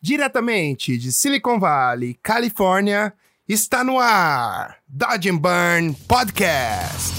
Diretamente de Silicon Valley, Califórnia, está no ar Dodge and Burn Podcast.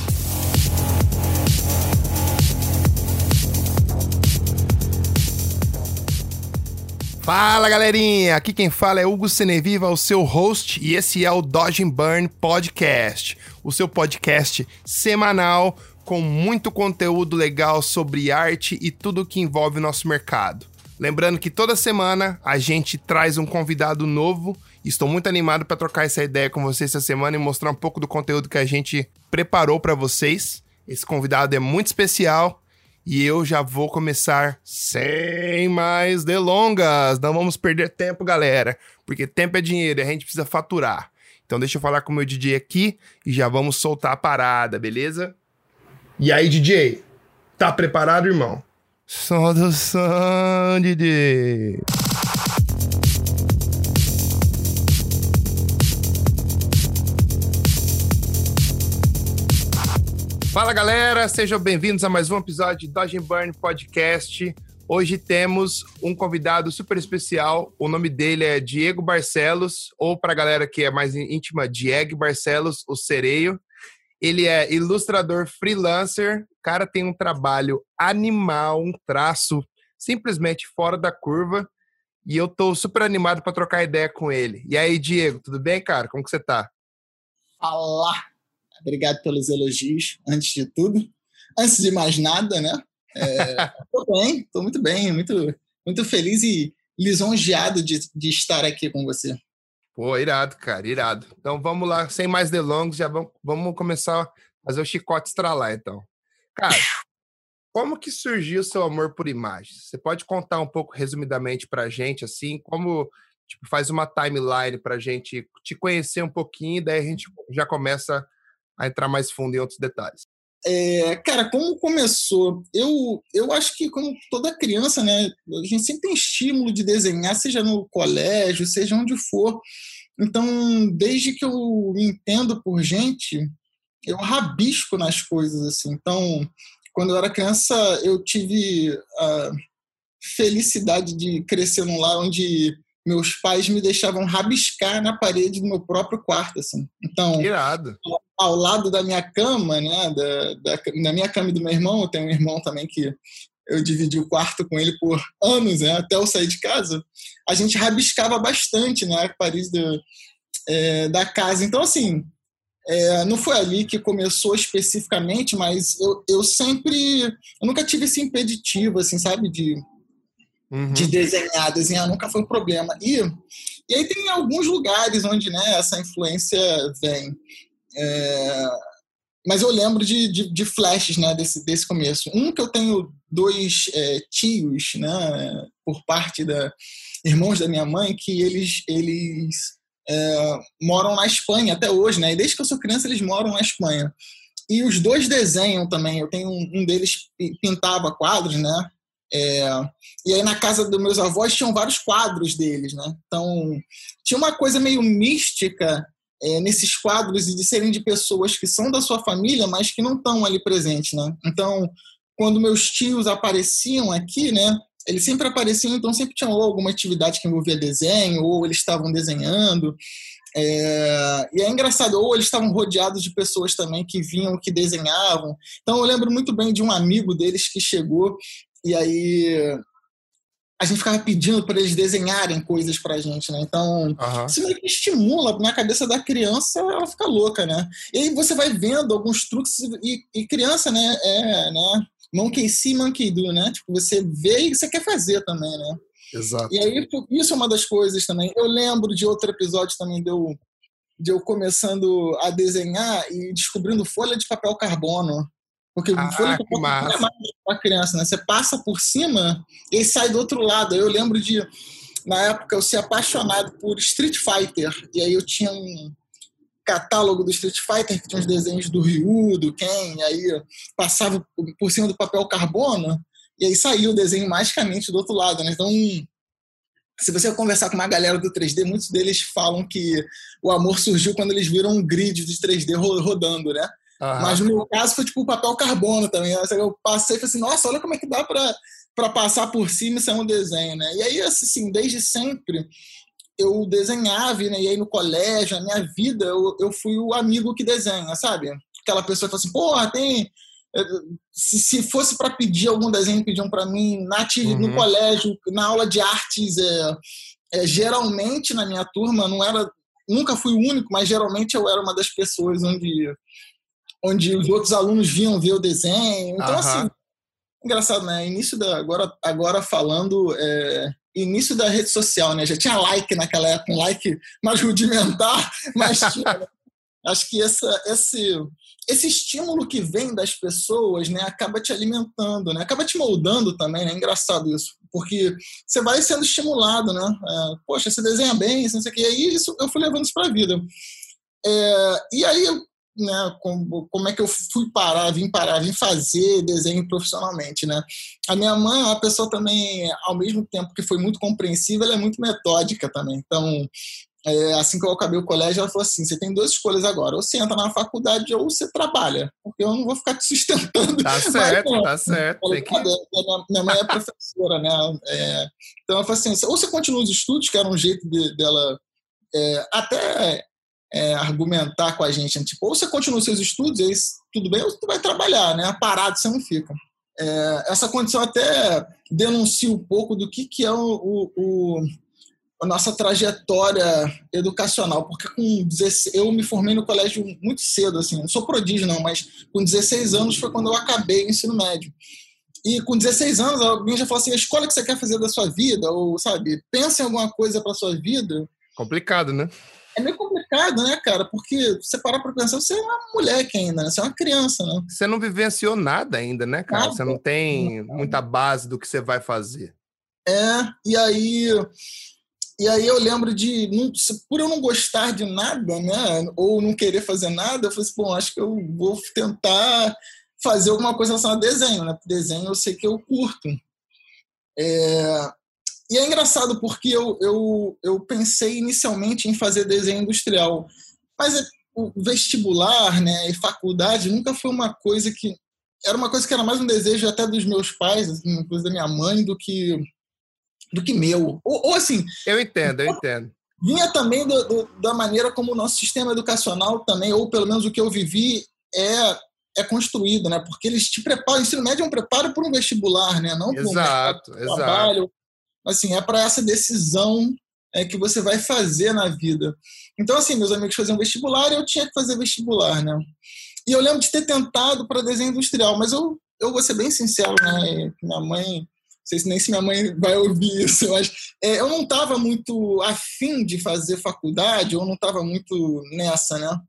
Fala galerinha, aqui quem fala é Hugo Seneviva, o seu host, e esse é o Dodge and Burn Podcast, o seu podcast semanal com muito conteúdo legal sobre arte e tudo que envolve o nosso mercado. Lembrando que toda semana a gente traz um convidado novo. Estou muito animado para trocar essa ideia com vocês essa semana e mostrar um pouco do conteúdo que a gente preparou para vocês. Esse convidado é muito especial e eu já vou começar sem mais delongas. Não vamos perder tempo, galera, porque tempo é dinheiro e a gente precisa faturar. Então deixa eu falar com o meu DJ aqui e já vamos soltar a parada, beleza? E aí, DJ? Tá preparado, irmão? Som do DJ. Fala galera, sejam bem-vindos a mais um episódio de Dodge Burn Podcast. Hoje temos um convidado super especial. O nome dele é Diego Barcelos, ou para a galera que é mais íntima, Diego Barcelos, o Sereio. Ele é ilustrador freelancer. O cara tem um trabalho animal, um traço simplesmente fora da curva. E eu tô super animado para trocar ideia com ele. E aí, Diego, tudo bem, cara? Como que você tá? Olá! Obrigado pelos elogios, antes de tudo. Antes de mais nada, né? É, tô bem, tô muito bem, muito, muito feliz e lisonjeado de, de estar aqui com você. Pô, irado, cara, irado. Então vamos lá, sem mais delongas, já vamos, vamos começar a fazer o chicote estralar, então. Cara, como que surgiu o seu amor por imagens? Você pode contar um pouco resumidamente pra gente, assim, como tipo, faz uma timeline pra gente te conhecer um pouquinho, daí a gente já começa a entrar mais fundo em outros detalhes. É, cara, como começou? Eu, eu acho que, como toda criança, né, a gente sempre tem estímulo de desenhar, seja no colégio, seja onde for. Então, desde que eu me entendo por gente, eu rabisco nas coisas, assim. Então, quando eu era criança, eu tive a felicidade de crescer num lar onde meus pais me deixavam rabiscar na parede do meu próprio quarto, assim. Então, Irado. ao lado da minha cama, né, da, da, da minha cama e do meu irmão, eu tenho um irmão também que eu dividi o quarto com ele por anos, né, até eu sair de casa, a gente rabiscava bastante, né, a parede do, é, da casa. Então, assim, é, não foi ali que começou especificamente, mas eu, eu sempre, eu nunca tive esse impeditivo, assim, sabe, de uhum. de desenhar. Desenhar nunca foi um problema. E, e aí tem alguns lugares onde né, essa influência vem. É, mas eu lembro de, de, de, flashes né, desse, desse começo. Um que eu tenho dois é, tios, né, por parte da irmãos da minha mãe, que eles, eles é, moram na Espanha até hoje, né? E desde que eu sou criança eles moram na Espanha. E os dois desenham também. Eu tenho um, um deles pintava quadros, né? É, e aí na casa dos meus avós tinham vários quadros deles, né? Então tinha uma coisa meio mística é, nesses quadros e de serem de pessoas que são da sua família, mas que não estão ali presentes, né? Então quando meus tios apareciam aqui, né? Eles sempre apareciam, então sempre tinham alguma atividade que envolvia desenho, ou eles estavam desenhando. É, e é engraçado, ou eles estavam rodeados de pessoas também que vinham, que desenhavam. Então eu lembro muito bem de um amigo deles que chegou e aí a gente ficava pedindo para eles desenharem coisas para a gente, né? Então, uhum. isso meio que estimula na cabeça da criança, ela fica louca, né? E aí você vai vendo alguns truques e, e criança, né? É, né? Monkey see, monkey do, né? Tipo, você vê e você quer fazer também, né? Exato. E aí, isso é uma das coisas também. Eu lembro de outro episódio também de eu, de eu começando a desenhar e descobrindo folha de papel carbono. Porque ah, folha papel não é mais para criança, né? Você passa por cima e sai do outro lado. Eu lembro de, na época, eu ser apaixonado por Street Fighter. E aí eu tinha um catálogo do Street Fighter que tinha os desenhos do Ryu, do Ken, e aí passava por cima do papel carbono e aí saiu o desenho magicamente do outro lado, né? Então, se você conversar com uma galera do 3D, muitos deles falam que o amor surgiu quando eles viram um grid de 3D rodando, né? Uhum. Mas no meu caso foi tipo o papel carbono também. Né? Eu passei e falei assim, nossa, olha como é que dá para passar por cima isso é um desenho, né? E aí, assim, desde sempre eu desenhava, né? E aí no colégio, na minha vida, eu, eu fui o amigo que desenha, sabe? Aquela pessoa que fala assim, porra, tem eh, se, se fosse para pedir algum desenho, pediam para mim na, uhum. no colégio, na aula de artes, é, é, geralmente na minha turma, não era, nunca fui o único, mas geralmente eu era uma das pessoas onde, onde os outros alunos vinham ver o desenho. Então, uhum. assim, engraçado, né? Início da, agora, agora falando, é, início da rede social, né? Já tinha like naquela época, um like mais rudimentar, mas tinha, acho que essa, esse, esse estímulo que vem das pessoas, né, acaba te alimentando, né? Acaba te moldando também, né? É engraçado isso, porque você vai sendo estimulado, né? É, Poxa, você desenha bem, não sei o que. E aí isso, eu fui levando isso para a vida. É, e aí, né, como, como é que eu fui parar, vim parar, vim fazer desenho profissionalmente, né? A minha mãe é uma pessoa também, ao mesmo tempo que foi muito compreensiva, ela é muito metódica também. Então, é, assim que eu acabei o colégio, ela falou assim: você tem duas escolhas agora, ou você entra na faculdade ou você trabalha, porque eu não vou ficar te sustentando. Tá certo, mas, tá certo. Falei, que... minha, mãe é professora, né? É, então ela falou assim: ou você continua os estudos, que era um jeito de, dela é, até é, argumentar com a gente, né? tipo, ou você continua seus estudos, aí tudo bem, ou você vai trabalhar, né? Parado você não fica. É, essa condição até denuncia um pouco do que, que é o, o a nossa trajetória educacional, porque com 16, eu me formei no colégio muito cedo, assim, não sou prodígio não, mas com 16 anos foi quando eu acabei o ensino médio. E com 16 anos, alguém já falou assim, a escola que você quer fazer da sua vida, ou, sabe, pensa em alguma coisa para sua vida. Complicado, né? É meio complicado, né, cara? Porque você parar para pensar, você é uma moleque ainda, né? Você é uma criança, né? Você não vivenciou nada ainda, né, cara? Nada. Você não tem muita base do que você vai fazer. É, e aí e aí eu lembro de, por eu não gostar de nada, né, ou não querer fazer nada, eu falei assim, bom, acho que eu vou tentar fazer alguma coisa relacionada a desenho, né? Desenho eu sei que eu curto. É... E é engraçado porque eu, eu, eu pensei inicialmente em fazer desenho industrial, mas é, o vestibular, né, e faculdade nunca foi uma coisa que era uma coisa que era mais um desejo até dos meus pais, assim, inclusive da minha mãe, do que do que meu. Ou, ou assim. Eu entendo, eu entendo. Vinha também do, do, da maneira como o nosso sistema educacional também, ou pelo menos o que eu vivi, é, é construído, né? Porque eles te preparam, o ensino médio é um preparo para um vestibular, né? Não para um exato, trabalho. Assim, é para essa decisão é, que você vai fazer na vida. Então, assim, meus amigos faziam vestibular e eu tinha que fazer vestibular, né? E eu lembro de ter tentado para desenho industrial, mas eu, eu vou ser bem sincero, né? Minha mãe sei se nem se minha mãe vai ouvir isso, mas é, eu não estava muito afim de fazer faculdade, ou não estava muito nessa, né?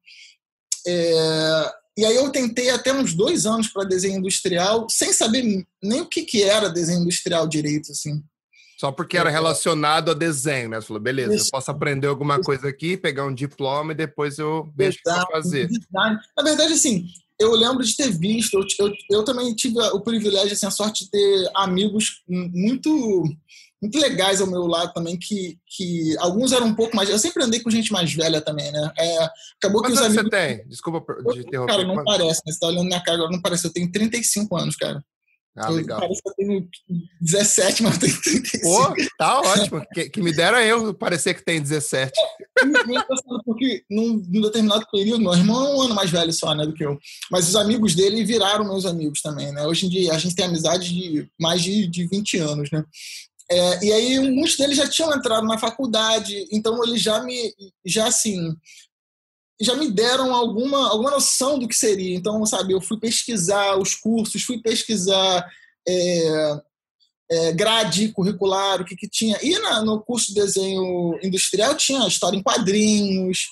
É, e aí eu tentei até uns dois anos para desenho industrial, sem saber nem o que, que era desenho industrial direito, assim. Só porque era relacionado a desenho, né? Você falou, beleza, eu posso aprender alguma coisa aqui, pegar um diploma e depois eu vejo o que eu vou fazer. Na verdade, assim, eu lembro de ter visto, eu, eu, eu, também tive o privilégio, assim, a sorte de ter amigos muito muito legais ao meu lado também, que, que alguns eram um pouco mais. Eu sempre andei com gente mais velha também, né? É, acabou Quantos que os amigos. você tem? Desculpa de interromper. Cara, não Quanto? parece, né? Você tá olhando minha cara agora, não parece. Eu tenho 35 anos, cara. Ah, legal. Parece que eu tenho 17, mas eu tenho 35. Pô, tá ótimo. que, que me dera eu parecer que tem 17. porque num, num, determinado período, meu irmão é um ano mais velho só, né, do que eu. Mas os amigos dele viraram meus amigos também, né? Hoje em dia a gente tem amizade de mais de, de 20 anos, né? É, e aí muitos deles já tinham entrado na faculdade, então eles já me, já assim, já me deram alguma, alguma noção do que seria. Então, sabe, eu fui pesquisar os cursos, fui pesquisar é, é, grade curricular, o que, que tinha. E na, no curso de desenho industrial tinha história em quadrinhos,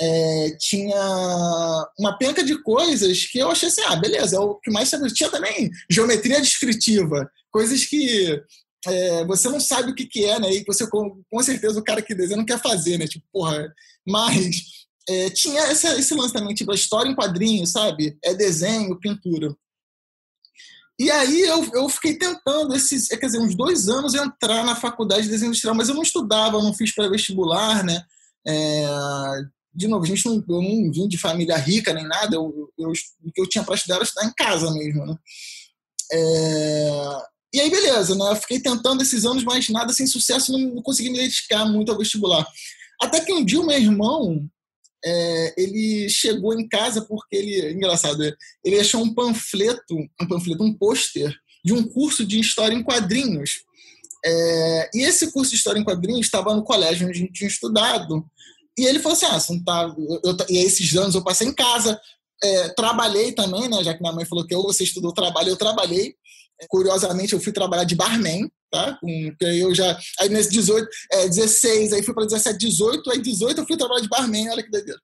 é, tinha uma penca de coisas que eu achei assim, ah, beleza, é o que mais tinha também geometria descritiva, coisas que é, você não sabe o que, que é, né? E você, com, com certeza, o cara que desenha não quer fazer, né? Tipo, porra, mas é, tinha essa, esse lance também, tipo, a história em quadrinhos, sabe? É desenho, pintura. E aí eu, eu fiquei tentando, esses, é, quer dizer, uns dois anos entrar na faculdade de desenho industrial, mas eu não estudava, não fiz pré-vestibular, né? É, de novo, a gente não, eu não vim de família rica nem nada, eu, eu, o que eu tinha para estudar era estudar em casa mesmo, né? É, E aí, beleza, né? Eu fiquei tentando esses anos, mas nada sem sucesso, não, não consegui me dedicar muito ao vestibular. Até que um dia o meu irmão, é, ele chegou em casa porque ele, engraçado, ele achou um panfleto, um panfleto, um pôster de um curso de história em quadrinhos. É, e esse curso de história em quadrinhos estava no colégio onde a gente tinha estudado. E ele falou assim: ah, tá. Eu, e esses anos eu passei em casa, é, trabalhei também, né? Já que minha mãe falou que ou você estudou trabalho, eu trabalhei. Curiosamente, eu fui trabalhar de barman, tá? Com, eu já. Aí nesse 18, é, 16, aí fui para 17, 18, aí 18 eu fui trabalhar de barman, olha que doideira.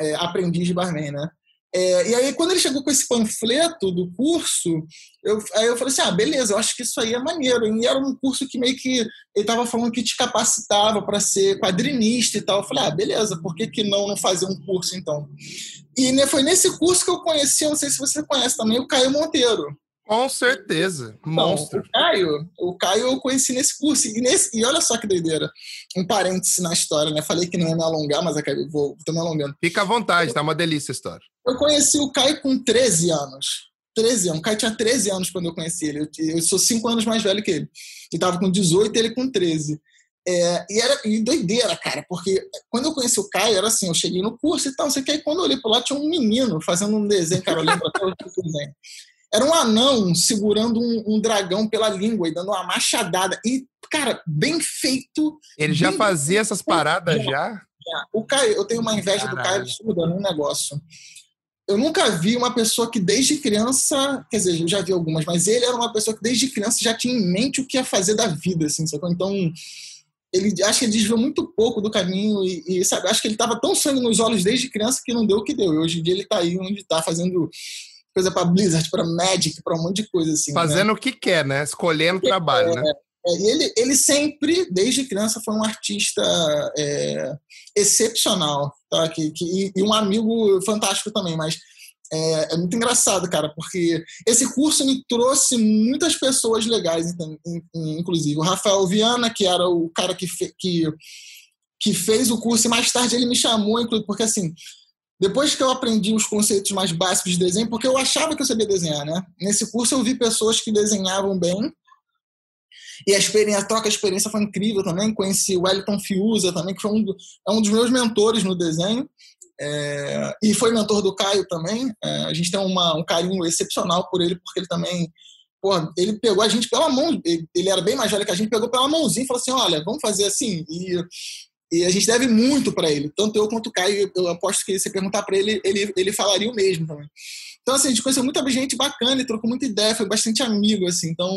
É, aprendiz de barman, né? É, e aí, quando ele chegou com esse panfleto do curso, eu, aí eu falei assim: ah, beleza, eu acho que isso aí é maneiro. E era um curso que meio que ele estava falando que te capacitava para ser quadrinista e tal. Eu falei: ah, beleza, por que, que não, não fazer um curso então? E foi nesse curso que eu conheci, não sei se você conhece também, o Caio Monteiro. Com certeza. Monstro. O Caio, o Caio eu conheci nesse curso. E, nesse, e olha só que doideira. Um parêntese na história, né? Falei que não ia me alongar, mas acabei, vou, tô me alongando. Fica à vontade, tá uma delícia a história. Eu conheci o Caio com 13 anos. 13 anos. O Caio tinha 13 anos quando eu conheci ele. Eu, eu sou 5 anos mais velho que ele. Ele tava com 18 e ele com 13. É, e era e doideira, cara, porque quando eu conheci o Caio, era assim, eu cheguei no curso e tal, não sei o que, aí quando eu olhei pro lado tinha um menino fazendo um desenho, cara, eu lembro até o desenho. Era um anão segurando um, um, dragão pela língua e dando uma machadada. E, cara, bem feito. Ele já fazia essas paradas já? já? O Caio, eu tenho uma inveja Caralho. do Caio estudando um negócio. Eu nunca vi uma pessoa que desde criança, quer dizer, eu já vi algumas, mas ele era uma pessoa que desde criança já tinha em mente o que ia fazer da vida, assim, sabe? Então, ele acho que ele desviou muito pouco do caminho e, e sabe, acho que ele estava tão sangue nos olhos desde criança que não deu o que deu. E hoje em dia ele está aí onde está fazendo coisa para Blizzard, para Magic, para um monte de coisa assim. Né? Fazendo né? o que quer, né? Escolhendo o trabalho, é, né? É, e ele, ele sempre, desde criança, foi um artista é, excepcional, tá? Que, que, e um amigo fantástico também, mas é, é, muito engraçado, cara, porque esse curso me trouxe muitas pessoas legais, inclusive o Rafael Viana, que era o cara que, fe, que, que fez o curso, e mais tarde ele me chamou, inclusive, porque assim, depois que eu aprendi os conceitos mais básicos de desenho, porque eu achava que eu sabia desenhar, né? Nesse curso eu vi pessoas que desenhavam bem. E a experiência, a troca de experiência foi incrível também. Conheci o Wellington Fiuza também, que foi um, é um dos meus mentores no desenho. É, e foi mentor do Caio também. É, a gente tem uma, um carinho excepcional por ele, porque ele também. Porra, ele pegou a gente pela mão, ele, ele era bem mais velho que a gente, pegou pela mãozinha e falou assim: olha, vamos fazer assim. E e a gente deve muito para ele. Tanto eu quanto o Caio, eu aposto que se perguntar para ele, ele, ele falaria o mesmo também. Então, assim, a gente conheceu muita gente bacana e trocou muita ideia, foi bastante amigo, assim. Então,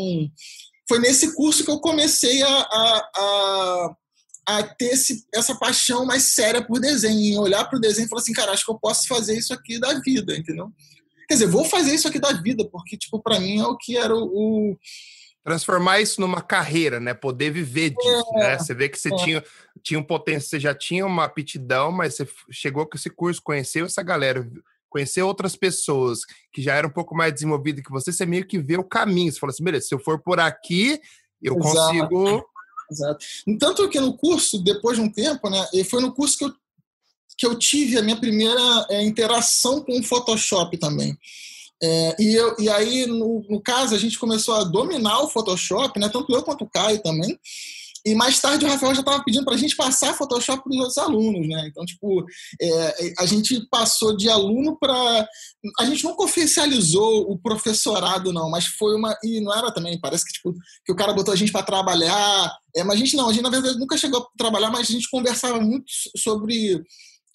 foi nesse curso que eu comecei a, a, a, a ter esse, essa paixão mais séria por desenho, em olhar para o desenho e falar assim, cara, acho que eu posso fazer isso aqui da vida, entendeu? Quer dizer, vou fazer isso aqui da vida, porque, tipo, para mim é o que era o, o transformar isso numa carreira, né? Poder viver disso, é, né? Você vê que você é. tinha, tinha um potencial, você já tinha uma aptidão, mas você chegou com esse curso, conheceu essa galera, conheceu outras pessoas que já eram um pouco mais desenvolvidas que você, você meio que vê o caminho. Você fala assim, beleza, se eu for por aqui, eu Exato. consigo. Exato. Tanto que no curso, depois de um tempo, né? E foi no curso que eu, que eu tive a minha primeira é, interação com o Photoshop também. É, e, eu, e aí, no, no, caso, a gente começou a dominar o Photoshop, né? tanto eu quanto o Caio também. E mais tarde o Rafael já estava pedindo para a gente passar Photoshop para os outros alunos, né? Então, tipo, é, a gente passou de aluno para. A gente nunca oficializou o professorado, não, mas foi uma. E não era também, parece que, tipo, que o cara botou a gente para trabalhar. É, mas a gente não, a gente na verdade nunca chegou a trabalhar, mas a gente conversava muito sobre.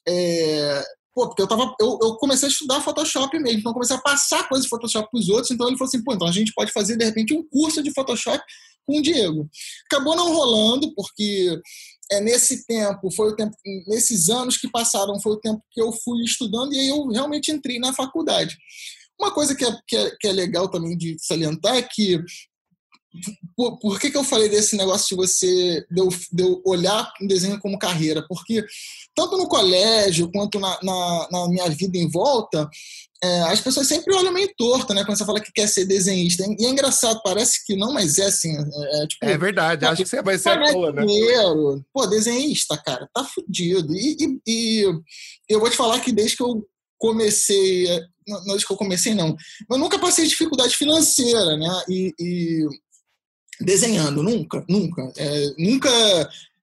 É, Pô, porque eu, tava, eu, eu, comecei a estudar Photoshop mesmo, então comecei a passar coisas de Photoshop para os outros, então ele falou assim, pô, então a gente pode fazer, de repente, um curso de Photoshop com o Diego. Acabou não rolando, porque é nesse tempo, foi o tempo, nesses anos que passaram, foi o tempo que eu fui estudando e aí eu realmente entrei na faculdade. Uma coisa que é, que é, que é legal também de salientar é que por, por, que, que eu falei desse negócio de você de eu, de eu olhar o desenho como carreira? Porque tanto no colégio quanto na, na, na minha vida em volta, é, as pessoas sempre olham meio torto, né? Quando você fala que quer ser desenhista. E é engraçado, parece que não, mas é assim. É, é tipo, é verdade, acho que você vai ser à toa, né? Pô, desenhista, cara, tá fudido. E, e, e, eu vou te falar que desde que eu comecei. Não, desde que eu comecei, não. Eu nunca passei dificuldade financeira, né? E, e desenhando, nunca, nunca. É, nunca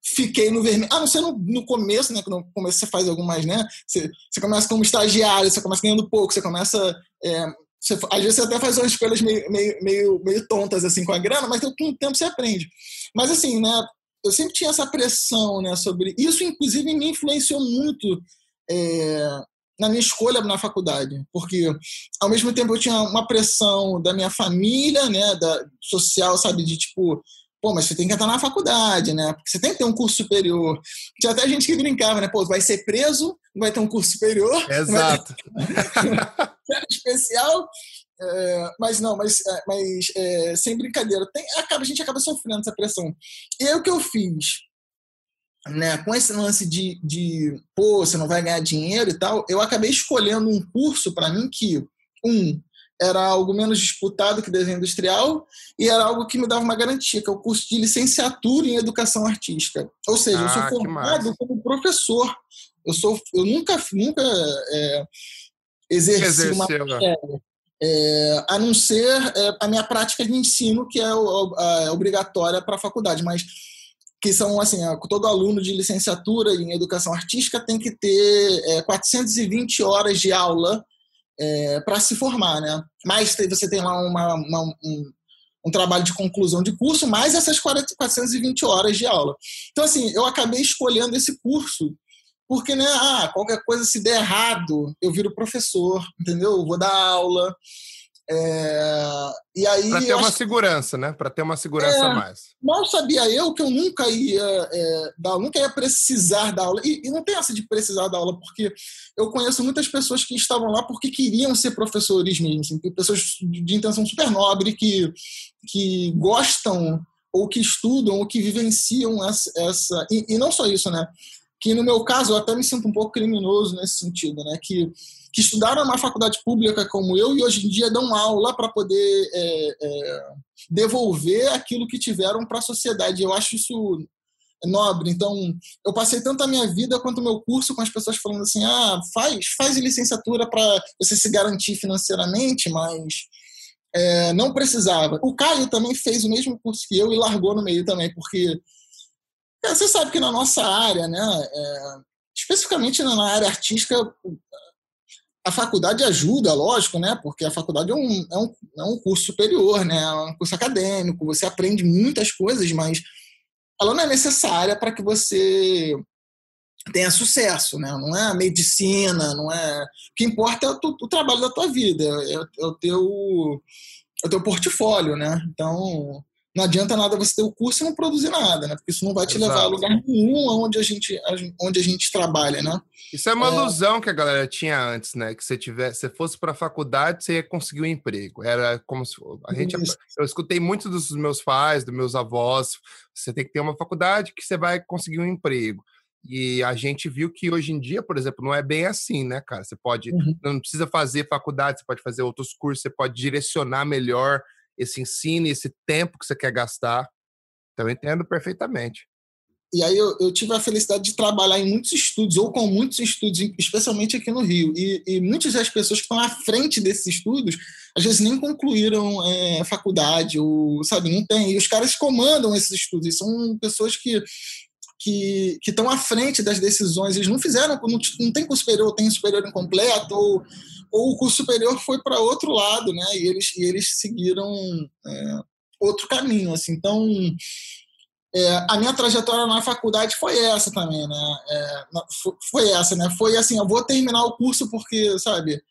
fiquei no vermelho. Ah, não sei no, no começo, né? No começo você faz algumas, né? Você, você começa como estagiário, você começa ganhando pouco, você começa. É, você, às vezes você até faz umas escolhas meio, meio, meio, meio tontas assim com a grana, mas com o tempo você aprende. Mas assim, né? Eu sempre tinha essa pressão, né? Sobre isso, inclusive, me influenciou muito é, na minha escolha na faculdade, porque ao mesmo tempo eu tinha uma pressão da minha família, né? Da social, sabe? De tipo Pô, mas você tem que estar na faculdade, né? Porque você tem que ter um curso superior. Tinha até gente que brincava, né? Pô, vai ser preso, não vai ter um curso superior. Exato. especial. É, mas não, mas, é, mas é, sem brincadeira, tem, acaba, a gente acaba sofrendo essa pressão. E aí o que eu fiz? Né, com esse lance de, de, pô, você não vai ganhar dinheiro e tal, eu acabei escolhendo um curso para mim que, um, era algo menos disputado que desenho industrial e era algo que me dava uma garantia, que é o curso de licenciatura em educação artística. Ou seja, ah, eu sou ah, formado como professor. Eu sou, eu nunca, nunca é, exerci Exerceu, uma né? é, a não ser é, a minha prática de ensino, que é, é obrigatória para a faculdade, mas que são assim, todo aluno de licenciatura em educação artística tem que ter 420 é, horas de aula é, para se formar, né? Mas você tem lá uma, uma, um, um, trabalho de conclusão de curso, mais essas 40, 420 horas de aula. Então, assim, eu acabei escolhendo esse curso porque, né, ah, qualquer coisa se der errado, eu viro professor, entendeu? Eu vou dar aula. É, e aí para ter uma segurança, né? Para ter uma segurança é, mais. Mal sabia eu que eu nunca ia é, dar, nunca ia precisar da aula. E, e, não tem essa de precisar da aula, porque eu conheço muitas pessoas que estavam lá porque queriam ser professores mesmo, assim, pessoas de, de intenção super nobre que que gostam ou que estudam ou que vivenciam essa, essa e, e não só isso, né? Que no meu caso eu até me sinto um pouco criminoso nesse sentido, né? Que que estudaram numa faculdade pública como eu e hoje em dia dão aula para poder é, é, devolver aquilo que tiveram para a sociedade. Eu acho isso nobre. Então, eu passei tanto a minha vida quanto o meu curso com as pessoas falando assim: ah, faz, faz licenciatura para você se garantir financeiramente, mas é, não precisava. O Caio também fez o mesmo curso que eu e largou no meio também, porque é, você sabe que na nossa área, né, é, especificamente na área artística, a faculdade ajuda, lógico, né? Porque a faculdade é um, é um, é um curso superior, né? É um curso acadêmico, você aprende muitas coisas, mas ela não é necessária para que você tenha sucesso, né? Não é a medicina, não é. O que importa é o, o trabalho da tua vida, é, é, o teu, é o teu portfólio, né? Então, não adianta nada você ter o curso e não produzir nada, né? Porque isso não vai te Exato. levar a lugar nenhum onde a gente, onde a gente trabalha, né? Isso é uma é... ilusão que a galera tinha antes, né? Que você tivesse, se fosse para a faculdade, você ia conseguir um emprego. Era como se a gente, isso. eu escutei muito dos meus pais, dos meus avós. Você tem que ter uma faculdade que você vai conseguir um emprego. E a gente viu que hoje em dia, por exemplo, não é bem assim, né, cara? Você pode, uhum. não precisa fazer faculdade, você pode fazer outros cursos, você pode direcionar melhor esse ensino, esse tempo que você quer gastar. Então, eu entendo perfeitamente. E aí eu, eu, tive a felicidade de trabalhar em muitos estudos, ou com muitos estudos, especialmente aqui no Rio. E, e muitas das pessoas que estão à frente desses estudos, às vezes nem concluíram é, faculdade, ou, sabe, não tem. E os caras comandam esses estudos. E são pessoas que que estão à frente das decisões. Eles não fizeram, não, não tem curso superior, tem superior incompleto, ou ou o curso superior foi para outro lado, né? E eles, e eles seguiram é, outro caminho, assim. Então, é, a minha trajetória na faculdade foi essa também, né? É, foi essa, né? Foi assim, eu vou terminar o curso porque, sabe?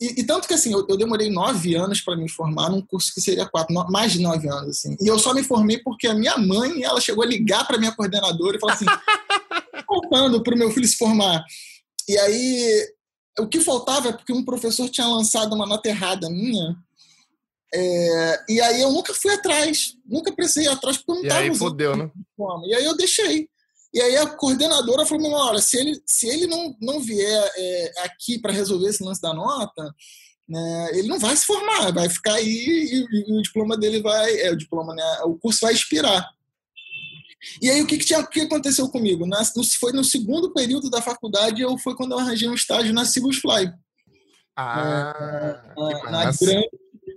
E, e tanto que assim, eu, eu demorei nove anos para me formar num curso que seria quatro, no, mais de nove anos, assim. E eu só me formei porque a minha mãe, ela chegou a ligar para minha coordenadora e falou assim, faltando para o meu filho se formar. E aí o que faltava é porque um professor tinha lançado uma nota errada minha. É, e aí eu nunca fui atrás, nunca precisei ir atrás porque eu não estava E aí fodeu, né? E aí eu deixei. E aí a coordenadora falou: olha, se ele, se ele não, não vier é, aqui para resolver esse lance da nota, né, ele não vai se formar, vai ficar aí e, e o diploma dele vai. É, o diploma, né? O curso vai expirar. E aí o que, que, tinha, o que aconteceu comigo? Na, no, foi no segundo período da faculdade, eu foi quando eu arranjei um estágio na Sigus Fly. Ah, na, na grande.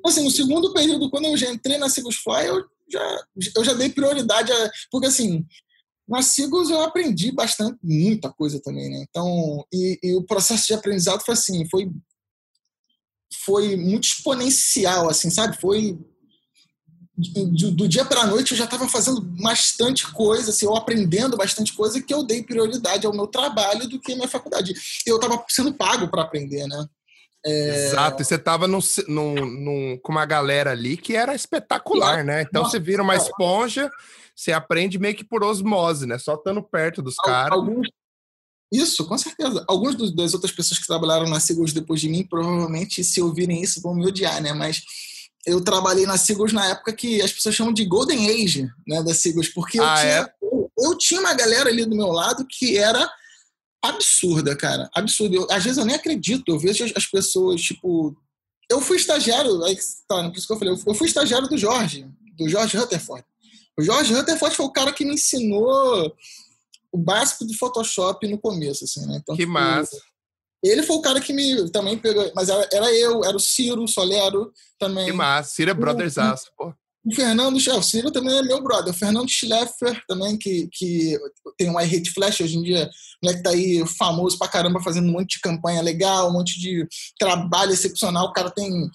Assim, no segundo período, quando eu já entrei na Sigus Fly, eu já, eu já dei prioridade a. Porque assim, nas Sigos eu aprendi bastante, muita coisa também, né? Então, e, e, o processo de aprendizado foi assim, foi foi muito exponencial, assim, sabe? Foi do, do dia para a noite eu já estava fazendo bastante coisa, assim, eu aprendendo bastante coisa que eu dei prioridade ao meu trabalho do que à minha faculdade. Eu estava sendo pago para aprender, né? É... Exato, e você estava num, num, com uma galera ali que era espetacular, né? Então Nossa, você vira uma esponja, você aprende meio que por osmose, né? Só estando perto dos caras. Alguns... Isso, com certeza. Alguns das outras pessoas que trabalharam na Sigos depois de mim, provavelmente, se ouvirem isso, vão me odiar, né? Mas eu trabalhei na Sigos na época que as pessoas chamam de Golden Age, né, da Sigos, porque eu, ah, tinha, é? eu, eu, tinha uma galera ali do meu lado que era absurda, cara, absurda. Eu, às vezes eu nem acredito, eu vejo as pessoas, tipo... Eu fui estagiário, aí tá, por isso que eu falei, eu fui estagiário do Jorge, do Jorge Rutherford. O Jorge Rutherford foi o cara que me ensinou o básico do Photoshop no começo, assim, né? Então, que tipo, massa! Ele foi o cara que me também pegou, mas era, era eu, era o Ciro Solero também. Que massa, Ciro é brothers aço, pô. O Fernando, o Ciro também é meu brother. O Fernando Schleffer também, que, que tem um iHate Flash hoje em dia, né, que tá aí famoso pra caramba, fazendo um monte de campanha legal, um monte de trabalho excepcional. O cara tem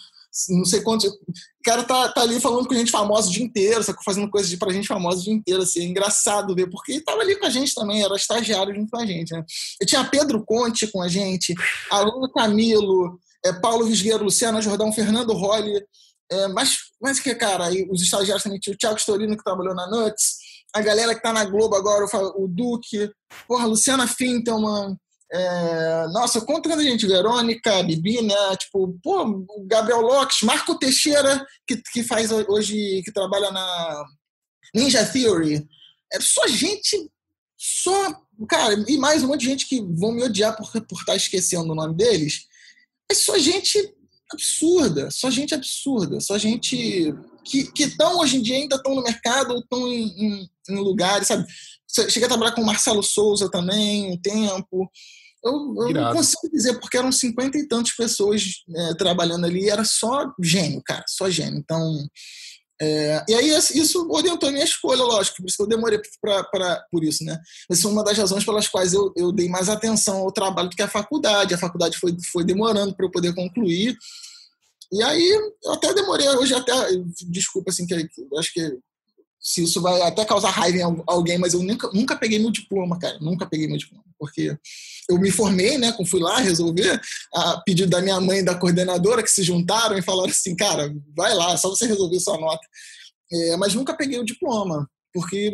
não sei quantos. O cara tá, tá ali falando com gente famosa o dia inteiro, só fazendo coisas pra gente famosa o dia inteiro, assim, é engraçado ver, porque ele tava ali com a gente também, era estagiário junto com a gente, né? Eu tinha Pedro Conte com a gente, Aluno Camilo, é, Paulo Visgueiro, Luciana Jordão, Fernando Rolli, é, mas, mas que, cara, aí, os estagiários também tinha o Thiago Storino, que trabalhou na Nuts, a galera que tá na Globo agora, o, o Duque, porra, Luciana Fintelman, é, nossa, conta a gente, Verônica, Bibi, né? Tipo, pô, Gabriel Lopes, Marco Teixeira, que, que faz hoje, que trabalha na Ninja Theory. É só gente, só, cara, e mais um monte de gente que vão me odiar por, por estar esquecendo o nome deles. É só gente absurda, só gente absurda, só gente que estão hoje em dia ainda estão no mercado ou estão em, em, em lugares, sabe? Cheguei a trabalhar com o Marcelo Souza também um tempo. Eu, eu não consigo dizer, porque eram cinquenta e tantas pessoas é, trabalhando ali, era só gênio, cara, só gênio. Então, é, e aí isso orientou a minha escolha, lógico, por isso que eu demorei pra, pra, por isso, né? Essa é uma das razões pelas quais eu, eu dei mais atenção ao trabalho do que a faculdade. A faculdade foi, foi demorando para eu poder concluir. E aí eu até demorei, hoje até, desculpa assim, que acho que se isso vai até causar raiva em alguém, mas eu nunca, nunca peguei meu diploma, cara. Nunca peguei meu diploma. Porque eu me formei, né? Fui lá resolver, a pedido da minha mãe e da coordenadora, que se juntaram e falaram assim: cara, vai lá, é só você resolver sua nota. É, mas nunca peguei o diploma, porque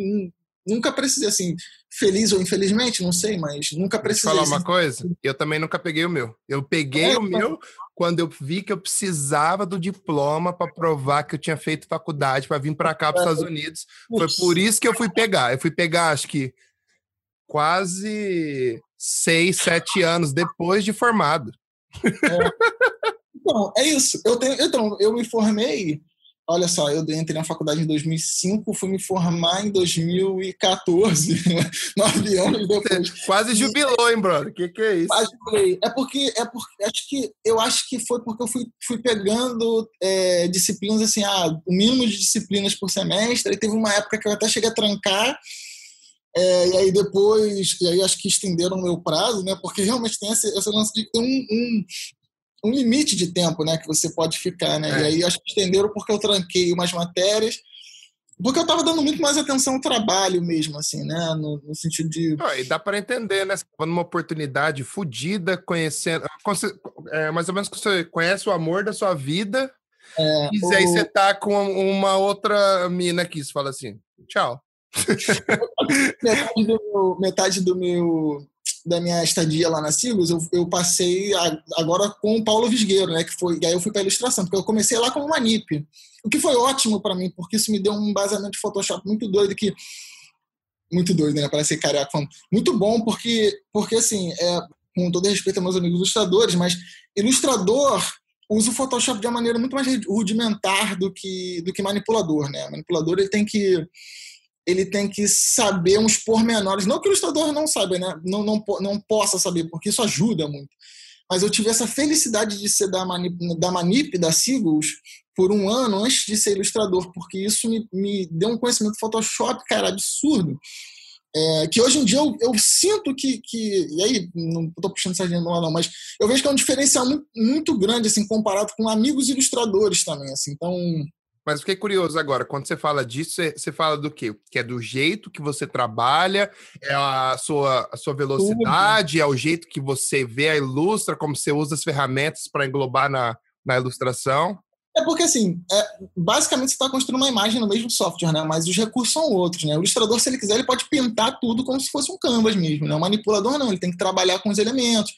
nunca precisei, assim, feliz ou infelizmente, não sei, mas nunca precisei. Vou falar uma coisa? Eu também nunca peguei o meu. Eu peguei é, o meu quando eu vi que eu precisava do diploma para provar que eu tinha feito faculdade para vir para cá para os Estados Unidos. Foi por isso que eu fui pegar. Eu fui pegar, acho que quase seis, sete anos depois de formado. É. Então, é isso. Eu tenho, então, eu me formei Olha só, eu entrei na faculdade em 2005, fui me formar em 2014, nove anos depois. quase jubilou, hein, brother? O que, que é isso? Quase jubilei. É porque, é porque acho que, eu acho que foi porque eu fui, fui pegando é, disciplinas, assim, ah, o mínimo de disciplinas por semestre, e teve uma época que eu até cheguei a trancar, é, e aí depois, e aí acho que estenderam o meu prazo, né? Porque realmente tem esse, esse lance de ter um, um, um limite de tempo, né, que você pode ficar, né? É. E aí acho que estenderam porque eu tranquei umas matérias, porque eu estava dando muito mais atenção ao trabalho mesmo, assim, né? No, no sentido de. Ah, e dá para entender, né? Você tá numa oportunidade fodida, conhecendo. É, mais ou menos que você conhece o amor da sua vida. É, e aí você tá com uma outra mina aqui, você fala assim, tchau. metade, do meu, metade do meu da minha estadia lá na Silos, eu, eu passei a, agora com o Paulo Visgueiro, né? Que foi, e aí eu fui para ilustração, porque eu comecei lá como manip. O que foi ótimo para mim, porque isso me deu um embasamento de Photoshop muito doido que muito doido, né? Parece careca falando. Muito bom, porque, porque assim, é, com todo respeito aos meus amigos ilustradores, mas ilustrador usa o Photoshop de uma maneira muito mais rudimentar do que, do que manipulador, né? Manipulador ele tem que ele tem que saber uns pormenores. Não que o ilustrador não saiba, né? Não, não, não possa saber, porque isso ajuda muito. mas eu tive essa felicidade de ser da Manip, da, Manip, da Seagulls, por um ano antes de ser ilustrador, porque isso me, me deu um conhecimento do Photoshop, cara, absurdo. É, que hoje em dia eu, eu sinto que, que, E aí, não estou puxando sardinha lá, não, mas eu vejo que é um diferencial muito, muito grande, assim, comparado com amigos ilustradores também, assim. Então, mas fiquei curioso agora, quando você fala disso, você, fala do quê? Que é do jeito que você trabalha, é a sua, a sua velocidade, é o jeito que você vê a ilustra, como você usa as ferramentas para englobar na, na ilustração? É porque, assim, é, basicamente você está construindo uma imagem no mesmo software, né? Mas os recursos são outros, né? O ilustrador, se ele quiser, ele pode pintar tudo como se fosse um canvas mesmo, né? O manipulador não, ele tem que trabalhar com os elementos.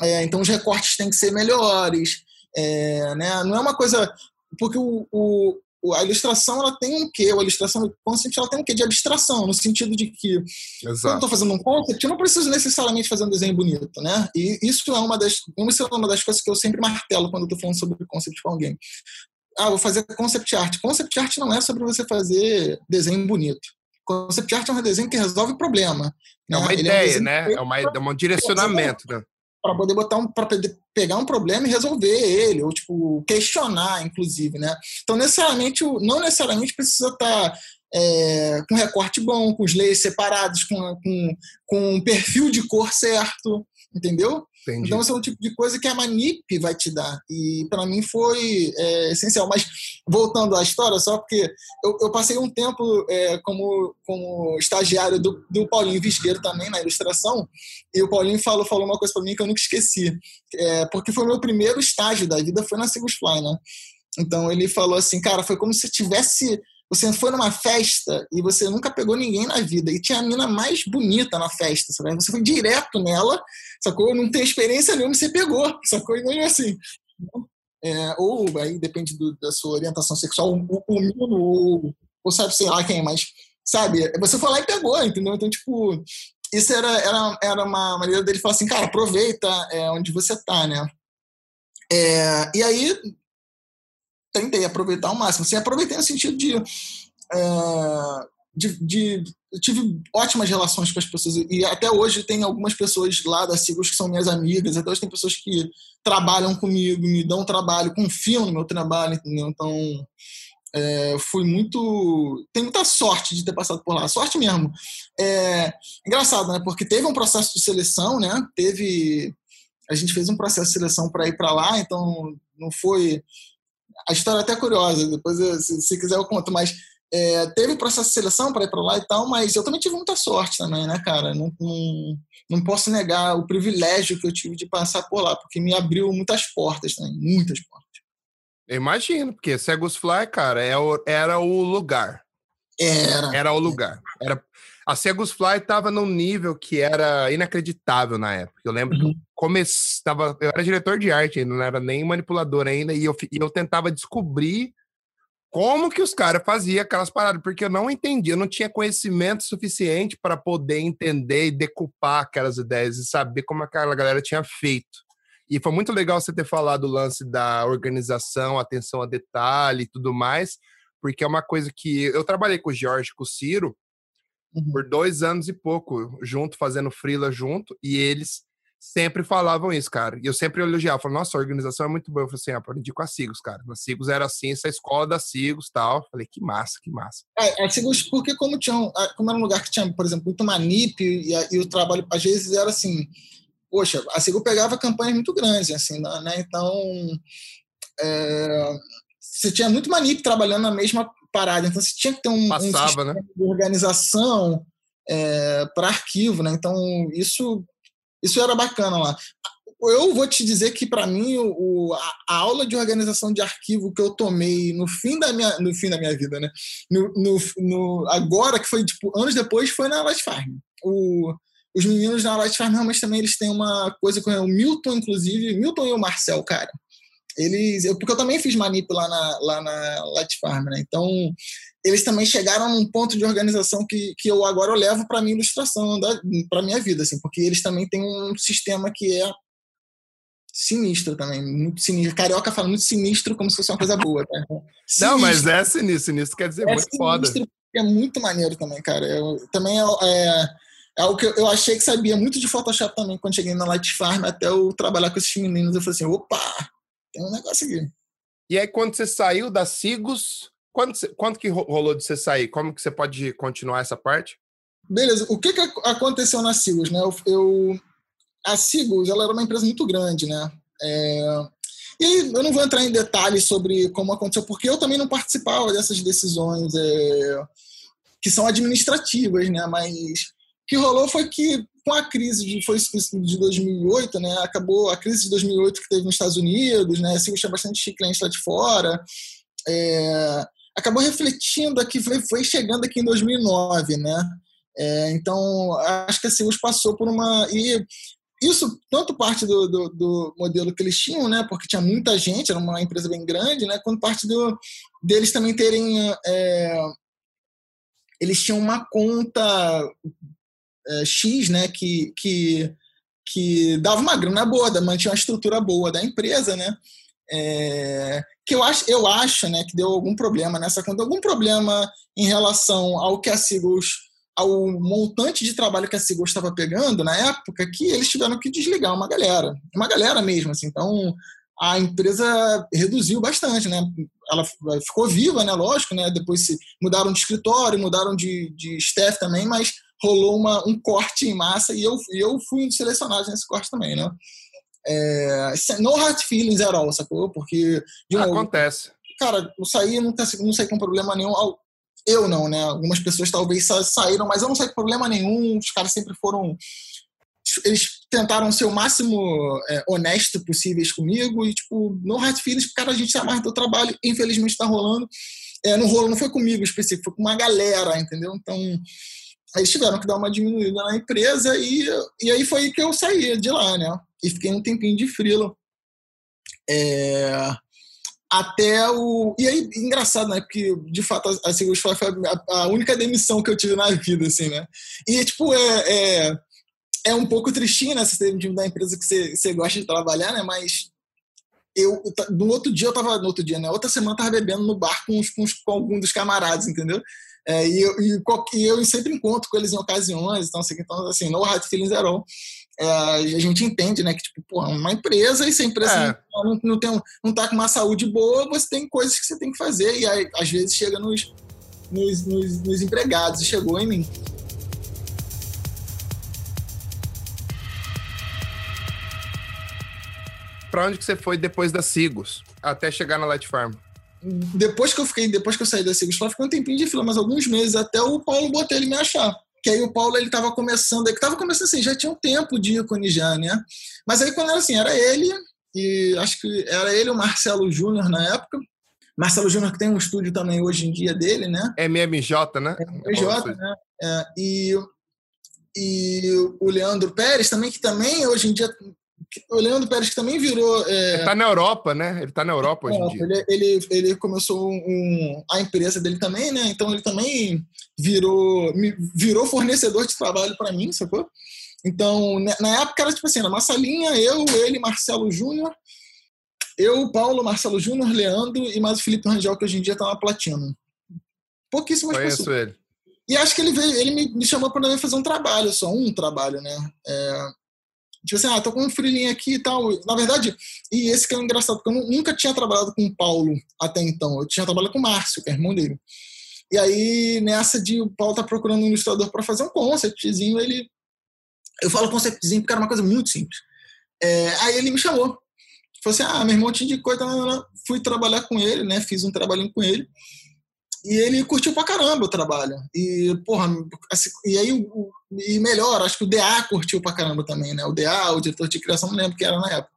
É, então, os recortes têm que ser melhores. É, né? Não é uma coisa porque o, o, a ilustração ela tem um quê? A ilustração concept ela tem um quê de abstração, no sentido de que Exato. quando eu estou fazendo um concept, eu não preciso necessariamente fazer um desenho bonito, né? E isso é uma das, isso é uma das coisas que eu sempre martelo quando eu estou falando sobre concept com alguém. Ah, vou fazer concept art. Concept art não é sobre você fazer desenho bonito. Concept art é um desenho que resolve problema. É uma né? ideia, é um né? É, uma, é um direcionamento, né? Para poder botar um para pegar um problema e resolver ele ou tipo questionar inclusive né? Então necessariamente não necessariamente precisa estar tá, é, com recorte bom com os layers separados com, com, com um perfil de cor certo entendeu Entendi. Então, esse é um tipo de coisa que a Manip vai te dar. E para mim foi é, essencial. Mas, voltando à história, só porque eu, eu passei um tempo é, como, como estagiário do, do Paulinho Visgueiro também na ilustração. E o Paulinho falou, falou uma coisa para mim que eu nunca esqueci. É, porque foi o meu primeiro estágio da vida, foi na Sigus Fly, né? Então, ele falou assim, cara, foi como se tivesse você foi numa festa e você nunca pegou ninguém na vida. E tinha a mina mais bonita na festa, sabe? Você foi direto nela, sacou? Não tem experiência nenhuma, você pegou, sacou? E nem assim. É, ou aí depende do, da sua orientação sexual, o, o mino, ou, ou sabe, sei lá quem, mas sabe, você foi lá e pegou, entendeu? Então, tipo, isso era, era, era uma maneira dele falar assim, cara, aproveita é, onde você tá, né? É, e aí, tentei aproveitar ao máximo. Assim, aproveitei no sentido de, é, de, de, tive ótimas relações com as pessoas. E até hoje tem algumas pessoas lá da Sigos que são minhas amigas. Até hoje tem pessoas que trabalham comigo, me dão trabalho, confiam no meu trabalho, entendeu? Então. É, fui muito. Tenho muita sorte de ter passado por lá. Sorte mesmo. É, engraçado, né? Porque teve um processo de seleção, né? Teve. A gente fez um processo de seleção para ir para lá, então não foi a história é até curiosa, depois eu, se, se, quiser eu conto, mas é, teve processo de seleção para ir para lá e tal, mas eu também tive muita sorte também, né, cara? Não, não, não, posso negar o privilégio que eu tive de passar por lá, porque me abriu muitas portas também, muitas portas. Eu imagino, porque Segus Fly, cara, é o, era o lugar. Era. Era o lugar. Era, a Segus Fly estava num nível que era inacreditável na época. Eu lembro uhum. que eu começava, eu era diretor de arte, não era nem manipulador ainda, e eu, e eu tentava descobrir como que os caras faziam aquelas paradas, porque eu não entendia, eu não tinha conhecimento suficiente para poder entender e decupar aquelas ideias e saber como aquela galera tinha feito. E foi muito legal você ter falado o lance da organização, atenção a detalhe e tudo mais, porque é uma coisa que eu trabalhei com o Jorge, com o Ciro, uhum. por dois anos e pouco, junto, fazendo freela junto, e eles sempre falavam isso, cara. E eu sempre elogiava, falava, nossa, a organização é muito boa. Eu falei assim, ah, aprendi com a Sigos, cara. Na Sigos era assim, essa escola da Sigos tal. Falei, que massa, que massa. É, a Sigos, porque como, tinha, como era um lugar que tinha, por exemplo, muito manip, e, e o trabalho, às vezes, era assim, poxa, a Sigos pegava campanhas muito grandes, assim, né? né então... É, você tinha muito manip trabalhando na mesma parada. Então você tinha que ter um, Passava, um né? de organização é, para arquivo, né? Então isso isso era bacana lá. Eu vou te dizer que para mim o, a, a, aula de organização de arquivo que eu tomei no fim da minha no fim da minha vida, né? No, no, no agora que foi tipo anos depois foi na Light Farm. O, os meninos na Light Farm realmente também eles têm uma coisa com o Milton inclusive, Milton e o Marcel, cara eles, eu, porque eu também fiz manip lá na, lá na Light Farm, né? Então, eles também chegaram a um ponto de organização que, que eu agora eu levo para minha ilustração, para minha vida, assim, porque eles também têm um sistema que é sinistro também, muito sinistro. Carioca fala muito sinistro como se fosse uma coisa boa, tá? Não, mas é sinistro, sinistro quer dizer é muito foda. É muito maneiro também, cara. Eu, também é, é é algo que eu achei que sabia muito de Photoshop também quando cheguei na Light Farm, até eu trabalhar com esses meninos. Eu falei assim: opa, tem um negócio aqui. E aí, quando você saiu da Sigos, quanto, quanto que rolou de você sair? Como que você pode continuar essa parte? Beleza, o que, que aconteceu na Sigos, né? Eu, eu, a Sigos, ela era uma empresa muito grande, né? É, e eu não vou entrar em detalhes sobre como aconteceu, porque eu também não participava dessas decisões é, que são administrativas, né? Mas o que rolou foi que com a crise de, foi de 2008, né? Acabou a crise de 2008 que teve nos Estados Unidos, né? A Sigos tinha bastante clientes lá de fora. É, acabou refletindo aqui, foi, foi chegando aqui em 2009, né? É, então, acho que a Sigus passou por uma. E isso, tanto parte do, do, do, modelo que eles tinham, né? Porque tinha muita gente, era uma empresa bem grande, né? Quanto parte do, deles também terem. É, eles tinham uma conta é, X, né? Que, que, que dava uma grana boa, mantinha uma estrutura boa da empresa, né? É, que eu acho, eu acho né, que deu algum problema nessa conta, algum problema em relação ao que a Sigos ao montante de trabalho que a Sigor estava pegando na época que eles tiveram que desligar uma galera, uma galera mesmo, assim. Então a empresa reduziu bastante, né? Ela ficou viva, né? Lógico, né? Depois se mudaram de escritório, mudaram de, de staff também, mas rolou uma, um corte em massa e eu, eu fui selecionado nesse corte também, né? É, no hard feelings at all, sacou? Porque. Acontece. cara, eu saí, não, não saí com problema nenhum. Eu não, né? Algumas pessoas talvez saíram, mas eu não saí com problema nenhum. Os caras sempre foram. Eles tentaram ser o máximo é, honesto possíveis comigo e, tipo, no hard feelings, cara, a gente se amarra do trabalho, infelizmente tá rolando. É, não rolou, não foi comigo específico, foi com uma galera, entendeu? Então, eles tiveram que dar uma diminuída na empresa e, e aí foi que eu saí de lá, né? E fiquei um tempinho de frila. É, até o. E aí, engraçado, né? Porque, de fato, a Seguros foi a, a, única demissão que eu tive na vida, assim, né? E, tipo, é, é, é um pouco tristinho, né? Você ter da empresa que você, você gosta de trabalhar, né? Mas eu, no outro dia, eu tava. No outro dia, né? Outra semana, eu tava bebendo no bar com, com, com algum dos camaradas, entendeu? É, e, eu, e, e, eu sempre encontro com eles em ocasiões, então, assim, então, assim no hard feelings at all é, a gente entende, né, que tipo, pô, é uma empresa e se a empresa é. não, não, tem, não tá com uma saúde boa, você tem coisas que você tem que fazer e aí, às vezes chega nos, nos, nos, nos empregados e chegou em mim. Para onde que você foi depois da Sigos, até chegar na Light Farm? Depois que eu fiquei, depois que eu saí da Sigos, só fiquei um tempinho de fila, mas alguns meses até o Paulo Botelho me achar que aí o Paulo ele estava começando, ele estava começando assim, já tinha um tempo de ícone já, né? Mas aí quando era assim, era ele e acho que era ele o Marcelo Júnior na época. Marcelo Júnior que tem um estúdio também hoje em dia dele, né? MMJ, né? MMJ, né? É, e, e o Leandro Pérez também, que também hoje em dia Leandro Pérez que também virou. É... Ele tá na Europa, né? Ele tá na Europa hoje em dia. Ele, ele, ele começou um, a empresa dele também, né? Então ele também virou, virou fornecedor de trabalho para mim, sacou? Então, né, na época era tipo assim, na salinha, eu, ele, Marcelo Júnior, eu, Paulo, Marcelo Júnior, Leandro e mais o Felipe Rangel, que hoje em dia tá na Platina. Pouquíssimas Conheço pessoas. ele. E acho que ele veio, ele me, me chamou para fazer um trabalho, só um trabalho, né? É, Tipo assim, ah, tô com um frilinho aqui e tal. Na verdade, e esse que é engraçado, porque eu nunca tinha trabalhado com o Paulo até então. Eu tinha trabalhado com o Márcio, que é irmão dele. E aí, nessa de o Paulo tá procurando um ilustrador para fazer um conceptzinho, ele. Eu falo conceptzinho porque era uma coisa muito simples. É, aí ele me chamou. Falou assim: ah, meu irmão te indicou, então, fui trabalhar com ele, né? Fiz um trabalhinho com ele. E ele curtiu pra caramba o trabalho. E, porra, assim, e aí, e melhor, acho que o DA curtiu pra caramba também, né? O DA, o diretor de criação, não lembro que era na época.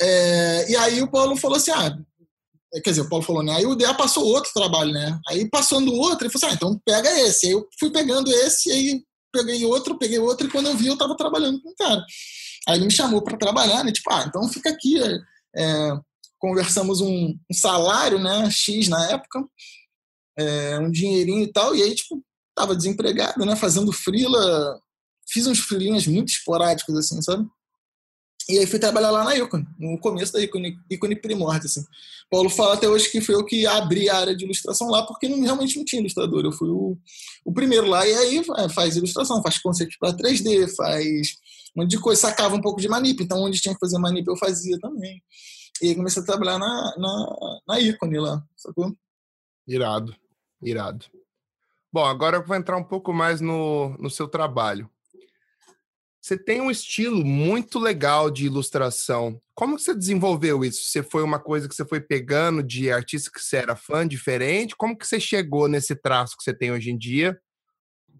É, e aí o Paulo falou assim: ah, quer dizer, o Paulo falou, né? Aí o DA passou outro trabalho, né? Aí passando outro, ele falou assim: ah, então pega esse. Aí eu fui pegando esse, aí peguei outro, peguei outro, e quando eu vi, eu tava trabalhando com o cara. Aí ele me chamou para trabalhar, né? Tipo, ah, então fica aqui. É, conversamos um, um salário, né? X na época é, um dinheirinho e tal, e aí, tipo, tava desempregado, né, fazendo frila, fiz uns frilinhas muito esporádicos, assim, sabe? E aí fui trabalhar lá na Icone, no começo da Icone, Icone assim. Paulo fala até hoje que foi eu que abri a área de ilustração lá, porque não, realmente não tinha ilustrador. Eu fui o, o primeiro lá, e aí é, faz ilustração, faz conceito para 3D, faz um monte de coisa, sacava um pouco de manip, então onde tinha que fazer manip eu fazia também. E aí comecei a trabalhar na, na, na Icone lá, sacou? Irado, irado. Bom, agora eu vou entrar um pouco mais no, no seu trabalho. Você tem um estilo muito legal de ilustração. Como você desenvolveu isso? Você foi uma coisa que você foi pegando de artista que você era fã, diferente? Como que você chegou nesse traço que você tem hoje em dia?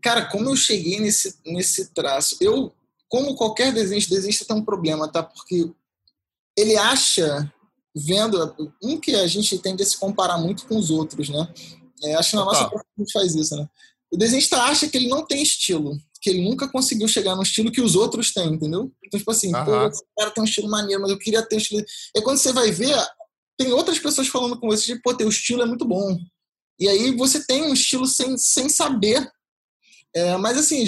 Cara, como eu cheguei nesse, nesse traço? Eu, como qualquer desenho, desenhista tem um problema, tá? Porque ele acha, vendo, um que a gente tende a se comparar muito com os outros, né? É, acho que na nossa profissão a gente faz isso, né? O desenhista acha que ele não tem estilo que ele nunca conseguiu chegar no estilo que os outros têm, entendeu? Então, tipo assim, uhum. pô, esse cara tem um estilo maneiro, mas eu queria ter um estilo. E quando você vai ver, tem outras pessoas falando com você, tipo, pô, teu estilo é muito bom. E aí você tem um estilo sem, sem saber. É, mas assim,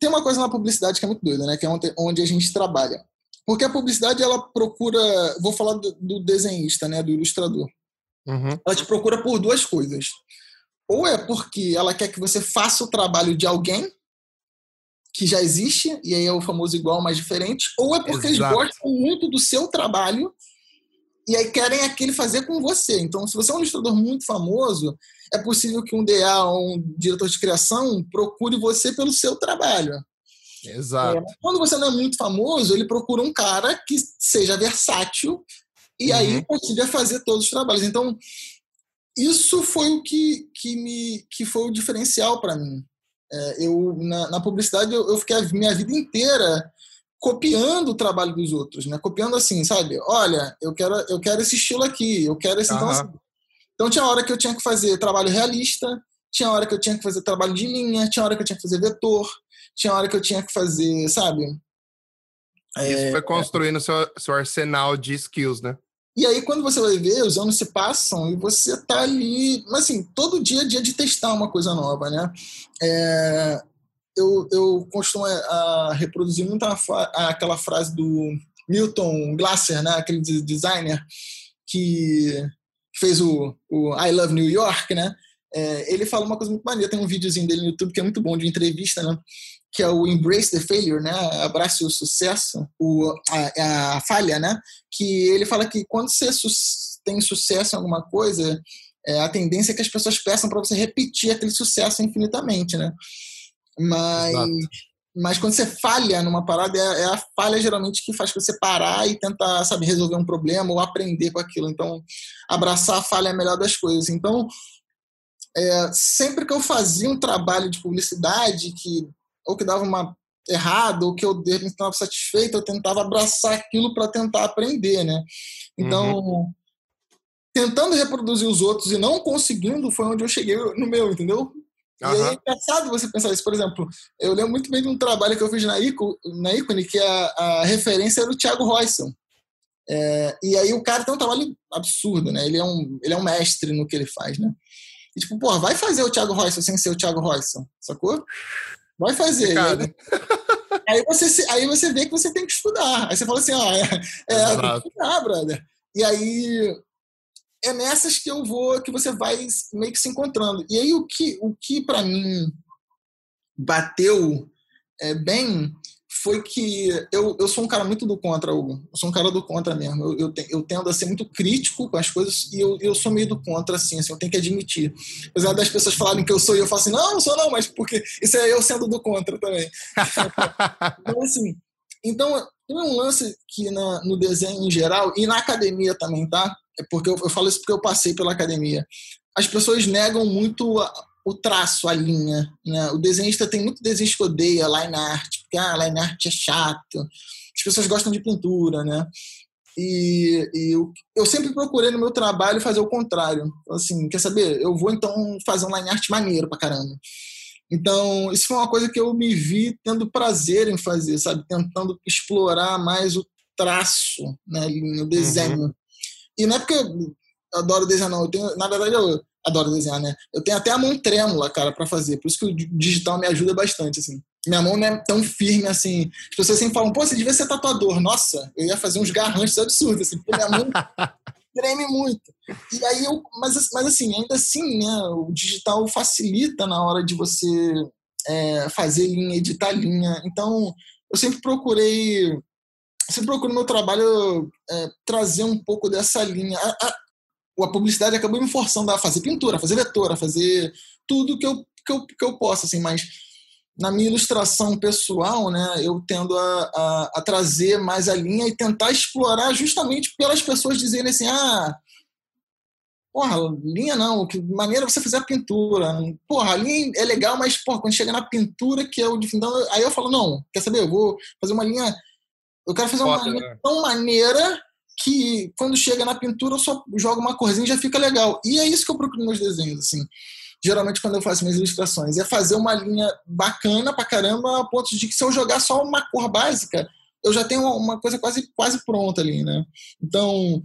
tem uma coisa na publicidade que é muito doida, né? Que é onde, onde a gente trabalha. Porque a publicidade, ela procura. Vou falar do, do desenhista, né? Do ilustrador. Uhum. Ela te procura por duas coisas. Ou é porque ela quer que você faça o trabalho de alguém, que já existe, e aí é o famoso igual, mas diferente, ou é porque Exato. eles gostam muito do seu trabalho e aí querem aquele fazer com você. Então, se você é um ilustrador muito famoso, é possível que um DA ou um diretor de criação procure você pelo seu trabalho. Exato. É, quando você não é muito famoso, ele procura um cara que seja versátil e uhum. aí consiga fazer todos os trabalhos. Então, isso foi o que, que, me, que foi o diferencial para mim. É, eu na, na publicidade eu, eu, fiquei a minha vida inteira copiando o trabalho dos outros, né? Copiando assim, sabe? Olha, eu quero eu quero esse estilo aqui, eu quero esse uhum. então assim. Então tinha hora que eu tinha que fazer trabalho realista, tinha hora que eu tinha que fazer trabalho de linha, tinha hora que eu tinha que fazer vetor, tinha hora que eu tinha que fazer, sabe? Isso é, foi construindo é, seu, seu arsenal de skills, né? E aí, quando você vai ver, os anos se passam e você tá ali, assim, todo dia é dia de testar uma coisa nova, né? É, eu, eu costumo é, a reproduzir muito aquela frase do Milton Glasser, né? Aquele designer que fez o, o I Love New York, né? É, ele fala uma coisa muito maneira. Tem um videozinho dele no YouTube que é muito bom de entrevista, né? Que é o Embrace the Failure, né? Abrace o sucesso, o, a, a falha, né? Que ele fala que quando você tem sucesso em alguma coisa, é, a tendência é que as pessoas peçam para você repetir aquele sucesso infinitamente, né? Mas, mas quando você falha numa parada, é, é, a falha geralmente que faz você parar e tentar, sabe, resolver um problema ou aprender com aquilo. Então, abraçar a falha é a melhor das coisas. Então, é, sempre que eu fazia um trabalho de publicidade que ou que dava uma errado, ou que eu de repente estava satisfeito, eu tentava abraçar aquilo para tentar aprender, né? Então, uhum. tentando reproduzir os outros e não conseguindo foi onde eu cheguei no meu, entendeu? Uhum. E aí é engraçado você pensar isso. Por exemplo, eu lembro muito bem de um trabalho que eu fiz na, Ico, na Icone, que a, a referência era o Thiago Roysson. É, e aí o cara tem um trabalho absurdo, né? Ele é um, ele é um mestre no que ele faz, né? E tipo, porra, vai fazer o Thiago Roysson sem ser o Thiago Roysson, sacou? Vai fazer. Aí, aí, você, aí você vê que você tem que estudar. Aí você fala assim, ó, é, é tem que estudar, brother. E aí é nessas que eu vou, que você vai meio que se encontrando. E aí o que, o que para mim bateu é, bem foi que eu, eu sou um cara muito do contra, Hugo. Eu sou um cara do contra mesmo. Eu, eu, te, eu tendo a ser muito crítico com as coisas e eu, eu sou meio do contra, assim, assim, eu tenho que admitir. Apesar das pessoas falarem que eu sou e eu falo assim, não, não sou não, mas porque isso é eu sendo do contra também. então, assim, então, tem um lance que na, no desenho em geral e na academia também, tá? É porque eu, eu falo isso porque eu passei pela academia. As pessoas negam muito o traço, a linha. Né? O desenhista tem muito desenhista que odeia line art, porque ah, line art é chato. As pessoas gostam de pintura, né? E, e eu, eu, sempre procurei no meu trabalho fazer o contrário. Assim, quer saber? Eu vou então fazer um line art maneiro pra caramba. Então, isso foi uma coisa que eu me vi tendo prazer em fazer, sabe? Tentando explorar mais o traço né, no desenho. Uhum. E não é porque eu adoro desenhar, não. Eu tenho, na verdade, eu, adoro desenhar, né? Eu tenho até a mão trêmula, cara, para fazer. Por isso que o digital me ajuda bastante, assim. Minha mão não é tão firme assim. As pessoas sempre falam, pô, você devia ser tatuador. Nossa, eu ia fazer uns garranchos absurdos, assim, porque minha mão treme muito. E aí eu, mas, mas assim, ainda assim, né, o digital facilita na hora de você é, fazer linha, editar linha. Então, eu sempre procurei, sempre procuro no meu trabalho é, trazer um pouco dessa linha. A, a, a publicidade acabou me forçando a fazer pintura, a fazer vetor, a fazer tudo que eu, que eu, que eu posso, assim, mas na minha ilustração pessoal, né, eu tendo a, a, a, trazer mais a linha e tentar explorar justamente pelas pessoas dizerem assim, ah, porra, linha não, que maneira você fazer a pintura. Porra, a linha é legal, mas porra, quando chega na pintura que é o de então, aí eu falo, não, quer saber, eu vou fazer uma linha, eu quero fazer uma Foda, linha né? tão maneira que quando chega na pintura eu só jogo uma corzinha e já fica legal. E é isso que eu procuro nos meus desenhos, assim geralmente quando eu faço minhas ilustrações, é fazer uma linha bacana pra caramba, a ponto de que se eu jogar só uma cor básica, eu já tenho uma coisa quase, quase pronta ali, né? Então,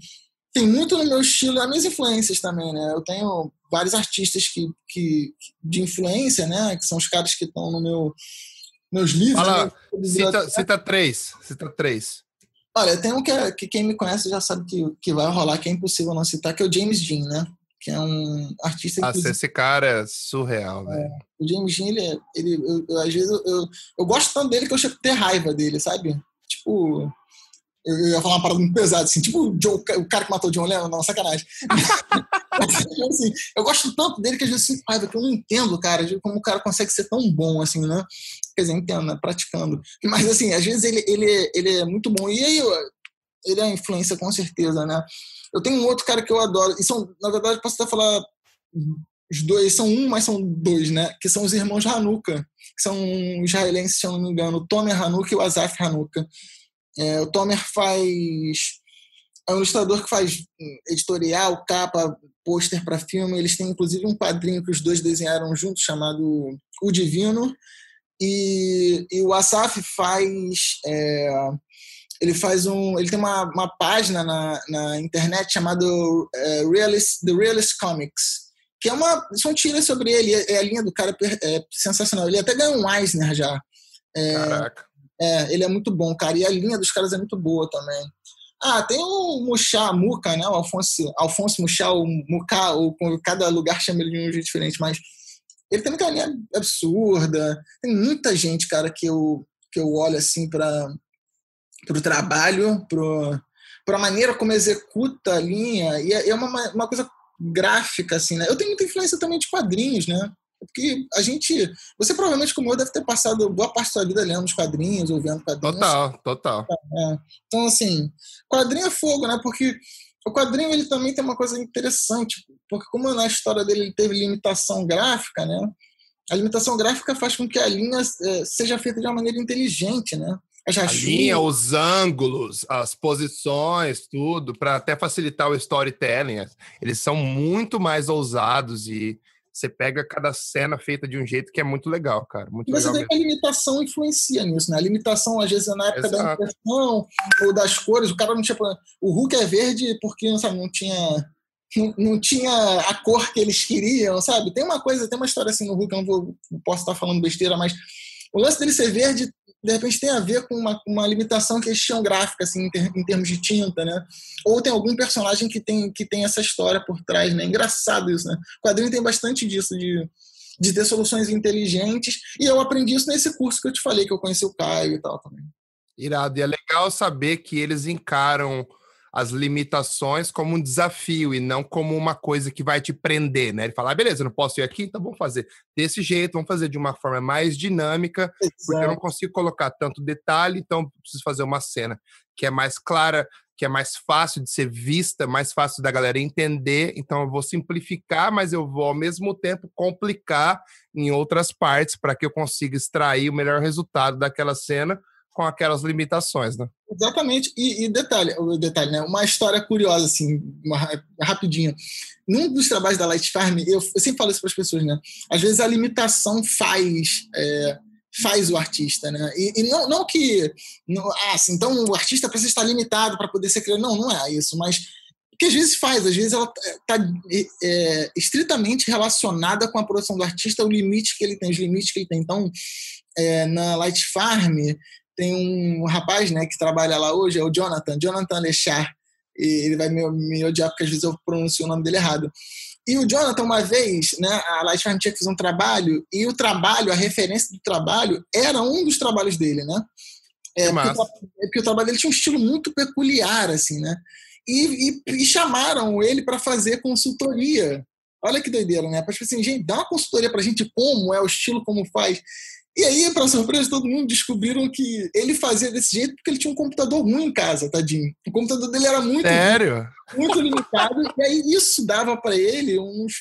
tem muito no meu estilo, as minhas influências também, né? Eu tenho vários artistas que, que, de influência, né? Que são os caras que estão no meu meus livros. Fala, né? cita, cita três, cita três. Olha, tem um que, é, que quem me conhece já sabe que, que vai rolar, que é impossível não citar, que é o James Dean, né? Que é um artista. Nossa, esse cara é surreal, é, velho. o James Dean, ele, é, ele eu, eu, às vezes eu, eu, eu, gosto tanto dele que eu chego a ter raiva dele, sabe? Tipo, eu, ia falar uma parada muito pesada, assim, tipo o, John, o cara que matou o John Lennon, não, sacanagem. assim, eu gosto tanto dele que às vezes eu sinto raiva, que eu não entendo, cara, de como o cara consegue ser tão bom, assim, né? Quer dizer, entendo, né? Praticando. Mas, assim, às vezes ele, ele, ele é muito bom. E aí, ele é influência com certeza, né? Eu tenho um outro cara que eu adoro, e são, na verdade, posso até falar os dois, são um, mas são dois, né? Que são os irmãos Hanukkah, que são israelenses, se eu não me engano, o Tomer Hanukkah e o Azaf Hanukkah. É, o Tomer faz. É um ilustrador que faz editorial, capa, pôster para filme. Eles têm inclusive um quadrinho que os dois desenharam juntos, chamado O Divino. E, e o Asaf faz. É, ele faz um. Ele tem uma, uma página na, na internet chamada uh, Realist, The Realist Comics, que é uma. São tiras sobre ele. É, a linha do cara é sensacional. Ele até ganhou um Eisner já. É, Caraca. É, ele é muito bom, cara. E a linha dos caras é muito boa também. Ah, tem o Muxá, Muca, né? O Alfonso, Alfonso Muxá, o Muca, ou cada lugar chama ele de um jeito diferente, mas ele tem muita linha absurda. Tem muita gente, cara, que eu, que eu olho assim para para o trabalho, para a maneira como executa a linha. E é, é uma, uma coisa gráfica, assim, né? Eu tenho muita influência também de quadrinhos, né? Porque a gente. Você provavelmente, como eu, deve ter passado boa parte da sua vida lendo os quadrinhos ou vendo quadrinhos. Total, total. É. Então, assim, quadrinho é fogo, né? Porque o quadrinho ele também tem uma coisa interessante, porque como na história dele ele teve limitação gráfica, né? A limitação gráfica faz com que a linha é, seja feita de uma maneira inteligente, né? A linha, os ângulos, as posições, tudo, para até facilitar o storytelling. Eles são muito mais ousados e você pega cada cena feita de um jeito que é muito legal, cara. Muito Mas legal você vê que a limitação influencia nisso, né? A limitação, às vezes, é na época Exato. da impressão ou das cores. O cara não tinha. O Hulk é verde porque sabe, não tinha. Não, não, tinha a cor que eles queriam, sabe? Tem uma coisa, tem uma história assim no Hulk, eu não, vou, não posso estar falando besteira, mas o lance dele ser verde de repente tem a ver com uma, uma limitação que eles tinham gráfica, assim, em, ter, em, termos de tinta, né? Ou tem algum personagem que tem, que tem essa história por trás, né? Engraçado isso, né? O quadrinho tem bastante disso, de, de ter soluções inteligentes, e eu aprendi isso nesse curso que eu te falei, que eu conheci o Caio e tal também. Irado, e é legal saber que eles encaram as limitações como um desafio e não como uma coisa que vai te prender, né? Ele fala, ah, beleza, não posso ir aqui, então vamos fazer desse jeito, vamos fazer de uma forma mais dinâmica, Exato. porque eu não consigo colocar tanto detalhe, então preciso fazer uma cena que é mais clara, que é mais fácil de ser vista, mais fácil da galera entender, então eu vou simplificar, mas eu vou ao mesmo tempo complicar em outras partes para que eu consiga extrair o melhor resultado daquela cena com aquelas limitações, né? Exatamente. E, e detalhe, detalhe, né? Uma história curiosa, assim, uma, rapidinho. Num dos trabalhos da Light Farm, eu, eu sempre falo isso para as pessoas, né? Às vezes a limitação faz é, faz o artista, né? E, e não, não que, não, ah, assim, então o artista precisa estar limitado para poder ser criado. Não, não é isso. Mas que às vezes faz, às vezes ela está é, estritamente relacionada com a produção do artista, o limite que ele tem, os limites que ele tem. Então, é, na Light Farm, tem um rapaz né, que trabalha lá hoje, é o Jonathan, Jonathan Lechar. E ele vai me, me odiar porque às vezes eu pronuncio o nome dele errado. E o Jonathan, uma vez, né, a Light Farm tinha que fazer um trabalho, e o trabalho, a referência do trabalho, era um dos trabalhos dele, né? É, porque, o, porque, o, trabalho dele tinha um estilo muito peculiar, assim, né? E, e, e chamaram ele para fazer consultoria. Olha que doideira, né? Para tipo assim, gente, dá uma consultoria para a gente como é o estilo, como faz. E aí, para surpresa de todo mundo, descobriram que ele fazia desse jeito porque ele tinha um computador ruim em casa, tadinho. O computador dele era muito, Sério? muito limitado. e aí isso dava para ele uns.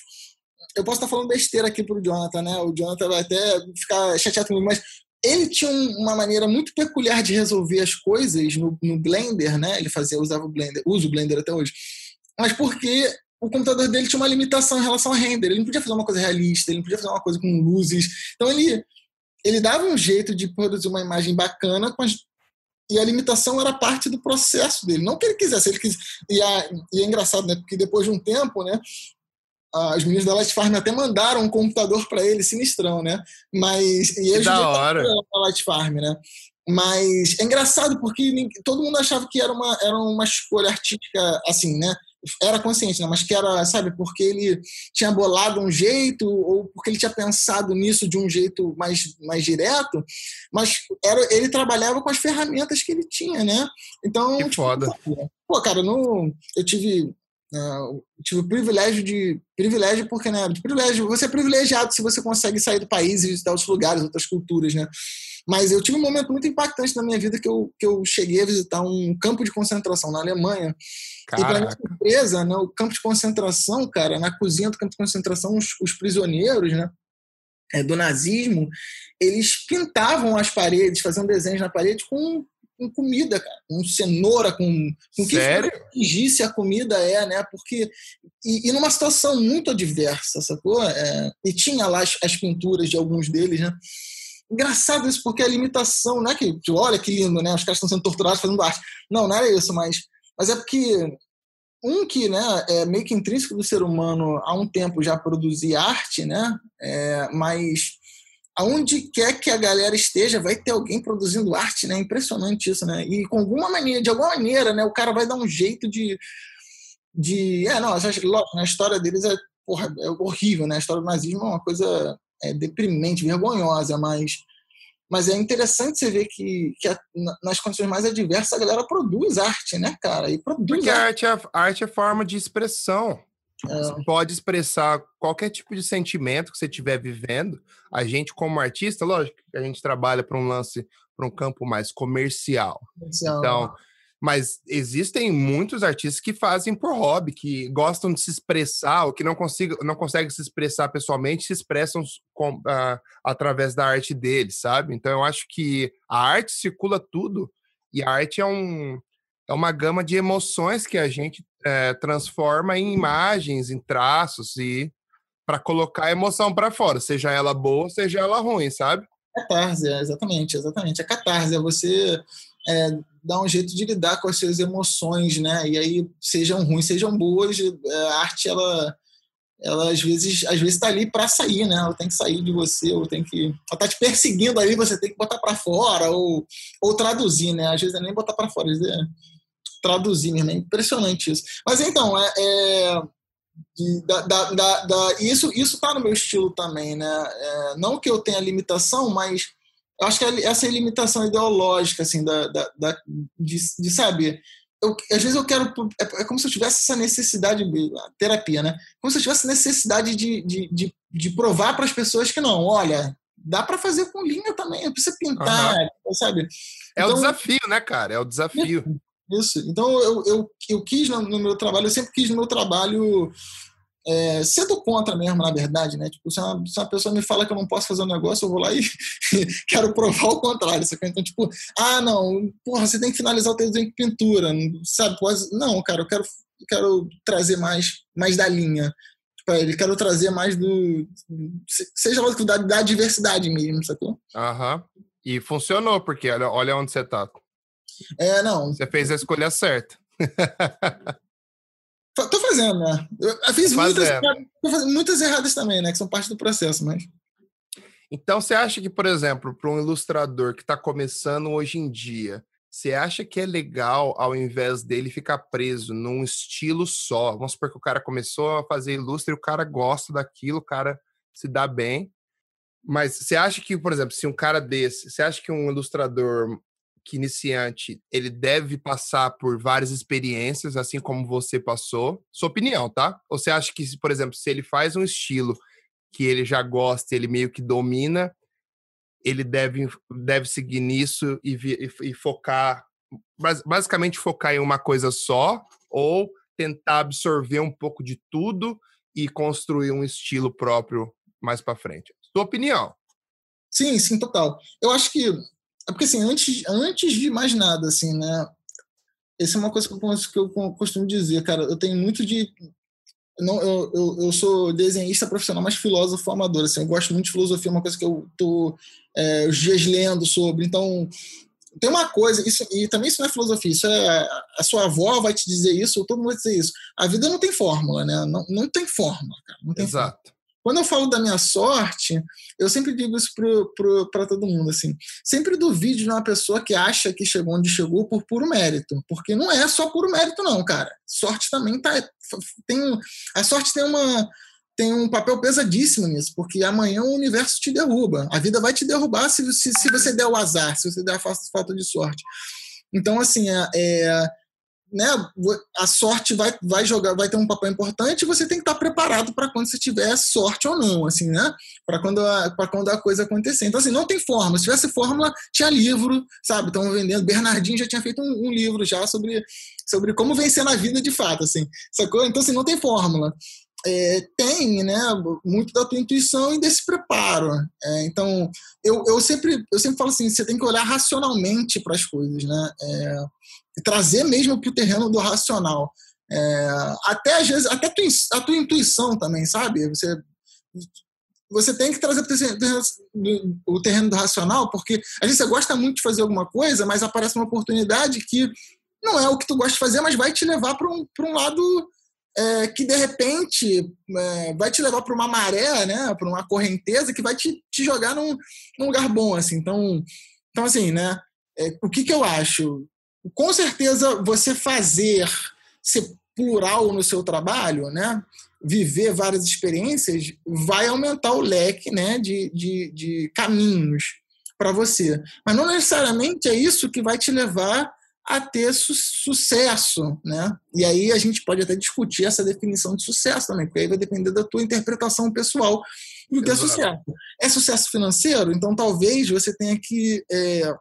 Eu posso estar falando besteira aqui pro Jonathan, né? O Jonathan vai até ficar chateado comigo, mas ele tinha uma maneira muito peculiar de resolver as coisas no, no Blender, né? Ele fazia, usava o Blender, usa o Blender até hoje. Mas porque o computador dele tinha uma limitação em relação ao render. Ele não podia fazer uma coisa realista, ele não podia fazer uma coisa com luzes. Então ele ele dava um jeito de produzir uma imagem bacana, as, e a limitação era parte do processo dele. Não que ele quisesse, ele quis, e, a, e é engraçado, né? Porque depois de um tempo, né? Os meninos da Light Farm até mandaram um computador para ele, sinistrão, né? Mas. E eles da hora. Da Light Farm, né? Mas é engraçado porque todo mundo achava que era uma, era uma escolha artística assim, né? Era consciente, né? mas que era, sabe, porque ele tinha bolado um jeito ou porque ele tinha pensado nisso de um jeito mais, mais direto, mas era, ele trabalhava com as ferramentas que ele tinha, né? Então, que tipo, foda. Pô, cara, no, eu tive Uh, tive o privilégio de. Privilégio, porque, né? De privilégio, você é privilegiado se você consegue sair do país e visitar outros lugares, outras culturas, né? Mas eu tive um momento muito impactante na minha vida que eu, que eu cheguei a visitar um campo de concentração na Alemanha. Caraca. E, para minha surpresa, né, o campo de concentração, cara, na cozinha do campo de concentração, os, os prisioneiros, né? É, do nazismo, eles pintavam as paredes, faziam desenhos na parede com com comida, cara, com cenoura, com, com que atingisse a comida é, né? Porque e, e, numa situação muito adversa, sacou? É, e tinha lá as, as, pinturas de alguns deles, né? Engraçado isso, porque a limitação, não é que, olha que lindo, né? Os caras estão sendo torturados fazendo arte. Não, não era isso, mas, mas é porque um que né, é meio que intrínseco do ser humano há um tempo já produzir arte, né? É, mas aonde quer que a galera esteja, vai ter alguém produzindo arte, né? Impressionante isso, né? E com alguma maneira, de alguma maneira, né? O cara vai dar um jeito de. de é, não, lógico, né, a história deles é, porra, é horrível, né? A história do nazismo é uma coisa é, deprimente, vergonhosa, mas. Mas é interessante você ver que, que a, nas condições mais adversas a galera produz arte, né, cara? E produz Porque arte. A arte é, arte é forma de expressão. Você é. pode expressar qualquer tipo de sentimento que você estiver vivendo. A gente, como artista, lógico que a gente trabalha para um lance, para um campo mais comercial. comercial. Então, mas existem muitos artistas que fazem por hobby, que gostam de se expressar, ou que não, consiga, não conseguem se expressar pessoalmente, se expressam com, uh, através da arte deles, sabe? Então, eu acho que a arte circula tudo, e a arte é um, é uma gama de emoções que a gente é, transforma em imagens, em traços e para colocar a emoção para fora, seja ela boa, seja ela ruim, sabe? Catarse, é, exatamente, exatamente. A catarse é você é, dar um jeito de lidar com as suas emoções, né? E aí, sejam ruins, sejam boas, é, a arte, ela, ela às vezes às vezes está ali para sair, né? Ela tem que sair de você, ou tem que. Ela tá te perseguindo ali, você tem que botar para fora, ou, ou traduzir, né? Às vezes é nem botar para fora, às vezes é traduzir mesmo. É impressionante isso. Mas então, é, é da, da, da, isso isso tá no meu estilo também, né? É, não que eu tenha limitação, mas acho que essa é limitação ideológica, assim, da, da, da de, de saber. Eu, às vezes eu quero. É, é, como se eu tivesse essa necessidade, terapia, né? Como se eu tivesse necessidade de, de, de, de provar para as pessoas que não, olha, dá para fazer com linha também, não precisa pintar, uhum. sabe? É então, o desafio, né, cara? É o desafio. Isso. Então, eu, eu, eu quis no, no meu trabalho, eu sempre quis no meu trabalho é, sendo contra mesmo, na verdade, né? Tipo, se uma, se uma, pessoa me fala que eu não posso fazer um negócio, eu vou lá e quero provar o contrário. Sabe? Então, tipo, ah, não, porra, você tem que finalizar o teu desenho com pintura, sabe? Pode... Não, cara, eu quero, quero trazer mais, mais da linha para ele, quero trazer mais do. Seja lá da, da diversidade mesmo, sacou? Aham. E funcionou, porque olha, olha onde você tá. É, não. Você fez a escolha certa. Tô fazendo, né? Eu fiz muitas, muitas erradas também, né? Que são parte do processo, mas. Então, você acha que, por exemplo, para um ilustrador que está começando hoje em dia, você acha que é legal, ao invés dele ficar preso num estilo só? Vamos supor que o cara começou a fazer ilustre e o cara gosta daquilo, o cara se dá bem. Mas você acha que, por exemplo, se um cara desse, você acha que um ilustrador que iniciante, ele deve passar por várias experiências, assim como você passou? Sua opinião, tá? Você acha que, por exemplo, se ele faz um estilo que ele já gosta, ele meio que domina, ele deve, deve seguir nisso e, e, e focar, basicamente focar em uma coisa só, ou tentar absorver um pouco de tudo e construir um estilo próprio mais para frente. Sua opinião? Sim, sim, total. Eu acho que é porque assim, antes, antes de mais nada, assim, né? Essa é uma coisa que eu, que eu costumo dizer, cara. Eu tenho muito de não, eu, eu, eu, sou desenhista profissional, mas filósofo amador. Assim, eu gosto muito de filosofia, é uma coisa que eu tô é, os dias lendo sobre. Então, tem uma coisa, isso, e também isso não é filosofia, isso é a sua avó vai te dizer isso, ou todo mundo vai dizer isso. A vida não tem fórmula, né? Não, não tem fórmula, cara. Não tem Exato. Fórmula. Quando eu falo da minha sorte, eu sempre digo isso para todo mundo, assim. Sempre duvide de uma pessoa que acha que chegou onde chegou por puro mérito. Porque não é só puro mérito, não, cara. Sorte também tá. Tem, a sorte tem uma tem um papel pesadíssimo nisso, porque amanhã o universo te derruba. A vida vai te derrubar se, se, se você der o azar, se você der a falta de sorte. Então, assim, é, é né, a sorte vai, vai jogar, vai ter um papel importante você tem que estar preparado para quando você tiver sorte ou não, assim, né? Para quando, a, quando a coisa acontecer. Então, assim, não tem fórmula. Se tivesse fórmula, tinha livro, sabe? Estão vendendo. Bernardinho já tinha feito um, um, livro já sobre, sobre como vencer na vida de fato, assim. Sacou? Então, assim, não tem fórmula. É, tem né, muito da tua intuição e desse preparo. É, então, eu, eu, sempre, eu sempre falo assim: você tem que olhar racionalmente para as coisas. Né? É, trazer mesmo para o terreno do racional. É, até às vezes, até a tua intuição também, sabe? Você, você tem que trazer o terreno do racional, porque às vezes você gosta muito de fazer alguma coisa, mas aparece uma oportunidade que não é o que tu gosta de fazer, mas vai te levar para um, um lado é, que de repente é, vai te levar para uma maré, né, para uma correnteza que vai te, te jogar num, num lugar bom, assim. Então, então assim, né, é, o que, que eu acho? com certeza você fazer ser plural no seu trabalho, né? viver várias experiências, vai aumentar o leque né? de, de, de caminhos para você. Mas não necessariamente é isso que vai te levar a ter su sucesso, né? E aí a gente pode até discutir essa definição de sucesso também, porque aí vai depender da tua interpretação pessoal do que é sucesso. É sucesso financeiro? Então talvez você tenha que é,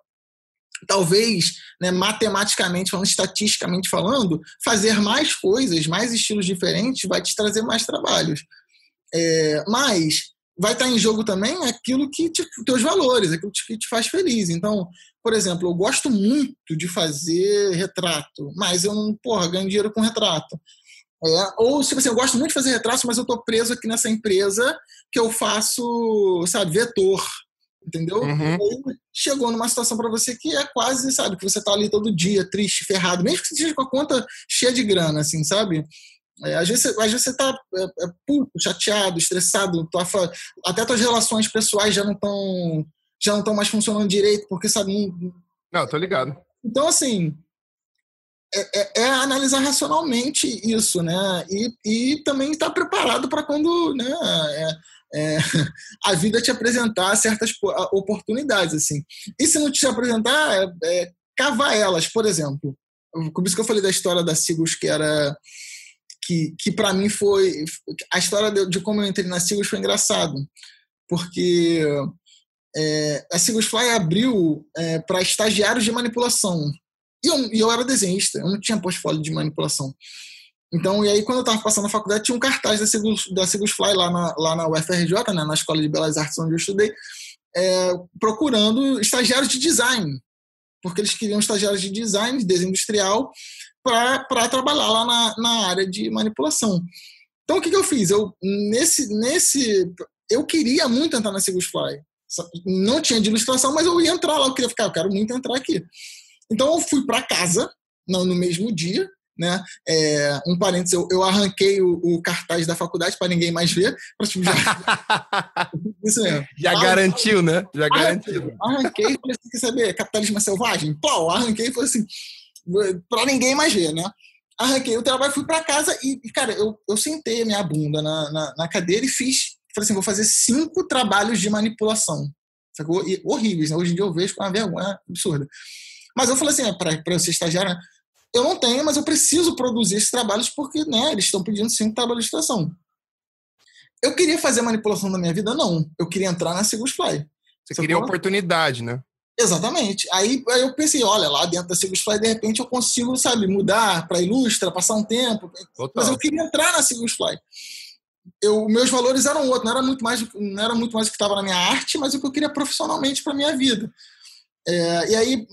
talvez, né, matematicamente falando, estatisticamente falando, fazer mais coisas, mais estilos diferentes, vai te trazer mais trabalhos. É, mas vai estar em jogo também aquilo que te, teus valores, aquilo que te faz feliz. Então, por exemplo, eu gosto muito de fazer retrato, mas eu não, porra, ganho dinheiro com retrato. É, ou se você eu gosto muito de fazer retrato, mas eu estou preso aqui nessa empresa que eu faço, sabe, vetor entendeu? Uhum. chegou numa situação para você que é quase, sabe, que você tá ali todo dia, triste, ferrado, mesmo que você esteja com a conta cheia de grana, assim, sabe? É, às, vezes, às vezes você tá é, é, puto, chateado, estressado, tua, até tuas relações pessoais já não estão já não estão mais funcionando direito, porque, sabe... Não, não tô ligado. Então, assim, é, é, é, analisar racionalmente isso, né? E, e também estar preparado para quando né, é, é, a vida te apresentar certas oportunidades, assim. E se não te apresentar, é, cavar elas, por exemplo. Como isso que eu falei da história da Sigus, que era que, que para mim foi a história de, de, como eu entrei na Sigus foi engraçado, porque é, a Sigus Fly abriu é, para estagiários de manipulação. E eu, e eu era desenhista, eu não tinha portfólio de manipulação. Então, e aí, quando eu estava passando na faculdade, tinha um cartaz da Sigus, da Sigus Fly lá na, lá na UFRJ, né, na Escola de Belas Artes onde eu estudei, é, procurando estagiários de design, porque eles queriam estagiários de design, de desenho industrial, para trabalhar lá na, na área de manipulação. Então, o que, que eu fiz? Eu, nesse, nesse, eu queria muito entrar na Sigus Fly. Não tinha de ilustração, mas eu ia entrar lá. Eu queria ficar, eu quero muito entrar aqui. Então, eu fui para casa, não no mesmo dia, né? É, um parênteses, eu, eu arranquei o, o, cartaz da faculdade para ninguém mais ver. Pra, tipo, já... Isso mesmo. Já ah, garantiu, né? Já garantiu. Arranquei e falei assim, quer saber, capitalismo é selvagem? Pô, arranquei e falei assim, para ninguém mais ver, né? Arranquei o trabalho, fui para casa e, cara, eu, eu sentei a minha bunda na, na, na cadeira e fiz, falei assim, vou fazer cinco trabalhos de manipulação. Sacou? E horríveis, né? Hoje em dia eu vejo com uma vergonha absurda. Mas eu falei assim, é, para eu ser estagiário, né? eu não tenho, mas eu preciso produzir esses trabalhos porque né, eles estão pedindo cinco trabalhos de estação. Eu queria fazer manipulação da minha vida? Não. Eu queria entrar na Sigus Fly. Você, Você queria oportunidade, né? Exatamente. Aí, aí, eu pensei, olha, lá dentro da Sigus Fly, de repente eu consigo, sabe, mudar para Ilustra, passar um tempo. Total. Mas eu queria entrar na Sigus Fly. Eu, meus valores eram outros, não era muito mais, não era muito mais o que estava na minha arte, mas o que eu queria profissionalmente para minha vida. É, e aí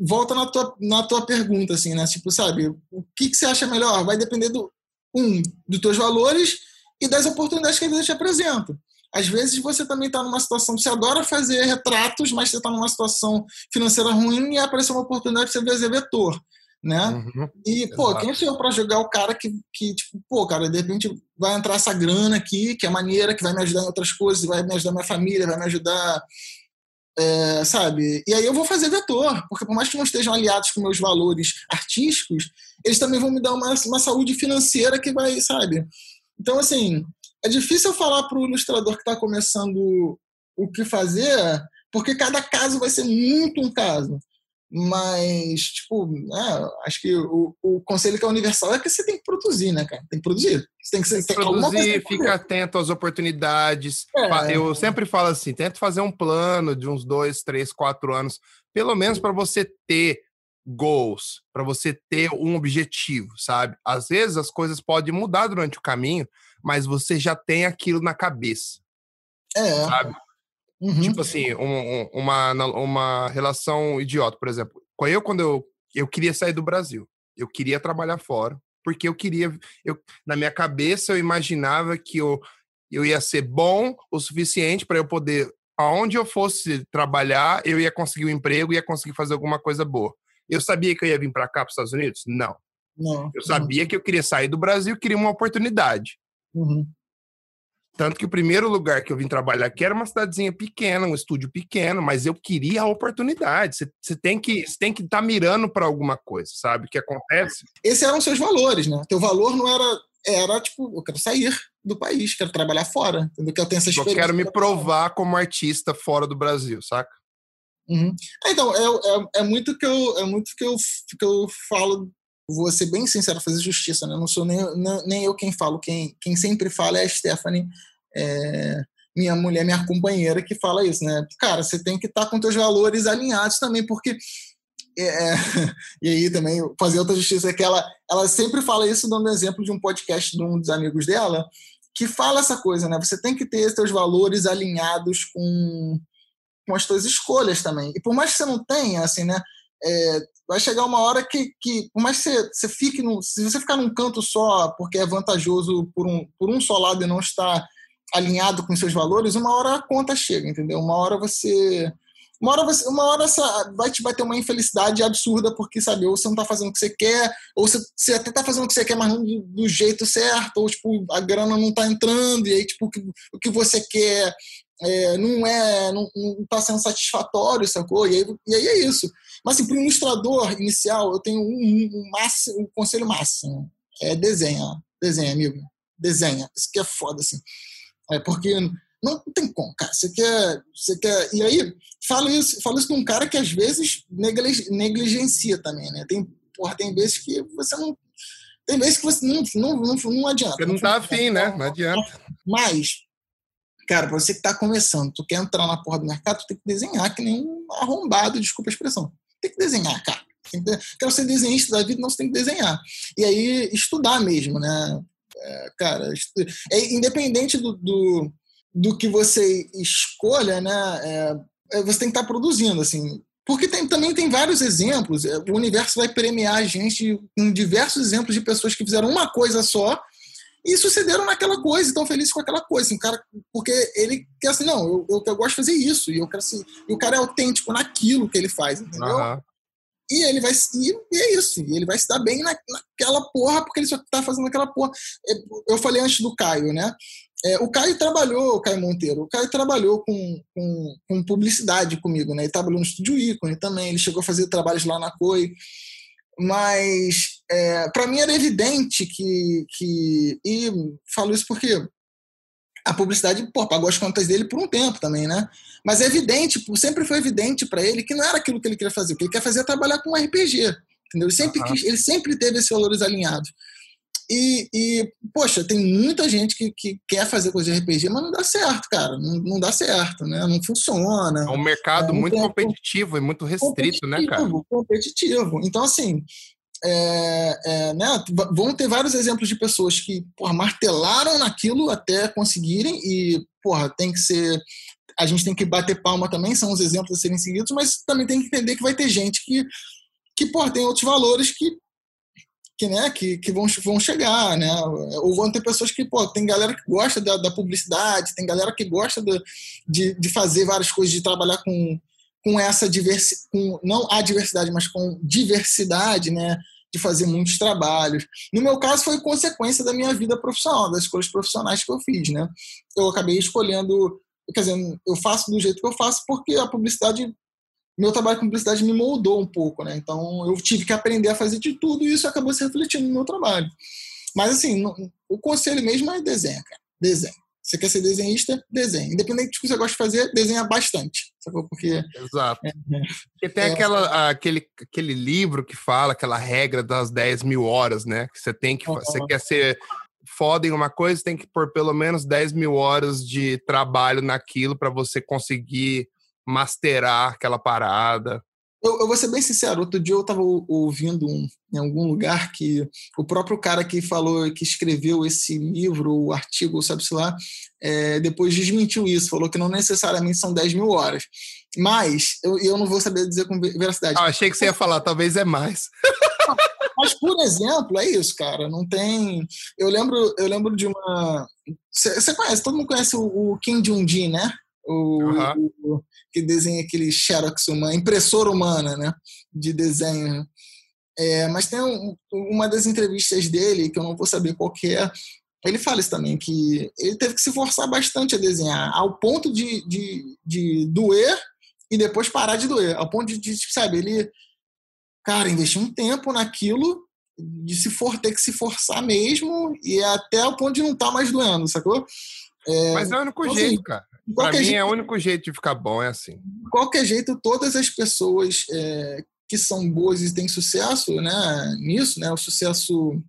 volta na tua, na tua pergunta, assim, né? Tipo, sabe, o que, que você acha melhor? Vai depender do, um, dos teus valores e das oportunidades que a vida te apresenta. Às vezes você também está numa situação, você adora fazer retratos, mas você está numa situação financeira ruim e aparece uma oportunidade de você fazer vetor, né? Uhum, e, pô, exato. quem sou eu para jogar o cara que, que, tipo, pô, cara, de repente vai entrar essa grana aqui, que é maneira, que vai me ajudar em outras coisas, vai me ajudar minha família, vai me ajudar é, sabe? E aí eu vou fazer vetor, porque por mais que não estejam aliados com meus valores artísticos, eles também vão me dar uma, uma saúde financeira que vai, sabe? Então, assim, é difícil eu falar para o ilustrador que está começando o que fazer, porque cada caso vai ser muito um caso. Mas, tipo, né, acho que o, o conselho que é universal é que você tem que produzir, né, cara? Tem que produzir. Você tem que, tem que produzir, fica atento às oportunidades. É. Eu sempre falo assim: tenta fazer um plano de uns dois, três, quatro anos, pelo menos para você ter goals, para você ter um objetivo, sabe? Às vezes as coisas podem mudar durante o caminho, mas você já tem aquilo na cabeça. É. Sabe? Uhum. Tipo assim, um, um, uma, uma relação idiota, por exemplo. Eu, quando eu, eu queria sair do Brasil, eu queria trabalhar fora, porque eu queria. Eu, na minha cabeça, eu imaginava que eu, eu ia ser bom o suficiente para eu poder. Aonde eu fosse trabalhar, eu ia conseguir um emprego, ia conseguir fazer alguma coisa boa. Eu sabia que eu ia vir para cá, para os Estados Unidos? Não. Não. Eu sabia não. que eu queria sair do Brasil, queria uma oportunidade. Uhum. Tanto que o primeiro lugar que eu vim trabalhar aqui era uma cidadezinha pequena, um estúdio pequeno, mas eu queria a oportunidade. Você tem que tem que estar tá mirando para alguma coisa, sabe? O que acontece? Esses eram seus valores, né? Teu valor não era era tipo, eu quero sair do país, quero trabalhar fora, entendeu? Que eu tenho essa experiência. Eu quero me provar como artista fora do Brasil, saca? Uhum. Então, é, é, é, muito que eu é muito que eu que eu falo vou ser bem sincero, fazer justiça, né? Não sou nem, nem eu quem falo, quem, quem sempre fala é a Stephanie, é, minha mulher, minha companheira, que fala isso, né? Cara, você tem que estar tá com teus valores alinhados também, porque. É, é e aí também fazer outra justiça é que ela, ela sempre fala isso dando exemplo de um podcast de um dos amigos dela que fala essa coisa, né? Você tem que ter seus valores alinhados com, com as suas escolhas também. E por mais que você não tenha, assim, né? É, vai chegar uma hora que, que por mais que você, você fique no, se você ficar num canto só porque é vantajoso por um, por um só lado e não está alinhado com seus valores, uma hora a conta chega, entendeu? Uma hora você uma hora, você, uma hora essa, vai te bater uma infelicidade absurda porque, sabe, ou você não está fazendo o que você quer, ou você, você até está fazendo o que você quer, mas não do, do, jeito certo, ou, tipo, a grana não está entrando, e aí, tipo, o que, o que você quer é, não é, não, está sendo satisfatório, sacou? E aí, e aí é isso. Mas, assim, para o ilustrador inicial, eu tenho um, um, máximo, um conselho máximo. É desenha. Desenha, amigo. Desenha. Isso que é foda, assim. É porque não tem como, cara. Você quer, você quer. E aí, falo isso, falo isso com um cara que às vezes negligencia também, né? Tem, porra, tem vezes que você não. Tem vezes que você não, não, não, não adianta. Você não tá afim, né? Não adianta. Mas, cara, pra você que tá começando, tu quer entrar na porra do mercado, tu tem que desenhar que nem um arrombado, desculpa a expressão. Tem que desenhar, cara. Quero ser desenhista da vida, não você tem que desenhar. E aí, estudar mesmo, né? É, cara, é, independente do, do, do, que você escolha, né? É, é você tem que estar tá produzindo, assim. Porque tem, também tem vários exemplos. É, o universo vai premiar a gente com diversos exemplos de pessoas que fizeram uma coisa só e sucederam naquela coisa, estão felizes com aquela coisa. Assim, cara, porque ele quer assim, não, eu, eu, eu, gosto de fazer isso, e eu quero assim, e o cara é autêntico naquilo que ele faz, entendeu? Uhum. e ele vai e, é isso, e ele vai se dar bem na, naquela porra porque ele só tá fazendo aquela porra. É, eu falei antes do Caio, né? É, o Caio trabalhou, o Caio Monteiro, o Caio trabalhou com, com, com, publicidade comigo, né? Ele trabalhou no Estúdio Ícone também, ele chegou a fazer trabalhos lá na COI, mas é, para mim era evidente que, que. E falo isso porque a publicidade pô, pagou as contas dele por um tempo também, né? Mas é evidente, sempre foi evidente para ele que não era aquilo que ele queria fazer. O que ele quer fazer é trabalhar com RPG. Entendeu? Ele sempre, uhum. quis, ele sempre teve esses valores alinhados. E, e, poxa, tem muita gente que, que quer fazer coisa de RPG, mas não dá certo, cara. Não, não dá certo, né? Não funciona. É um mercado é, muito competitivo e muito restrito, né, cara? Competitivo. Então, assim, é, é, né, vão ter vários exemplos de pessoas que porra, martelaram naquilo até conseguirem e porra, tem que ser a gente tem que bater palma também, são os exemplos a serem seguidos, mas também tem que entender que vai ter gente que, que porra, tem outros valores que que, né, que, que vão, vão chegar, né? Ou vão ter pessoas que, pô, tem galera que gosta da, da publicidade, tem galera que gosta do, de, de fazer várias coisas, de trabalhar com, com essa diversidade, não a diversidade, mas com diversidade, né? De fazer muitos trabalhos. No meu caso, foi consequência da minha vida profissional, das escolhas profissionais que eu fiz, né? Eu acabei escolhendo, quer dizer, eu faço do jeito que eu faço porque a publicidade, meu trabalho com publicidade me moldou um pouco, né? Então eu tive que aprender a fazer de tudo e isso acabou se refletindo no meu trabalho. Mas assim, o conselho mesmo é desenho, cara. Desenho. Você quer ser desenhista? Desenha. Independente do que você gosta de fazer, desenha bastante. Sacou? Porque. Exato. É, é, Porque tem é, aquela, aquele, aquele livro que fala aquela regra das 10 mil horas, né? Que você tem que. Você quer ser foda em uma coisa, tem que pôr pelo menos 10 mil horas de trabalho naquilo para você conseguir masterar aquela parada. Eu, eu, vou ser bem sincero, outro dia eu estava ouvindo um, em algum lugar que o próprio cara que falou, que escreveu esse livro, o artigo, sabe-se lá, é, depois desmentiu isso, falou que não necessariamente são 10 mil horas. Mas eu, eu não vou saber dizer com veracidade. Ah, achei que você ia falar, talvez é mais. Mas, por exemplo, é isso, cara. Não tem. Eu lembro, eu lembro de uma. Você conhece, todo mundo conhece o, o Kim Jong-un, né? O, uhum. o, que desenha aquele xerox, uma impressora humana, né? De desenho. É, mas tem um, uma das entrevistas dele, que eu não vou saber qual que é, ele fala isso também, que ele teve que se forçar bastante a desenhar, ao ponto de, de, de doer e depois parar de doer, ao ponto de, de sabe, ele, cara, investiu um tempo naquilo, de se for, ter que se forçar mesmo, e até o ponto de não estar tá mais doendo, sacou? É, Mas é o único então, jeito, assim, cara. Pra mim jeito, é o único jeito de ficar bom, é assim. De qualquer jeito, todas as pessoas é, que são boas e têm sucesso né, nisso, né, o sucesso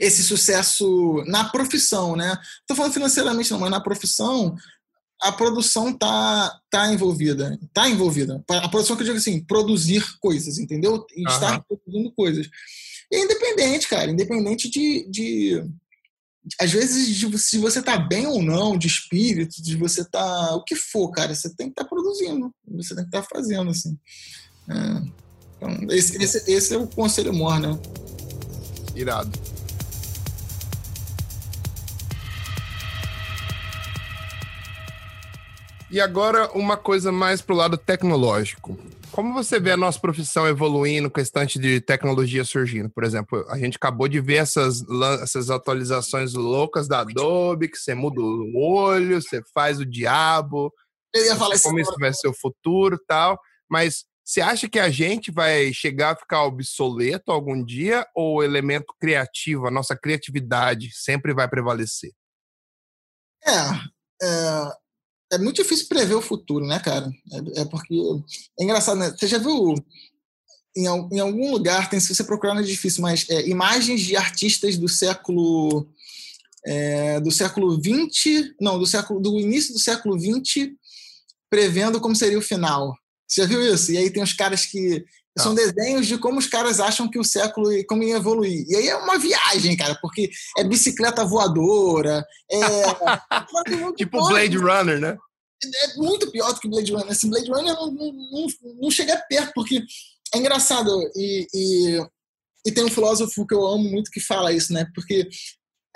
esse sucesso na profissão, né? Estou falando financeiramente não, mas na profissão a produção tá tá envolvida, tá envolvida. A produção que eu digo assim, produzir coisas, entendeu? E uhum. estar produzindo coisas. E é independente, cara, independente de, de às vezes, se você tá bem ou não, de espírito, de você tá. O que for, cara, você tem que estar tá produzindo, você tem que estar tá fazendo, assim. É, então, esse, esse, esse, é o conselho mor, né? Irado. E agora, uma coisa mais pro lado tecnológico. Como você vê a nossa profissão evoluindo com estante de tecnologia surgindo? Por exemplo, a gente acabou de ver essas, essas atualizações loucas da Adobe, que você muda o olho, você faz o diabo. Eu ia falar como isso vai ser o futuro tal. Mas você acha que a gente vai chegar a ficar obsoleto algum dia ou o elemento criativo, a nossa criatividade, sempre vai prevalecer? É, é é muito difícil prever o futuro, né, cara? É, é porque. É engraçado, né? Você já viu. Em, em algum lugar, tem, se você procurar não é difícil, mas é, imagens de artistas do século. É, do século 20, não, do século do início do século 20, prevendo como seria o final. Você já viu isso? E aí tem os caras que são desenhos de como os caras acham que o século como ia evoluir. E aí é uma viagem, cara, porque é bicicleta voadora, é. tipo Blade Runner, né? É muito pior do que Blade Runner. Esse Blade Runner não, não, não, não chega perto, porque é engraçado. E, e, e tem um filósofo que eu amo muito que fala isso, né? Porque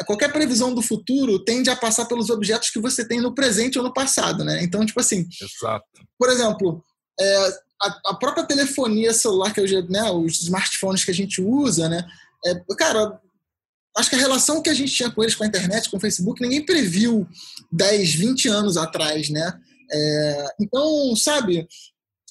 qualquer previsão do futuro tende a passar pelos objetos que você tem no presente ou no passado, né? Então, tipo assim. Exato. Por exemplo, é, a, a, própria telefonia celular, que hoje, né, os smartphones que a gente usa, né, é, cara, acho que a relação que a gente tinha com eles, com a internet, com o Facebook, ninguém previu 10, 20 anos atrás, né? É, então, sabe,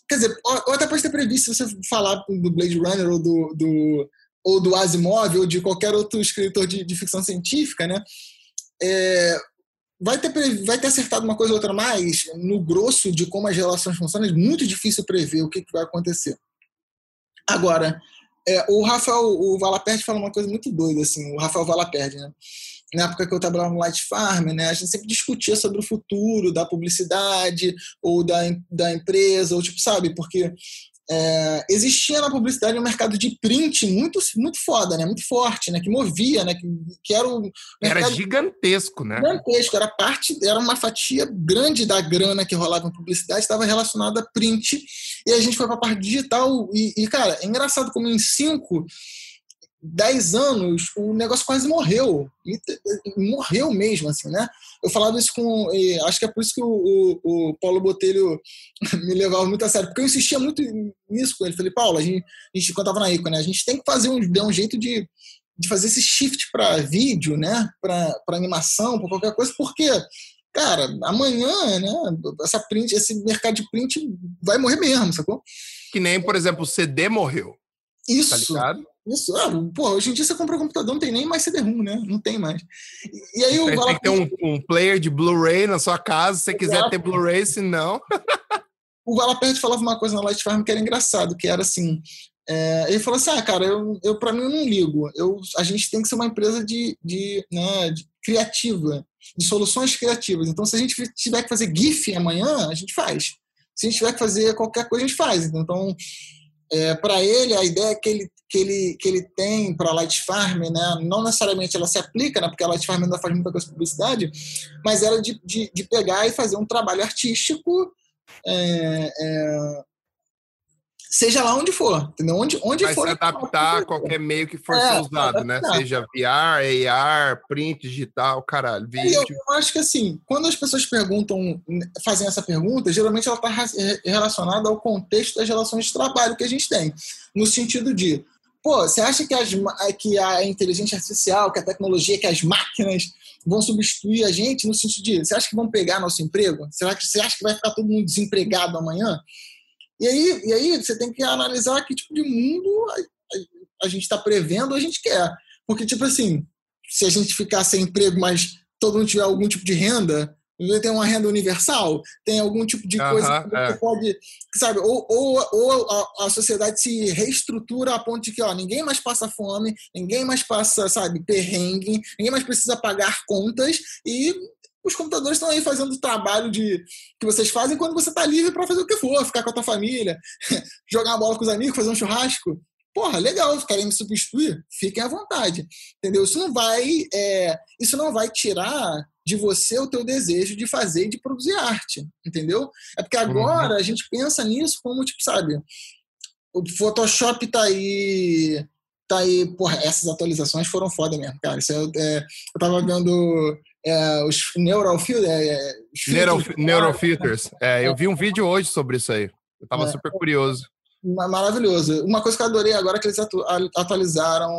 quer dizer, ou até pode ter previsto se você falar do Blade Runner ou do, do, ou do Asimov ou de qualquer outro escritor de, de ficção científica, né? É, vai ter, vai ter acertado uma coisa ou outra mais no grosso de como as relações funcionam, é muito difícil prever o que, que vai acontecer. Agora, é, o Rafael, o Valaperde fala uma coisa muito doida, assim, o Rafael Valaperde, né? Na época que eu trabalhava no Light Farm, né, a gente sempre discutia sobre o futuro da publicidade ou da, da empresa, ou tipo, sabe, porque é, existia na publicidade um mercado de print muito, muito foda, né? Muito forte, né? Que movia, né? Que, que era o Era gigantesco, né? Gigantesco, era parte, era uma fatia grande da grana que rolava em publicidade, estava relacionada a print. E a gente foi para a parte digital e, e, cara, é engraçado como em cinco 10 anos, o negócio quase morreu. Morreu mesmo, assim, né? Eu falava isso com. Acho que é por isso que o, o, o, Paulo Botelho me levava muito a sério, porque eu insistia muito nisso com ele. Falei, Paulo, a gente, a gente quando tava na ICO, né? A gente tem que fazer um, dar um jeito de, de fazer esse shift para vídeo, né? Para animação, para qualquer coisa, porque. Cara, amanhã, né? Essa print, esse mercado de print vai morrer mesmo, sacou? Que nem, por exemplo, o CD morreu. Isso. Tá? Isso, ah, pô, hoje em dia você compra um computador, não tem nem mais CD-ROM, né? Não tem mais. E aí o Tem que ter um, um player de Blu-ray na sua casa, se você quiser Exato. ter Blu-ray, se não. o Valapert falava uma coisa na Light Farm que era engraçado, que era assim. É, ele falou assim: ah, cara, eu, eu para mim eu não ligo. Eu, a gente tem que ser uma empresa de, de, né, de criativa, de soluções criativas. Então, se a gente tiver que fazer GIF amanhã, a gente faz. Se a gente tiver que fazer qualquer coisa, a gente faz. Então, é, para ele, a ideia que ele, que ele, que ele tem para a Light Farm, né, não necessariamente ela se aplica, né, porque a Light Farm ainda faz muita coisa de publicidade, mas ela de, de, de pegar e fazer um trabalho artístico é, é, seja lá onde for, entendeu? Onde, onde Vai for. se adaptar a qualquer meio que for é, usado, né? Seja VR, AR, print, digital, caralho, vídeo. Eu, eu, acho que assim, quando as pessoas perguntam, fazem essa pergunta, geralmente ela está relacionada ao contexto das relações de trabalho que a gente tem. No sentido de, pô, você acha que, as, que a inteligência artificial, que a tecnologia, que as máquinas vão substituir a gente no sentido de, você acha que vão pegar nosso emprego? Será que você acha que vai ficar todo mundo desempregado amanhã? E aí, e aí você tem que analisar que tipo de mundo a, a, a gente está prevendo, a gente quer. Porque, tipo assim, se a gente ficar sem emprego, mas todo mundo tiver algum tipo de renda, tem uma renda universal, tem algum tipo de coisa que é. pode, sabe, ou, ou, ou a, a, sociedade se reestrutura a ponto de que ó, ninguém mais passa fome, ninguém mais passa, sabe, perrengue, ninguém mais precisa pagar contas e os computadores estão aí fazendo o trabalho de que vocês fazem quando você está livre para fazer o que for, ficar com a tua família, jogar bola com os amigos, fazer um churrasco. Porra, legal, querem me substituir? Fiquem à vontade, entendeu? Isso não vai, é, isso não vai tirar de você o teu desejo de fazer e de produzir arte, entendeu? É porque agora uhum. a gente pensa nisso como, tipo, sabe, o Photoshop tá aí, tá aí, porra, essas atualizações foram foda mesmo, cara. Isso é, é eu tava vendo é, os neurofil, é, neurofilters. É, eu vi um vídeo hoje sobre isso aí. Eu tava é. super curioso. Maravilhoso. Uma coisa que eu adorei agora é que eles atualizaram.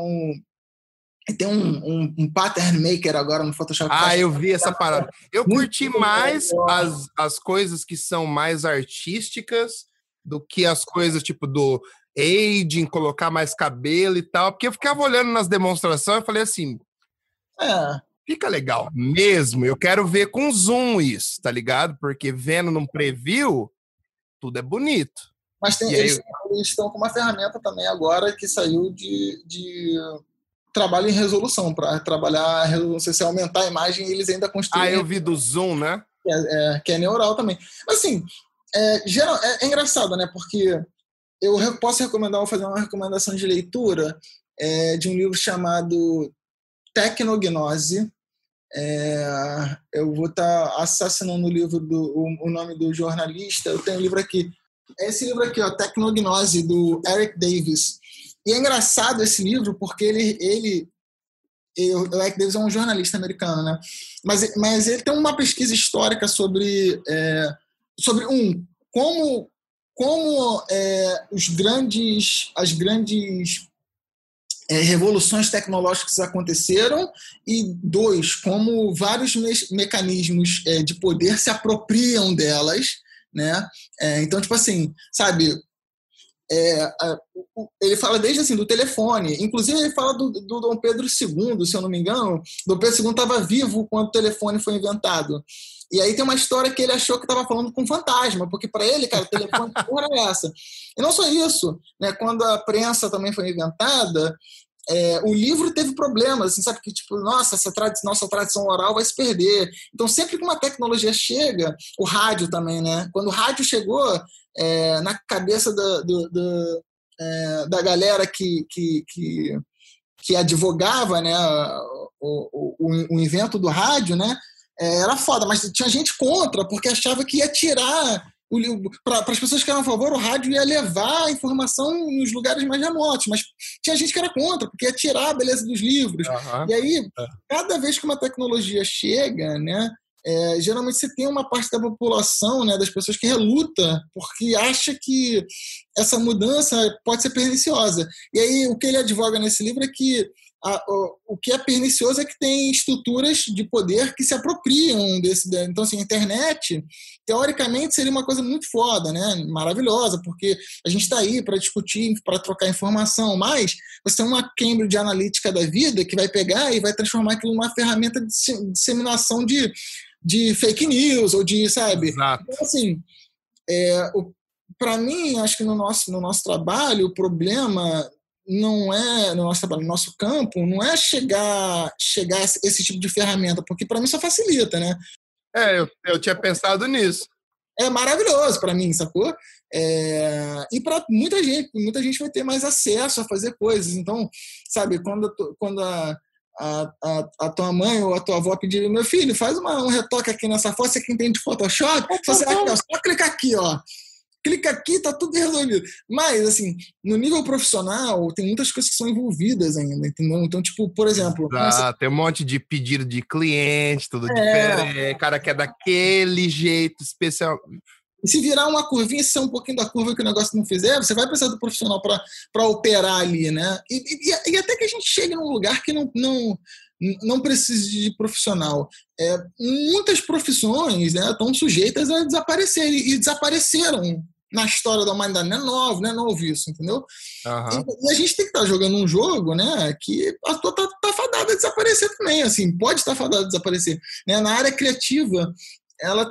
Tem um, um, um, pattern maker agora no Photoshop. Ah, eu vi essa parada. Eu curti mais as, as coisas que são mais artísticas do que as coisas tipo do aging, colocar mais cabelo e tal. Porque eu ficava olhando nas demonstrações e falei assim. É fica legal mesmo. Eu quero ver com zoom isso, tá ligado? Porque vendo num preview, tudo é bonito. Mas tem, eles, aí... eles, estão com uma ferramenta também agora que saiu de, de trabalho em resolução, para trabalhar se você aumentar a imagem, eles ainda construem. Ah, eu vi do zoom, né? Que é, é, que é neural também. Mas assim, é, geral, é, é, engraçado, né? Porque eu posso recomendar, vou fazer uma recomendação de leitura é, de um livro chamado Tecnognose. É, eu vou estar tá assassinando o livro do o, o, nome do jornalista. Eu tenho um livro aqui. Esse livro aqui, ó, Tecnognose, do Eric Davis. E é engraçado esse livro porque ele, ele o Eric Davis é um jornalista americano, né? Mas, mas ele tem uma pesquisa histórica sobre, é, sobre um, como como é, os grandes, as grandes é, revoluções tecnológicas aconteceram e dois, como vários me mecanismos é, de poder se apropriam delas, né? É, então, tipo assim, sabe? É, ele fala desde assim do telefone, inclusive ele fala do, do Dom Pedro II, se eu não me engano. Dom Pedro II estava vivo quando o telefone foi inventado. E aí tem uma história que ele achou que estava falando com um fantasma, porque para ele, cara, o telefone porra é essa. E não só isso, né? Quando a prensa também foi inventada, é, o livro teve problemas, assim, sabe? Que tipo, nossa, essa tradição, nossa tradição oral vai se perder. Então, sempre que uma tecnologia chega, o rádio também, né? Quando o rádio chegou é, na cabeça da, do, do, é, da galera que, que, que, que, advogava, né? O, o, o invento do rádio, né? É, era foda, mas tinha gente contra, porque achava que ia tirar para as pessoas que eram a favor, o rádio ia levar a informação nos lugares mais remotos, mas tinha gente que era contra, porque ia tirar a beleza dos livros. Uhum. E aí, é. cada vez que uma tecnologia chega, né, é, geralmente você tem uma parte da população, né, das pessoas que reluta, porque acha que essa mudança pode ser perniciosa. E aí, o que ele advoga nesse livro é que a, o, o, que é pernicioso é que tem estruturas de poder que se apropriam desse. Então, assim, a internet, teoricamente, seria uma coisa muito foda, né? Maravilhosa, porque a gente está aí para discutir, para trocar informação, mas você tem uma Cambridge Analytica da vida que vai pegar e vai transformar aquilo numa ferramenta de disseminação de, de fake news ou de, sabe? Exato. Então, assim, é, para mim, acho que no nosso, no nosso trabalho, o problema não é no nosso trabalho, no nosso campo, não é chegar chegar esse tipo de ferramenta, porque para mim só facilita, né? É, eu, eu tinha pensado nisso. É maravilhoso para mim, sacou? É, e para muita gente, muita gente vai ter mais acesso a fazer coisas. Então, sabe, quando, quando a, a, a, a, tua mãe ou a tua avó pedir, meu filho, faz uma, um retoque aqui nessa foto, você que entende de Photoshop, você vai, só clicar aqui, ó clica aqui, tá tudo resolvido. Mas, assim, no nível profissional, tem muitas coisas que são envolvidas ainda, entendeu? Então, tipo, por exemplo. Ah, nossa... tem um monte de pedido de cliente, tudo é... diferente. cara quer daquele jeito especial. E se virar uma curvinha, se ser um pouquinho da curva que o negócio não fizer, você vai precisar do profissional para operar ali, né? E, e, e, até que a gente chegue num lugar que não, não, não precise de profissional. É, muitas profissões né, estão sujeitas a desaparecer e desapareceram na história da humanidade. Não é novo, não é novo isso, entendeu? Uhum. E, e, a gente tem que estar tá jogando um jogo né, que a tua tá, tá fadada a desaparecer também, assim, pode estar fadada a desaparecer. Né? Na área criativa, ela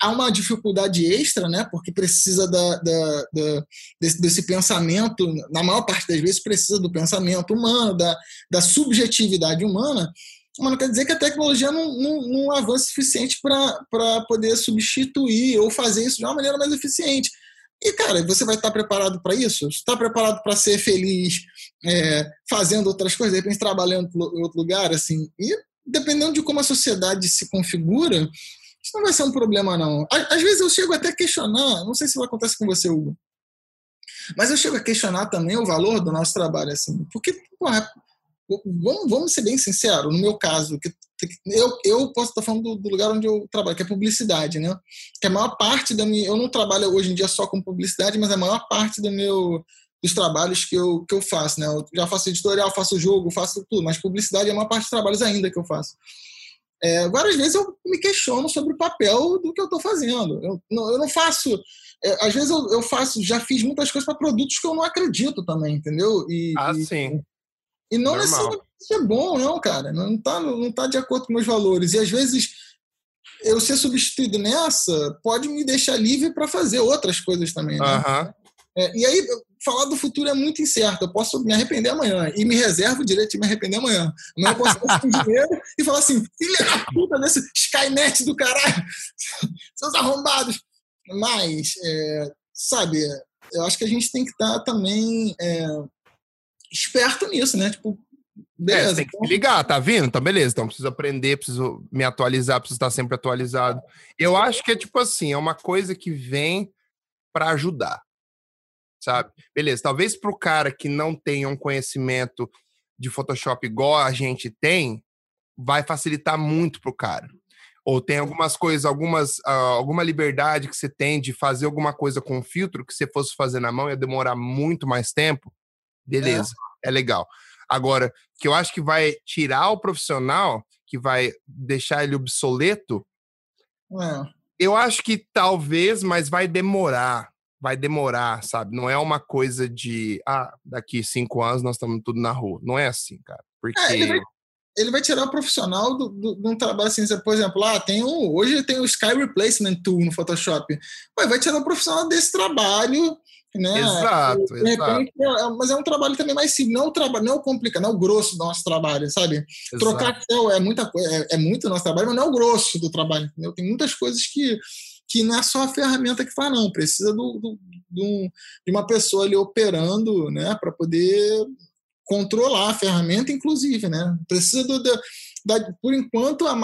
há uma dificuldade extra, né? Porque precisa da, da, da desse, desse, pensamento, na maior parte das vezes precisa do pensamento humano, da, da subjetividade humana, mas não quer dizer que a tecnologia não, não, não avança suficiente para poder substituir ou fazer isso de uma maneira mais eficiente. E, cara, você vai estar preparado para isso? Está preparado para ser feliz é, fazendo outras coisas, de repente trabalhando em outro lugar, assim? E dependendo de como a sociedade se configura, isso não vai ser um problema, não. Às vezes eu chego até a questionar, não sei se vai acontecer com você, Hugo, mas eu chego a questionar também o valor do nosso trabalho, assim, porque, porra, vamos, vamos ser bem sinceros, no meu caso, que eu, eu posso estar falando do, do, lugar onde eu trabalho, que é publicidade, né? Que a maior parte da minha. Eu não trabalho hoje em dia só com publicidade, mas a maior parte do meu, dos trabalhos que eu, que eu faço, né? Eu já faço editorial, faço jogo, faço tudo, mas publicidade é a maior parte dos trabalhos ainda que eu faço. É, várias vezes eu me questiono sobre o papel do que eu estou fazendo. Eu não, eu não faço. É, às vezes eu, eu, faço, já fiz muitas coisas para produtos que eu não acredito também, entendeu? E, ah, e, sim. E não Normal. necessariamente isso é bom, não, cara. Não está não tá de acordo com meus valores. E às vezes eu ser substituído nessa pode me deixar livre para fazer outras coisas também. Né? Uhum. É, e aí, falar do futuro é muito incerto. Eu posso me arrepender amanhã e me reservo o direito de me arrepender amanhã. Amanhã eu posso um dinheiro e falar assim: filha da puta desse Skynet do caralho, seus arrombados. Mas, é, sabe, eu acho que a gente tem que estar tá também é, esperto nisso, né? Tipo, beleza. É, tem que se ligar, tá vindo? Então, beleza. Então, preciso aprender, preciso me atualizar, preciso estar sempre atualizado. Eu acho que é tipo assim: é uma coisa que vem para ajudar sabe? Beleza, talvez para o cara que não tenha um conhecimento de Photoshop igual a gente tem, vai facilitar muito para o cara. Ou tem algumas coisas, algumas, uh, alguma liberdade que você tem de fazer alguma coisa com filtro que você fosse fazer na mão ia demorar muito mais tempo? Beleza, é, é legal. Agora, que eu acho que vai tirar o profissional, que vai deixar ele obsoleto, é. eu acho que talvez, mas vai demorar. Vai demorar, sabe? Não é uma coisa de, ah, daqui cinco anos nós estamos tudo na rua. Não é assim, cara. Porque. É, ele, vai, ele, vai, tirar o profissional de do, do, um trabalho assim, por exemplo, lá ah, tem um, hoje tem o Sky Replacement Tool no Photoshop. Pô, vai tirar o profissional desse trabalho né? Exato, repente, exato. É, mas é um trabalho também mais simples, não é trabalho, não é o complicado, não é o grosso do nosso trabalho, sabe? Exato. Trocar céu é muita coisa, é, é muito nosso trabalho, mas não é o grosso do trabalho, entendeu? Tem muitas coisas que que não é só a ferramenta que faz, não. Precisa do, do, do de uma pessoa ali operando, né, para poder controlar a ferramenta, inclusive, né? Precisa do, do da, por enquanto, a,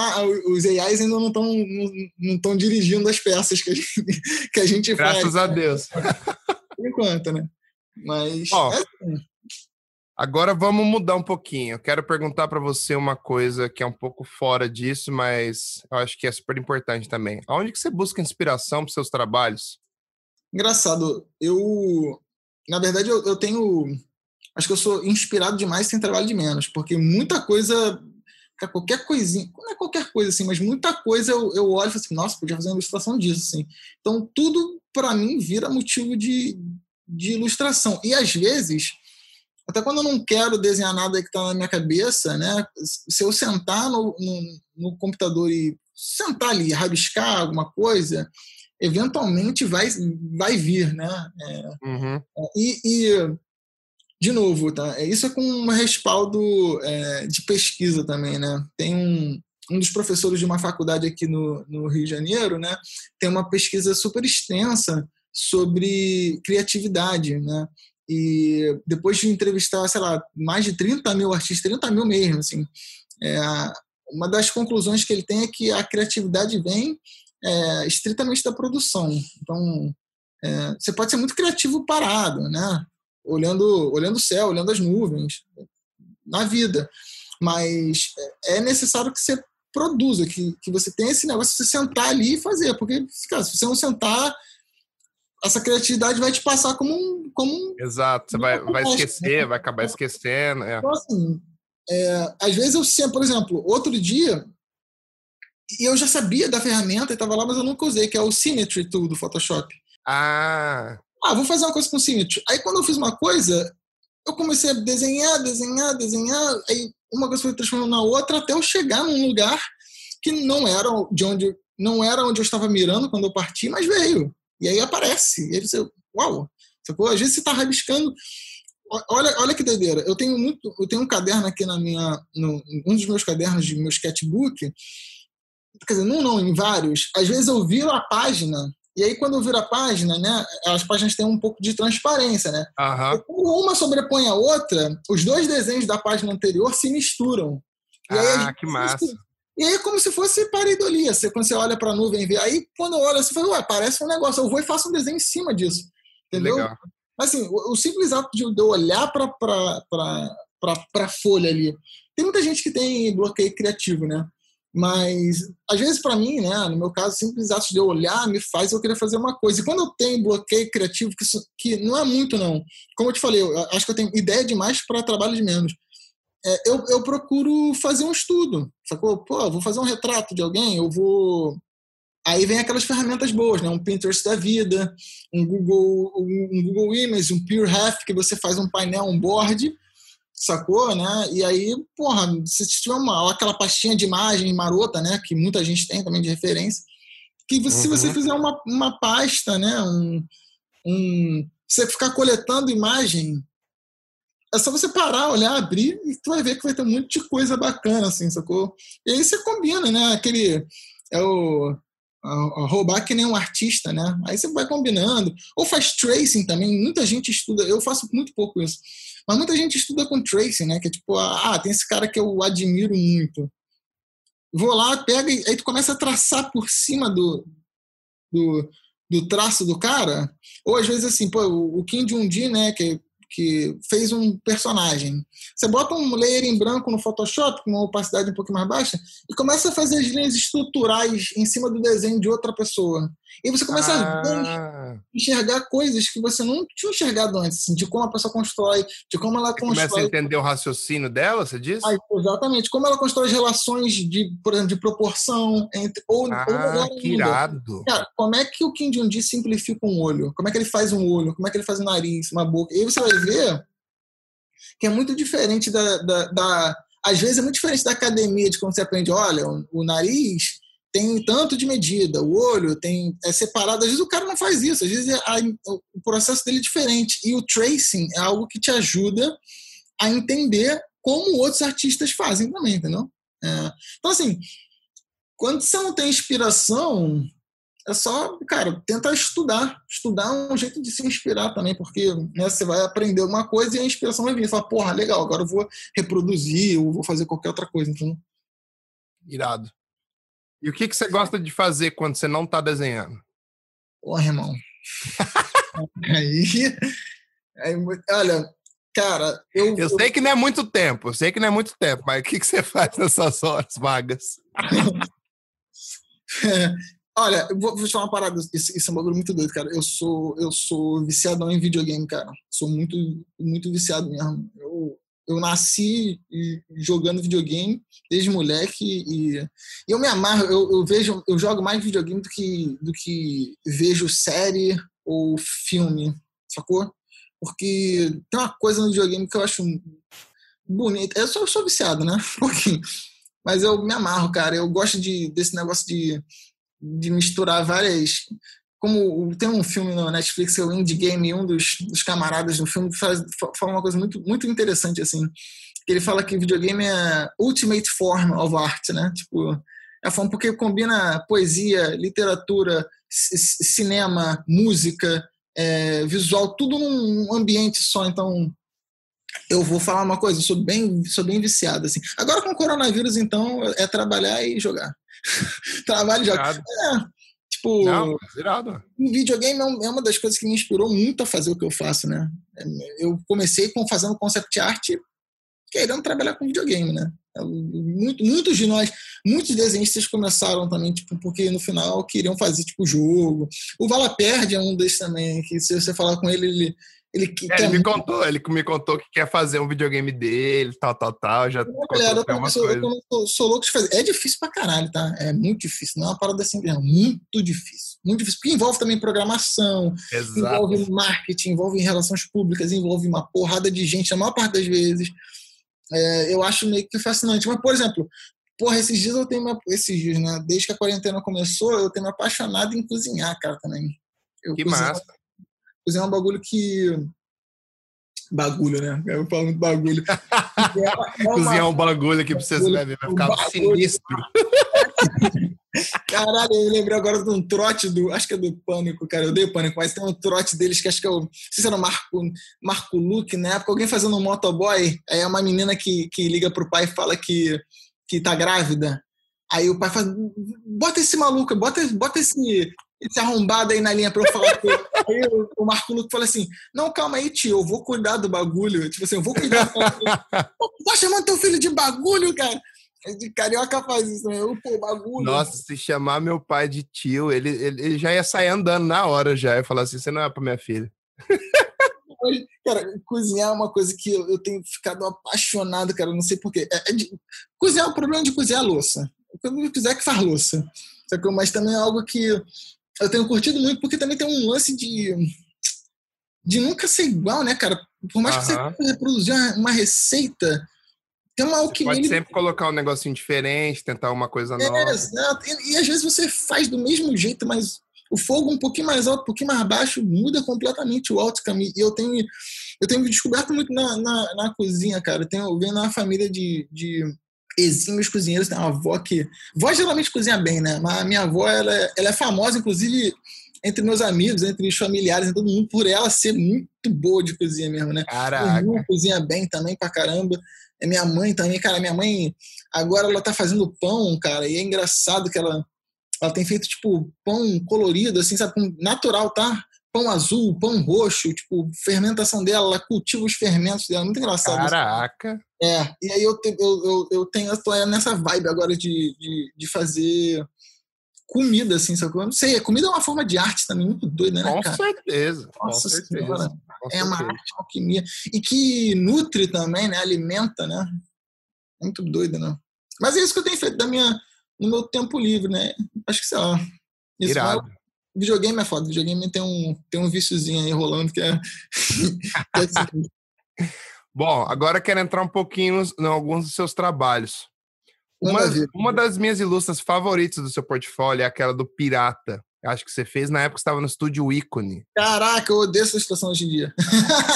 os AIs ainda não estão não, não dirigindo as peças que a gente, que a gente Graças faz. Graças a Deus. por enquanto, né? Mas. Ó, é assim. Agora vamos mudar um pouquinho. Eu quero perguntar para você uma coisa que é um pouco fora disso, mas eu acho que é super importante também. Aonde que você busca inspiração para seus trabalhos? Engraçado. Eu, na verdade, eu, eu tenho. Acho que eu sou inspirado demais sem trabalho de menos, porque muita coisa qualquer coisinha, não é qualquer coisa assim, mas muita coisa eu, eu olho e falo assim, nossa, podia fazer uma ilustração disso, assim. Então, tudo para mim vira motivo de, de ilustração. E às vezes, até quando eu não quero desenhar nada que está na minha cabeça, né? Se eu sentar no, no, no, computador e sentar ali, rabiscar alguma coisa, eventualmente vai, vai vir, né? É, uhum. e, e de novo, tá? É, isso é com um respaldo é, de pesquisa também, né? Tem um, um dos professores de uma faculdade aqui no, no Rio de Janeiro, né? Tem uma pesquisa super extensa sobre criatividade, né? E depois de entrevistar, sei lá, mais de 30 mil artistas, 30 mil mesmo, assim, é, uma das conclusões que ele tem é que a criatividade vem é, estritamente da produção. Então, é, você pode ser muito criativo parado, né? olhando, olhando o céu, olhando as nuvens, na vida. Mas é necessário que você produza, que, que você tenha esse negócio de você sentar ali e fazer, porque cara, se você não sentar, essa criatividade vai te passar como um. Como um Exato, você vai, vai esquecer, né? vai acabar esquecendo. É. Então, assim, é, às vezes eu sempre, por exemplo, outro dia, e eu já sabia da ferramenta e estava lá, mas eu nunca usei, que é o Symmetry Tool do Photoshop. Ah, ah, vou fazer uma coisa com Symmetry. Aí quando eu fiz uma coisa, eu comecei a desenhar, desenhar, desenhar, aí uma coisa foi transformando na outra até eu chegar num lugar que não era de onde não era onde eu estava mirando quando eu parti, mas veio. E aí aparece. E aí você, uau, sacou? Às vezes você está rabiscando. Olha, olha que doideira. Eu tenho muito, eu tenho um caderno aqui na minha, no, um dos meus cadernos de meu sketchbook. Quer dizer, não, não, em vários. Às vezes eu viro a página e aí, quando vira a página, né, as páginas têm um pouco de transparência, né? Uhum. Quando uma sobrepõe a outra, os dois desenhos da página anterior se misturam. E ah, que massa. E aí é como se fosse pareidolia. Você, quando você olha para a nuvem e vê. Aí, quando eu olho, você fala, ué, parece um negócio. Eu vou e faço um desenho em cima disso. Entendeu? Legal. Assim, o, o simples ato de eu olhar para a folha ali. Tem muita gente que tem bloqueio criativo, né? Mas, às vezes, para mim, né, no meu caso, simples ato de eu olhar me faz eu querer fazer uma coisa. E quando eu tenho bloqueio criativo, que, isso, que não é muito, não. Como eu te falei, eu acho que eu tenho ideia demais para trabalho de menos. É, eu, eu procuro fazer um estudo, sacou? Pô, vou fazer um retrato de alguém, eu vou. Aí vem aquelas ferramentas boas, né? Um Pinterest da vida, um Google, um, Google Images, um PureHaft, que você faz um painel, um board, sacou, né? E aí, porra, se tiver uma, aquela pastinha de imagem marota, né? Que muita gente tem também de referência, que uhum. se você uhum. fizer uma, uma pasta, né? Um, um, você ficar coletando imagem, é só você parar, olhar, abrir e tu vai ver que vai ter um monte de coisa bacana, assim, sacou? E aí você combina, né? Aquele. É o. Roubar que nem um artista, né? Aí você vai combinando. Ou faz tracing também. Muita gente estuda. Eu faço muito pouco isso mas muita gente estuda com tracing, né? Que é tipo, ah, tem esse cara que eu admiro muito. Vou lá, pega e aí tu começa a traçar por cima do, do, do traço do cara. Ou às vezes assim, pô, o Kim Jong-un, né? Que que fez um personagem. Você bota um layer em branco no Photoshop, com uma opacidade um pouco mais baixa, e começa a fazer as linhas estruturais em cima do desenho de outra pessoa. E você começa ah. a enxergar coisas que você não tinha enxergado antes, assim, de como a pessoa constrói, de como ela você constrói. Começa a entender o raciocínio dela, você disse? Ah, exatamente. Como ela constrói as relações de, por exemplo, de proporção entre. Ou, ah, ou que irado. Cara, como é que o Kim Jong-un simplifica um olho? Como é que ele faz um olho? Como é que ele faz um nariz, uma boca? E aí você vai ver que é muito diferente da, da, da às vezes é muito diferente da academia, de quando você aprende, olha, o, o nariz tem tanto de medida, o olho tem é separado. Às vezes o cara não faz isso, às vezes a, o processo dele é diferente. E o tracing é algo que te ajuda a entender como outros artistas fazem também, entendeu? É. Então, assim, quando você não tem inspiração, é só, cara, tentar estudar. Estudar é um jeito de se inspirar também, porque né, você vai aprender alguma coisa e a inspiração vai vir. Você fala, porra, legal, agora eu vou reproduzir ou vou fazer qualquer outra coisa. Então... Irado. E o que, que você gosta de fazer quando você não está desenhando? Porra, irmão. aí, aí, olha, cara, eu. Eu sei que não é muito tempo, eu sei que não é muito tempo, mas o que, que você faz nessas horas vagas? é, olha, eu vou, vou te falar uma parada, isso, isso é um bagulho muito doido, cara. Eu sou, eu sou viciadão em videogame, cara. Sou muito, muito viciado mesmo. Eu, eu nasci jogando videogame desde moleque e, e eu me amarro, eu, eu, vejo, eu jogo mais videogame do que, do que vejo série ou filme, sacou? Porque tem uma coisa no videogame que eu acho bonita. Eu sou, eu sou viciado, né? Um pouquinho. Mas eu me amarro, cara. Eu gosto de, desse negócio de, de misturar várias como tem um filme na Netflix, o Indie Game, um dos, dos camaradas do filme faz, fala uma coisa muito, muito interessante, assim, que ele fala que videogame é ultimate form of art, né? Tipo, é a forma porque combina poesia, literatura, cinema, música, é, visual, tudo num ambiente só, então eu vou falar uma coisa, eu sou bem, sou bem viciado, assim. Agora com o coronavírus, então, é trabalhar e jogar. Trabalho jogar. É, Tipo, Não, virado. videogame é, é uma das coisas que me inspirou muito a fazer o que eu faço, né? Eu comecei com fazendo concept art querendo trabalhar com videogame, né? Muito, muitos de nós, muitos desenhistas começaram também, tipo, porque no final queriam fazer, tipo, jogo. O Vala Perde é um desses também, que se você falar com ele, ele, ele, é, ele me contou, ele me contou que quer fazer um videogame dele, tal, tal, tal. Já galera, eu, sou, eu sou, sou, louco de fazer. É difícil pra caralho, tá? É muito difícil. Não é uma parada assim, é muito difícil. Muito difícil. Porque envolve também programação, Exato. envolve marketing, envolve relações públicas, envolve uma porrada de gente, a maior parte das vezes. É, eu acho meio que fascinante. Mas, por exemplo, porra, esses dias eu tenho uma, esses dias, né? Desde que a quarentena começou, eu tenho me apaixonado em cozinhar, cara, também. Eu que massa é um bagulho que. Bagulho, né? Eu falo muito bagulho. É, é Cozinhar um bagulho aqui pra vocês verem, vai ficar um sinistro. Caralho, eu lembrei agora de um trote do. Acho que é do Pânico, cara. Eu dei Pânico, mas tem um trote deles que acho que é o. Não sei se era o Marco, Marco Luke, na época, alguém fazendo um motoboy. Aí é uma menina que, que liga pro pai e fala que, que tá grávida. Aí o pai fala: bota esse maluco, bota, bota esse, esse arrombado aí na linha pra eu falar com Aí o, o Marco Luco fala assim: Não, calma aí, tio, eu vou cuidar do bagulho. Tipo assim, eu vou cuidar do bagulho. tá chamando teu filho de bagulho, cara? De carioca faz isso, né? Eu, pô, bagulho. Nossa, se chamar meu pai de tio, ele, ele, ele já ia sair andando na hora já. e falar assim: Você não é pra minha filha. Cara, cozinhar é uma coisa que eu, eu tenho ficado apaixonado, cara. Não sei porquê. É, é de, cozinhar, o problema de cozinhar é louça. O que quiser que faz louça. Mas também é algo que eu tenho curtido muito porque também tem um lance de de nunca ser igual, né, cara? Por mais que você reproduzir uma receita, tem uma alquimia. Pode sempre colocar um negocinho diferente, tentar uma coisa é, nova. Exato. E, e, às vezes você faz do mesmo jeito, mas o fogo um pouquinho mais alto, um pouquinho mais baixo, muda completamente o outcome. E eu tenho, eu tenho descoberto muito na, na, na cozinha, cara. Eu, tenho, eu venho numa família de, de exímios cozinheiros. Tem uma avó que. Vó geralmente cozinha bem, né? Mas a minha avó, ela, é, ela é famosa, inclusive, entre meus amigos, entre os familiares, todo mundo, por ela ser muito boa de cozinha mesmo, né? Caraca. Cozinha bem também pra caramba. É minha mãe também, cara. Minha mãe, agora ela tá fazendo pão, cara, e é engraçado que ela. Ela tem feito, tipo, pão colorido, assim, sabe? Natural, tá? Pão azul, pão roxo, tipo, fermentação dela, ela cultiva os fermentos dela, muito engraçado. Caraca! É, e aí eu, te, eu, eu, eu tenho, eu tô nessa vibe agora de, de, de fazer comida, assim, sacou? Eu não sei, comida é uma forma de arte também muito doida, né, com cara? Certeza, Nossa com certeza. Senhora. Com é uma arte, uma alquimia. E que nutre também, né? Alimenta, né? Muito doido, né? Mas é isso que eu tenho feito da minha, no meu tempo livre, né? Acho que, sei lá. Isso Irado. vai- Videogame é foda. Videogame tem um, tem um viciozinho aí rolando que é. que é assim, Bom, agora eu quero entrar um pouquinho em alguns dos seus trabalhos. Uma, uma das minhas ilustras favoritas do seu portfólio é aquela do Pirata. Acho que você fez na época que estava no estúdio Ícone. Caraca, eu odeio essa situação hoje em dia.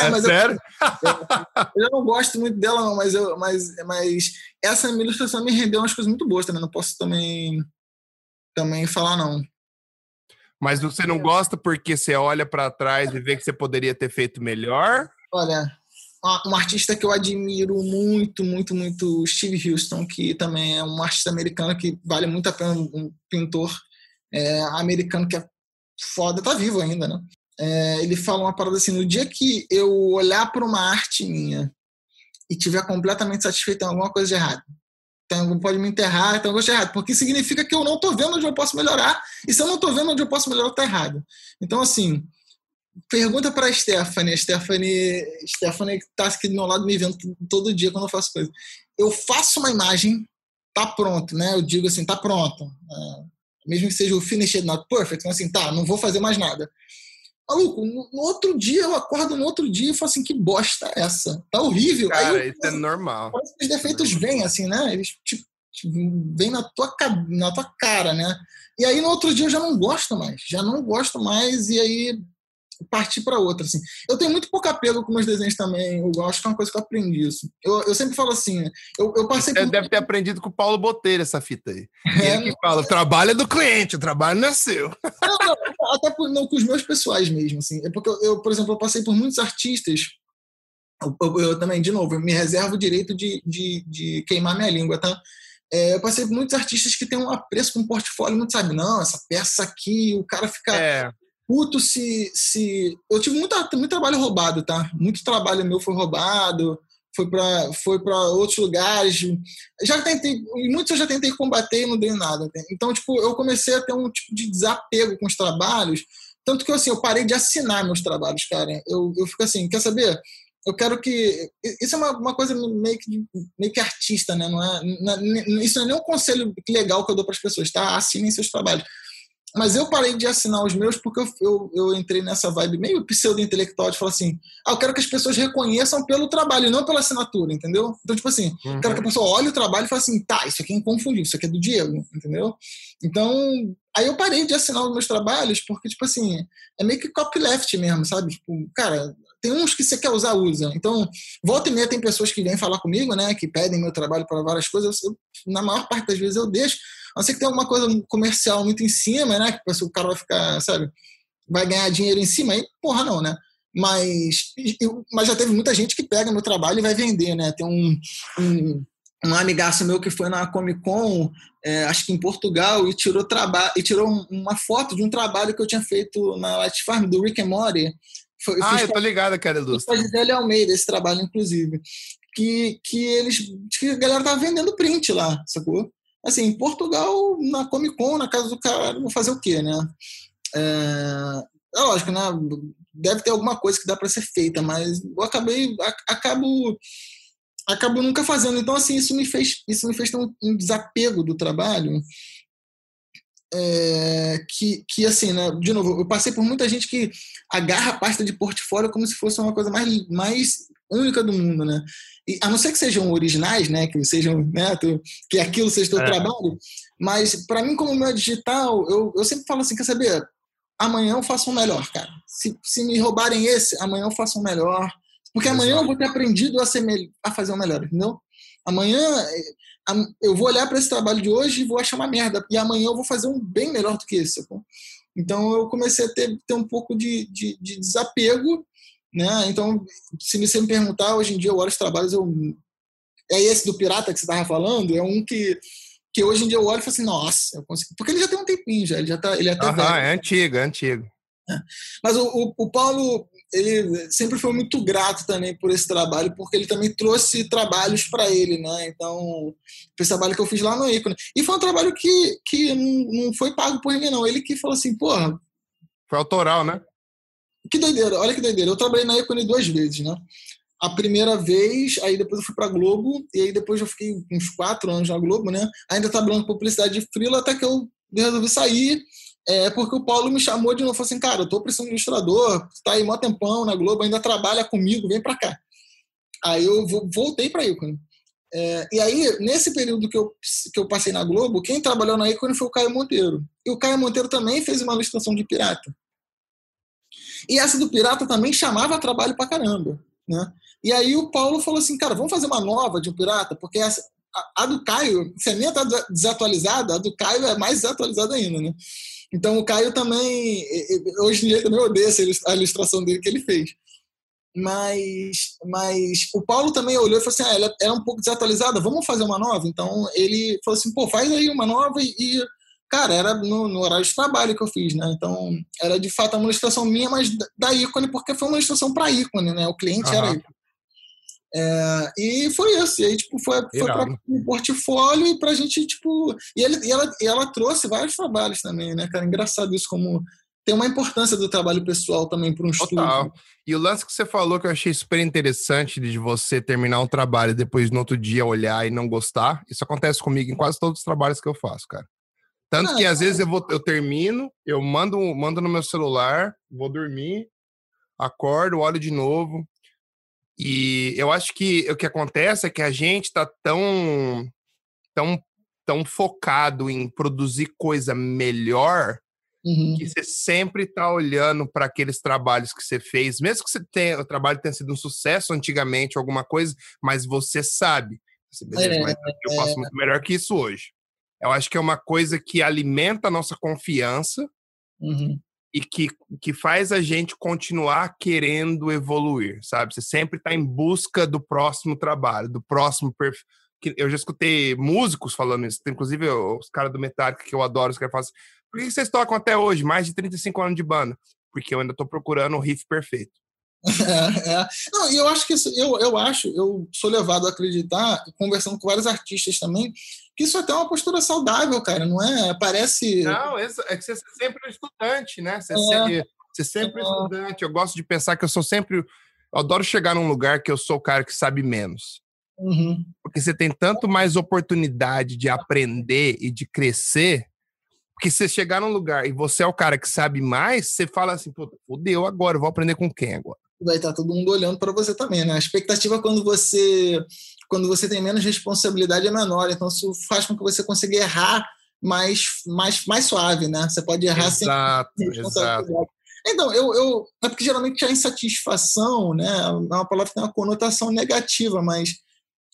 É Mas eu, sério? eu já não gosto muito dela, não, mas, eu, mas, mas essa minha ilustração me rendeu umas coisas muito boas também. Não posso também, também falar, não. Mas você não gosta porque você olha para trás e vê que você poderia ter feito melhor? Olha, um artista que eu admiro muito, muito, muito, Steve Houston, que também é um artista americano que vale muito a pena, um pintor é, americano que é foda, tá vivo ainda, né? É, ele fala uma parada assim: no dia que eu olhar para uma arte minha e tiver completamente satisfeito, tem alguma coisa de errado. Então, pode me enterrar, tem alguma coisa de errado, porque significa que eu não tô vendo onde eu posso melhorar, e se eu não tô vendo onde eu posso melhorar, tá errado. Então, assim, pergunta para a Stephanie. A Stephanie, Stephanie tá aqui do meu lado me vendo todo dia quando eu faço coisa. Eu faço uma imagem, tá pronto, né? Eu digo assim, tá pronto. É, mesmo que seja o finished not perfect, então assim, tá, não vou fazer mais nada. Maluco, no, outro dia, eu acordo no outro dia e falo assim, que bosta é essa? Tá horrível. Aí Cara, eu- isso é normal. Parece que os defeitos vêm, assim, né? Eles tipo, tipo, vêm na tua, na tua cara, né? E aí no outro dia eu já não gosto mais, já não gosto mais, e aí partir para outra, assim. Eu tenho muito pouco apego com meus desenhos também, eu acho que é uma coisa que eu aprendi isso. Eu, eu sempre falo assim, eu, eu passei Você por... deve ter aprendido com o Paulo Botelho essa fita aí. É, ele que fala: o trabalho é do cliente, o trabalho não é seu. Não, não, até por, não, com os meus pessoais mesmo, assim. É porque eu, eu, por exemplo, eu passei por muitos artistas. Eu, eu- eu também, de novo, eu me reservo o direito de, de, de queimar minha língua, tá? É, eu passei por muitos artistas que têm um apreço com um portfólio, muito sabe, não, essa peça aqui, o cara fica É, puto se. se... Eu tive muita, muito trabalho roubado, tá? Muito trabalho meu foi roubado, foi para foi pra outros lugares. Já tentei, muitos eu já tentei combater e não dei nada. né? Então, tipo, eu comecei a ter um tipo de desapego com os trabalhos, tanto que assim, eu parei de assinar meus trabalhos, cara. Eu, eu fico assim, quer saber? Eu quero que. Isso é uma, uma coisa meio que, meio que artista, né? Não é, não é- isso não é nem um conselho legal que eu dou para as pessoas, tá? Assinem seus trabalhos. Mas eu parei de assinar os meus porque eu, eu, eu entrei nessa vibe meio pseudo-intelectual de falar assim: ah, eu quero que as pessoas reconheçam pelo trabalho e não pela assinatura, entendeu? Então, tipo assim, uhum. eu quero que a pessoa olhe o trabalho e fale assim: tá, isso aqui é inconfundível, isso aqui é do Diego, entendeu? Então, aí eu parei de assinar os meus trabalhos porque, tipo assim, é meio que copyleft mesmo, sabe? Tipo, cara, tem uns que você quer usar, usa. Então, volta e meia tem pessoas que vêm falar comigo, né, que pedem meu trabalho para várias coisas. Eu, na maior parte das vezes eu deixo. A não ser que tem alguma coisa comercial muito em cima, né, que o cara vai ficar, sabe, vai ganhar dinheiro em cima, aí, porra, não, né? Mas, eu, mas já teve muita gente que pega meu trabalho e vai vender, né? Tem um, um, um amigaço meu que foi na Comic Con, é, acho que em Portugal, e tirou, traba e tirou uma foto de um trabalho que eu tinha feito na Light Farm, do Rick and Morty. Foi, ah, eu tô ligado, cara, ilustra. Foi Gisele Almeida, esse trabalho, inclusive. Que, que eles. que a galera tava vendendo print lá, sacou? Assim, em Portugal, na Comic Con, na casa do cara, vou fazer o quê, né? É, é lógico, né? Deve ter alguma coisa que dá para ser feita, mas eu acabei. acabo acabo nunca fazendo. Então, assim, isso me fez, isso me fez ter um, desapego do trabalho. É, que, que, assim, né, de novo, eu passei por muita gente que agarra a pasta de portfólio como se fosse uma coisa mais, mais única do mundo, né? E, a não ser que sejam originais, né? Que sejam, né? Que aquilo seja teu é. trabalho. Mas, para mim, como meu digital, eu, eu sempre falo assim: quer saber? Amanhã eu faço um melhor, cara. Se, se me roubarem esse, amanhã eu faço um melhor. Porque amanhã Exato. eu vou ter aprendido a, ser a fazer o melhor, entendeu? Amanhã eu vou olhar para esse trabalho de hoje e vou achar uma merda. E amanhã eu vou fazer um bem melhor do que esse. Então eu comecei a ter, ter um pouco de, de, de, desapego. Né? Então, se você me perguntar, hoje em dia eu olho os trabalhos, eu... é esse do Pirata que você estava falando, é um que, que hoje em dia eu olho e falo assim, nossa, eu consigo. Porque ele já tem um tempinho já, ele já tá. Ele até Aham, é antigo, é antigo. Mas o, o, o, Paulo, ele sempre foi muito grato também por esse trabalho, porque ele também trouxe trabalhos para ele, né? Então, esse trabalho que eu fiz lá no Ícone. E foi um trabalho que, que não, não foi pago por ninguém, não. Ele que falou assim, porra. Foi autoral, né? Que doideira, olha que doideira. Eu trabalhei na Ícone duas vezes, né? A primeira vez, aí depois eu fui pra Globo, e aí depois eu fiquei uns quatro anos na Globo, né? Ainda trabalhando com publicidade de frila, até que eu resolvi sair é porque o Paulo me chamou de novo, falou assim, cara, eu tô precisando de ilustrador, tá aí mó tempão na Globo, ainda trabalha comigo, vem para cá. Aí eu voltei para Ícone. É, e aí, nesse período que eu, que eu passei na Globo, quem trabalhou na Ícone foi o Caio Monteiro. E o Caio Monteiro também fez uma ilustração de pirata. E essa do pirata também chamava trabalho pra caramba. Né? E aí o Paulo falou assim, cara, vamos fazer uma nova de um pirata, porque essa, a, a do Caio, se a minha tá desatualizada, a do Caio é mais desatualizada ainda, né? Então o Caio também, hoje em dia também odeia a ilustração dele que ele fez. Mas, mas o Paulo também olhou e falou assim: ah, ela é um pouco desatualizada, vamos fazer uma nova? Então ele falou assim: pô, faz aí uma nova e cara, era no, no, horário de trabalho que eu fiz, né? Então era de fato uma ilustração minha, mas da ícone, porque foi uma ilustração para ícone, né? O cliente uhum. era ícone. É, e foi isso. E aí, tipo, foi, foi para o portfólio e para a gente, tipo. E, ele, e, ela, e ela trouxe vários trabalhos também, né, cara? Engraçado isso, como tem uma importância do trabalho pessoal também para um Total. estudo. E o lance que você falou que eu achei super interessante de você terminar um trabalho e depois no outro dia olhar e não gostar, isso acontece comigo em quase todos os trabalhos que eu faço, cara. Tanto ah, que às vezes eu, vou, eu termino, eu mando, mando no meu celular, vou dormir, acordo, olho de novo, e eu acho que o que acontece é que a gente está tão, tão, tão focado em produzir coisa melhor uhum. que você sempre está olhando para aqueles trabalhos que você fez, mesmo que você tenha, o trabalho tenha sido um sucesso antigamente, alguma coisa, mas você sabe. Beleza, é, mas eu faço é. muito melhor que isso hoje. Eu acho que é uma coisa que alimenta a nossa confiança. Uhum e que, que faz a gente continuar querendo evoluir, sabe? Você sempre está em busca do próximo trabalho, do próximo perfil. Eu já escutei músicos falando isso, inclusive os caras do Metallica, que eu adoro, os caras falam assim, por que vocês tocam até hoje, mais de 35 anos de banda? Porque eu ainda estou procurando o riff perfeito. É, é. Não, eu acho que isso, eu, eu acho, eu sou levado a acreditar, conversando com vários artistas também, que isso até é uma postura saudável, cara, não é? Parece. Não, é que você é sempre um estudante, né? Você, é. sempre, você sempre é. estudante. Eu gosto de pensar que eu sou sempre. Eu adoro chegar num lugar que eu sou o cara que sabe menos. Uhum. Porque você tem tanto mais oportunidade de aprender e de crescer. Porque você chegar num lugar e você é o cara que sabe mais, você fala assim, pô, fodeu agora, eu vou aprender com quem agora? Vai estar todo mundo olhando para você também, né? A expectativa quando você quando você tem menos responsabilidade é menor, então isso faz com que você consiga errar mais mais mais suave, né? Você pode errar exato, sem responsabilidade. Exato. Então, eu, eu é porque geralmente a insatisfação, né, é uma palavra que tem uma conotação negativa, mas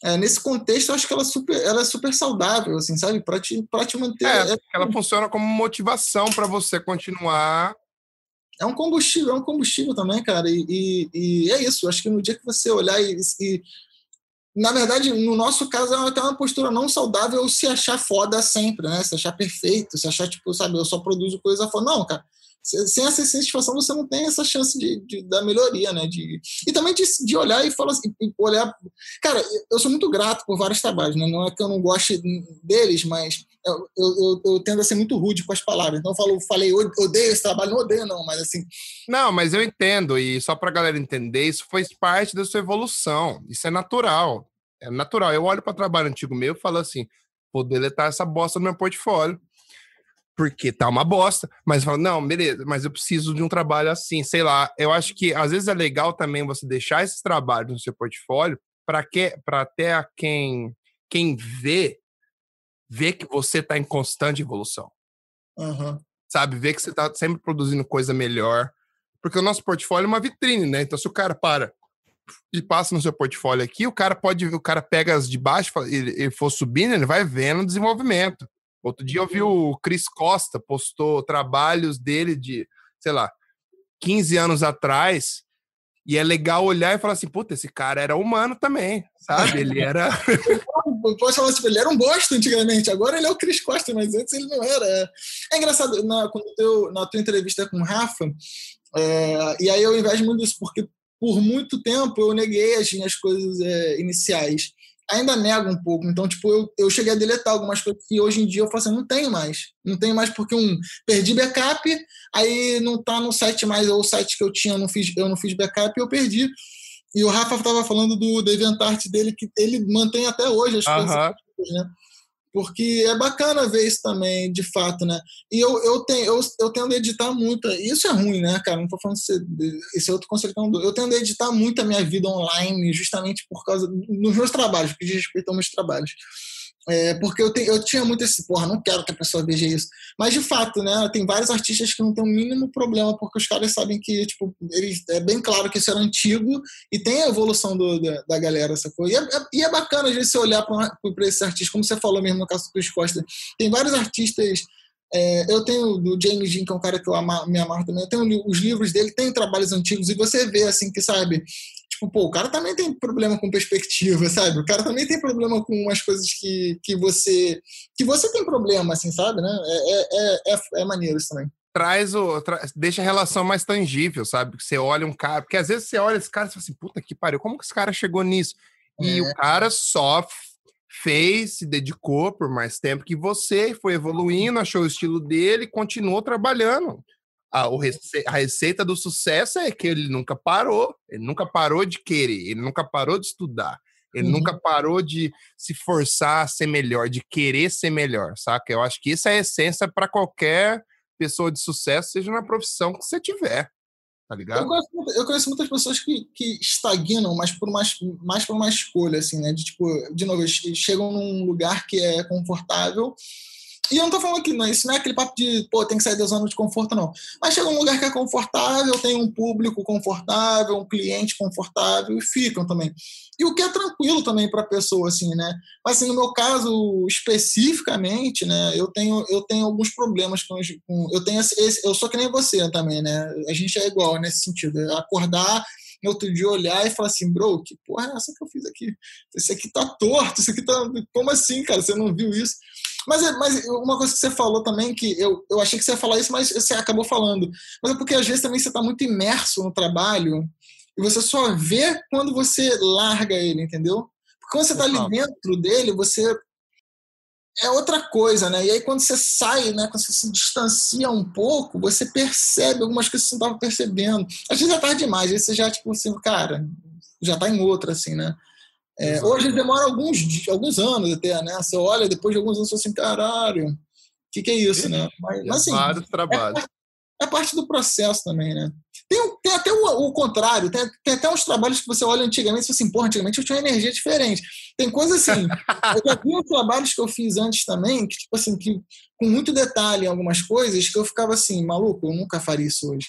é, nesse contexto eu acho que ela é super, ela é super saudável, assim, sabe? Para te, te manter. É, é, ela funciona como motivação para você continuar é um combustível, é um combustível também, cara. E, e, e é isso. Acho que no dia que você olhar e, e na verdade, no nosso caso, é até uma postura não saudável se achar foda sempre, né? Se achar perfeito, se achar, tipo, sabe, eu só produzo coisa foda. Não, cara. Sem essa satisfação, você não tem essa chance de, de da melhoria, né? De, e também de, de olhar e falar assim, olhar. Cara, eu sou muito grato por vários trabalhos, né? Não é que eu não goste deles, mas eu, eu, eu, tendo a ser muito rude com as palavras. Então eu falo, falei, odeio esse trabalho, não odeio, não, mas assim. Não, mas eu entendo, e só pra galera entender, isso faz parte da sua evolução. Isso é natural. É natural. Eu olho para trabalho antigo meu e falo assim: vou deletar essa bosta no meu portfólio. Porque tá uma bosta, mas falo, não, beleza, mas eu preciso de um trabalho assim, sei lá. Eu acho que às vezes é legal também você deixar esses trabalhos no seu portfólio para que para até a quem quem vê ver que você está em constante evolução. Uhum. Sabe? Ver que você está sempre produzindo coisa melhor. Porque o nosso portfólio é uma vitrine, né? Então, se o cara para e passa no seu portfólio aqui, o cara pode, o cara pega as de baixo e for subindo, ele vai vendo o desenvolvimento. Outro dia eu vi uhum. o Cris Costa, postou trabalhos dele de, sei lá, 15 anos atrás, e é legal olhar e falar assim, puta, esse cara era humano também, sabe? Ele era. pode falar tipo, ele era um bosta antigamente, agora ele é o Chris Costa, mas antes ele não era. É engraçado, na, quando teu, na tua entrevista com o Rafa, é, e aí eu invejo muito isso, porque por muito tempo eu neguei as minhas coisas é, iniciais ainda nego um pouco. Então, tipo, eu, eu cheguei a deletar algumas coisas que hoje em dia eu falo assim, não tenho mais. Não tenho mais porque, um, perdi backup, aí não tá no site mais, ou o site que eu tinha, eu não fiz, eu não fiz backup e eu perdi. E o Rafa estava falando do DeviantArt dele, que ele mantém até hoje as coisas, né? Porque é bacana ver isso também, de fato, né? E eu, eu, tenho, eu, eu tendo a editar muito, isso é ruim, né, cara? Não tô falando esse é outro conselho que eu não dou. Eu tendo a editar muito a minha vida online, justamente por causa dos meus trabalhos, que diz respeito aos meus trabalhos. É, porque eu, te, eu tinha muito esse, porra, não quero que a pessoa veja isso. Mas, de fato, né, tem vários artistas que não tem o mínimo problema, porque os caras sabem que, tipo, eles, é bem claro que isso era antigo e tem a evolução do, da, da galera, sacou? E é, é, e é bacana, às vezes, você olhar para esses artistas, como você falou mesmo no caso do Costa. Tem vários artistas é, eu tenho do James Dean, que é um cara que eu ama, me amarro também, eu tenho os livros dele, tem trabalhos antigos, e você vê, assim, que, sabe, tipo, pô, o cara também tem problema com perspectiva, sabe? O cara também tem problema com umas coisas que, que você que você tem problema, assim, sabe, né? É, é, é, é, é maneiro isso também. Traz o. Tra... deixa a relação mais tangível, sabe? Você olha um cara. Porque às vezes você olha esse cara e fala assim, puta que pariu, como que esse cara chegou nisso? E é. o cara só fez, se dedicou por mais tempo que você, foi evoluindo, achou o estilo dele, continuou trabalhando a, rece a receita do sucesso é que ele nunca parou, ele nunca parou de querer, ele nunca parou de estudar, ele uhum. nunca parou de se forçar a ser melhor, de querer ser melhor, saca? Eu acho que isso é a essência para qualquer pessoa de sucesso, seja na profissão que você tiver. Tá ligado? Eu, gosto, eu conheço muitas pessoas que, que estagnam, mas por mais, mais por uma escolha, assim, né? De tipo, de novo, chegam num lugar que é confortável e eu não tô falando que não, isso não é aquele papo de, pô, tem que sair da zona de conforto, não. Mas chega um lugar que é confortável, tem um público confortável, um cliente confortável e ficam também. E o que é tranquilo também para a pessoa, assim, né? Mas, assim, no meu caso, especificamente, né, eu tenho, eu tenho alguns problemas com. com eu, tenho esse, eu sou que nem você também, né? A gente é igual nesse sentido. É acordar outro dia olhar e falar assim, bro, que porra é essa que eu fiz aqui? Esse aqui tá torto, isso aqui tá. Como assim, cara? Você não viu isso? Mas, é, mas uma coisa que você falou também, que eu, eu achei que você ia falar isso, mas você acabou falando. Mas é porque às vezes também você está muito imerso no trabalho e você só vê quando você larga ele, entendeu? Porque quando você está ali dentro dele, você é outra coisa, né? E aí quando você sai, né, quando você se distancia um pouco, você percebe algumas coisas que você não estava percebendo. Às vezes é tarde demais, aí você já, tipo assim, cara, já está em outra, assim, né? É, hoje demora alguns, alguns anos até, né? Você olha, depois de alguns anos, você assim, caralho, o que, que é isso, né? Mas, mas assim, vários trabalhos. É, é, parte do processo também, né? Tem, tem até o, o contrário, tem, tem, até uns trabalhos que você olha antigamente e fala assim, porra, antigamente eu tinha uma energia diferente. Tem coisas assim, eu já vi uns trabalhos que eu fiz antes também, que, tipo assim, que com muito detalhe em algumas coisas, que eu ficava assim, maluco, eu nunca faria isso hoje.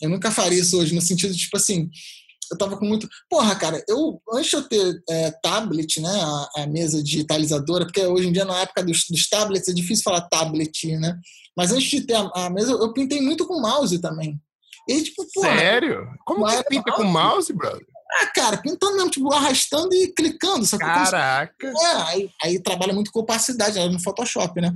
Eu nunca faria isso hoje, no sentido de, tipo assim, eu tava com muito. Porra, cara, eu antes de eu ter é, tablet, né, a, a, mesa digitalizadora, porque hoje em dia, na época dos, dos, tablets, é difícil falar tablet, né? Mas antes de ter a, a mesa, eu pintei muito com mouse também. E, tipo, porra, Sério? Como que pinta mouse, com mouse, brother? Ah, cara, pintando mesmo, tipo, arrastando e clicando. Caraca! É, aí, aí trabalha muito com opacidade, no Photoshop, né?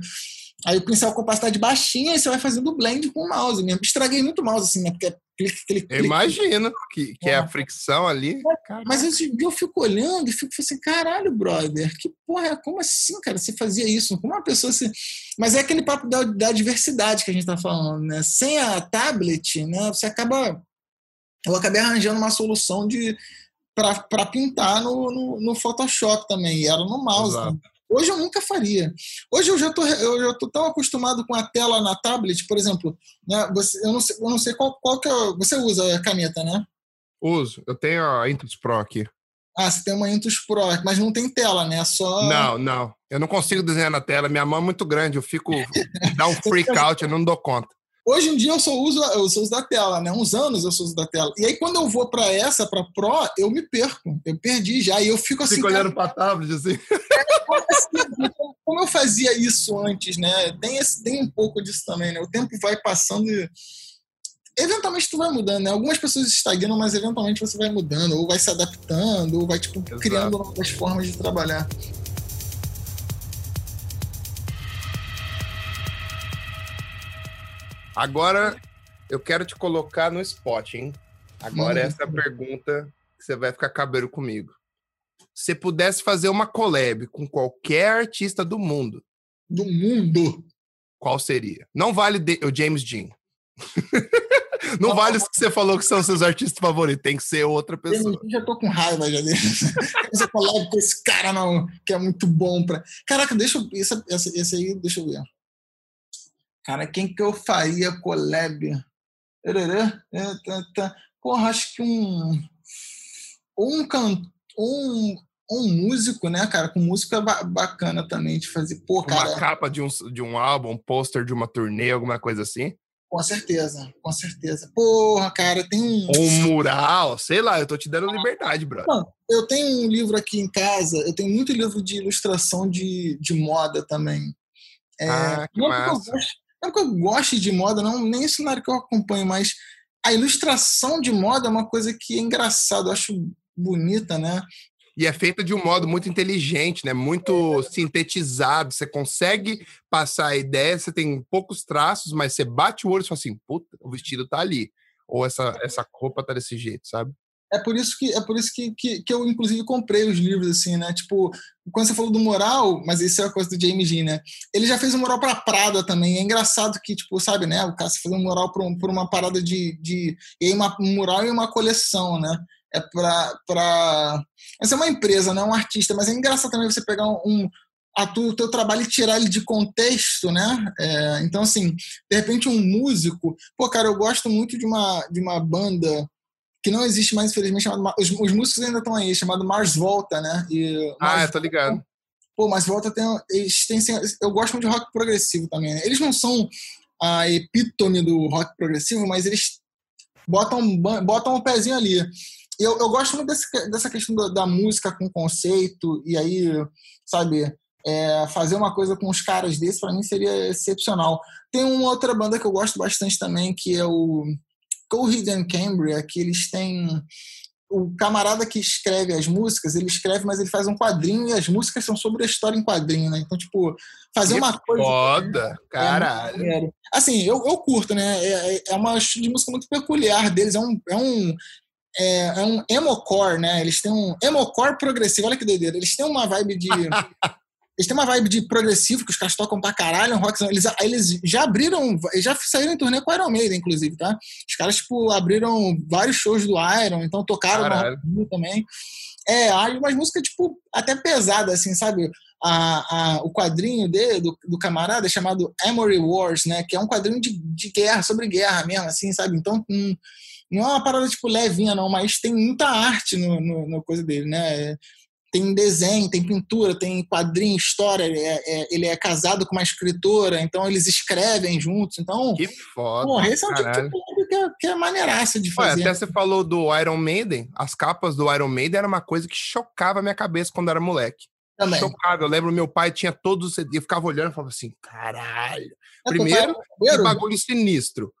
Aí o pincel com opacidade baixinha e você vai fazendo blend com o mouse mesmo. Estraguei muito o mouse, assim, né? Porque é clique, clique, clique. Imagino que, que é. é. a fricção ali. Mas esse dia eu fico olhando e fico assim, caralho, brother, que porra, é? como assim, cara? Você fazia isso? Como uma pessoa assim. Mas é aquele papo da, da diversidade que a gente tá falando, né? Sem a tablet, né? Você acaba. Eu acabei arranjando uma solução de para pintar no, no, no, Photoshop também. E era no mouse. Né? Hoje eu nunca faria. Hoje eu já tô, eu já tô tão acostumado com a tela na tablet, por exemplo, né? Você, eu não sei, eu não sei qual, qual que é. Você usa a caneta, né? Uso. Eu tenho a Intus Pro aqui. Ah, você tem uma Intus Pro, mas não tem tela, né? Só. Não, não. Eu não consigo desenhar na tela. Minha mão é muito grande. Eu fico. dá um freak out, eu não dou conta. Hoje em dia eu só uso, eu só uso da tela, né? Uns anos eu só uso da tela. E aí quando eu vou para essa, para Pro, eu me perco. Eu perdi já. E eu fico assim. Fico olhando para tablet, assim. como eu fazia isso antes, né? Tem, esse, tem um pouco disso também, né? O tempo vai passando e. Eventualmente tu vai mudando, né? Algumas pessoas estagnam, mas eventualmente você vai mudando, ou vai se adaptando, ou vai, tipo, Exato. criando novas formas de trabalhar. Agora eu quero te colocar no spot, hein? Agora hum. essa é pergunta que você vai ficar cabelo comigo. Se pudesse fazer uma collab com qualquer artista do mundo. Do mundo? Qual seria? Não vale o James Dean. Não vale os que você falou que são seus artistas favoritos, tem que ser outra pessoa. Eu já tô com raiva já dele. Essa collab com esse cara não, que é muito bom pra. Caraca, deixa eu. Esse, esse, esse aí, deixa eu ver. Cara, quem que eu faria collab? É, tá, tá. Porra, acho que um. Um cantor. Um, um músico, né, cara? Com música bacana também de fazer. Pô, cara. Uma capa de um, de um álbum, um pôster de uma turnê, alguma coisa assim? Com certeza, com certeza. Porra, cara, tem um. Ou um mural, sei lá, eu tô te dando liberdade, brother. Eu tenho um livro aqui em casa, eu tenho muito livro de ilustração de, de moda também. É, ah, que massa. É gosto, não é porque eu gosto de moda, não, nem cenário que eu acompanho, mas a ilustração de moda é uma coisa que é engraçado, eu acho bonita, né? E é feita de um modo muito inteligente, né? Muito sintetizado. Você consegue passar a ideia, você tem poucos traços, mas você bate o olho e fala assim, puta, o vestido tá ali. Ou essa, essa roupa tá desse jeito, sabe? É por isso que é por isso que, que, que, eu inclusive comprei os livros assim, né? Tipo, quando você falou do mural, mas isso é a coisa do James Dean, né? Ele já fez um mural para Prada também. É engraçado que tipo, sabe, né? O cara fez um mural para um, uma parada de de e uma, um mural e uma coleção, né? É para para essa é uma empresa, não é um artista, mas é engraçado também você pegar um, a tu, o teu trabalho e tirar ele de contexto, né? É, então, assim, de repente um músico... Pô, cara, eu gosto muito de uma, de uma banda que não existe mais, infelizmente, chamado, os, os músicos ainda estão aí, chamado Mars Volta, né? E ah, eu tô ligado. Pô, Mars Volta tem, eles têm, eu gosto muito de rock progressivo também, né? Eles não são a epítome do rock progressivo, mas eles botam, botam um pezinho ali. Eu, eu gosto muito desse, dessa questão da, da, música com conceito, e aí, sabe, é, fazer uma coisa com os caras desses, para mim, seria excepcional. Tem uma outra banda que eu gosto bastante também, que é o Coheed and Cambria, que eles têm o camarada que escreve as músicas, ele escreve, mas ele faz um quadrinho e as músicas são sobre a história em quadrinho, né? Então, tipo, fazer que uma coisa. Foda, é caralho. É assim, eu, eu curto, né? É, é uma de música muito peculiar deles. É um. É um é, é um emocore, né? Eles têm um emocore progressivo. Olha que doideira. Eles têm uma vibe de Eles têm uma vibe de progressivo, que os caras tocam pra caralho, rock, eles, eles já abriram, já saíram em turnê com o Iron Maiden, inclusive, tá? Os caras, tipo, abriram vários shows do Iron, então tocaram caralho. no também. É, aí umas músicas, tipo, até pesadas, assim, sabe? A, a, o quadrinho dele, do, do camarada, é chamado Emory Wars, né? Que é um quadrinho de, de guerra, sobre guerra mesmo, assim, sabe? Então, hum, não é uma parada, tipo, levinha, não, mas tem muita arte no, no, no coisa dele, né? Tem desenho, tem pintura, tem quadrinho, história. Ele é, é, ele é, casado com uma escritora, então eles escrevem juntos. Então, que foda. Porra, esse é um tipo de que é, que é maneiraça de fazer. Ué, até você falou do Iron Maiden. As capas do Iron Maiden era uma coisa que chocava a minha cabeça quando era moleque. Também. Chocava. Eu lembro, meu pai tinha todos os. Eu ficava olhando e falava assim: caralho. É, Primeiro, que bagulho sinistro.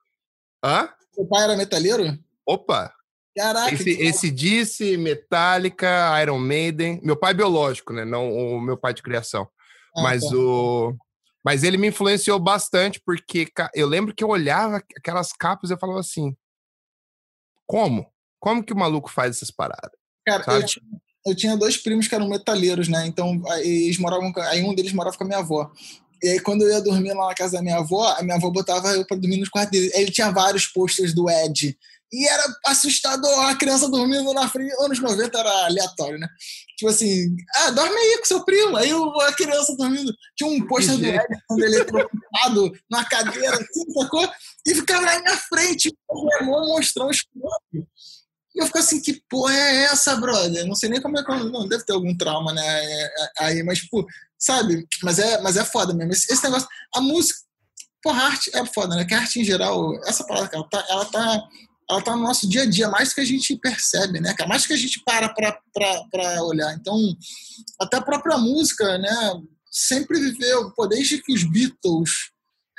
Hã? Seu pai era metaleiro? Opa, Caraca. Esse, esse disse, Metallica, Iron Maiden. Meu pai é biológico, né? Não o meu pai de criação. Ah, mas tá. o. Mas ele me influenciou bastante, porque eu lembro que eu olhava aquelas capas e eu falava assim: como? Como que o maluco faz essas paradas? Cara, eu tinha, eu tinha, dois primos que eram metaleiros, né? Então, eles moravam. Aí um deles morava com a minha avó. E aí, quando eu ia dormir lá na casa da minha avó, a minha avó botava eu pra dormir nos quartos dele. Aí ele tinha vários posters do Ed. E era assustador, a criança dormindo na frente. Anos 90 era aleatório, né? Tipo assim, ah, dorme aí com seu primo. Aí a criança dormindo. Tinha um pôster do Edson eletrocutado na cadeira, assim, sacou? E ficava na minha frente, o irmão mostrou os e eu fico assim, que porra é essa, brother? Não sei nem como é que. Não, deve ter algum trauma, né? É, é, aí, mas, tipo, sabe? Mas é, mas é foda mesmo. Esse, esse negócio. A música. Porra, a arte é foda, né? Que a arte em geral, essa palavra, ela tá, ela tá ela está no nosso dia a dia, mais que a gente percebe, né? Mais do que a gente para para olhar. Então, até a própria música, né? Sempre viveu, pô, desde que os Beatles